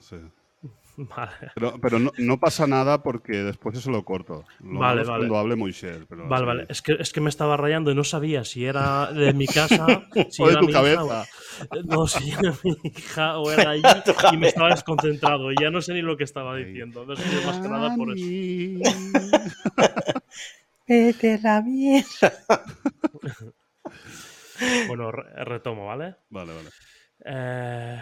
Speaker 1: sí.
Speaker 2: Vale.
Speaker 1: Pero, pero no, no pasa nada porque después eso lo corto. Lo
Speaker 2: Vale, vale.
Speaker 1: cuando hable Moisés. Pero
Speaker 2: Vale, vale. Es que, es que me estaba rayando y no sabía si era de mi casa, si
Speaker 1: O de
Speaker 2: era
Speaker 1: tu
Speaker 2: mi hija
Speaker 1: cabeza.
Speaker 2: o- no, si era mi hija o era allí y me estaba desconcentrado. Y ya no sé ni lo que estaba diciendo. No sé si es más que nada por eso.
Speaker 3: Vete la mierda.
Speaker 2: Bueno, re- retomo, ¿vale?
Speaker 1: Vale, vale.
Speaker 2: Eh,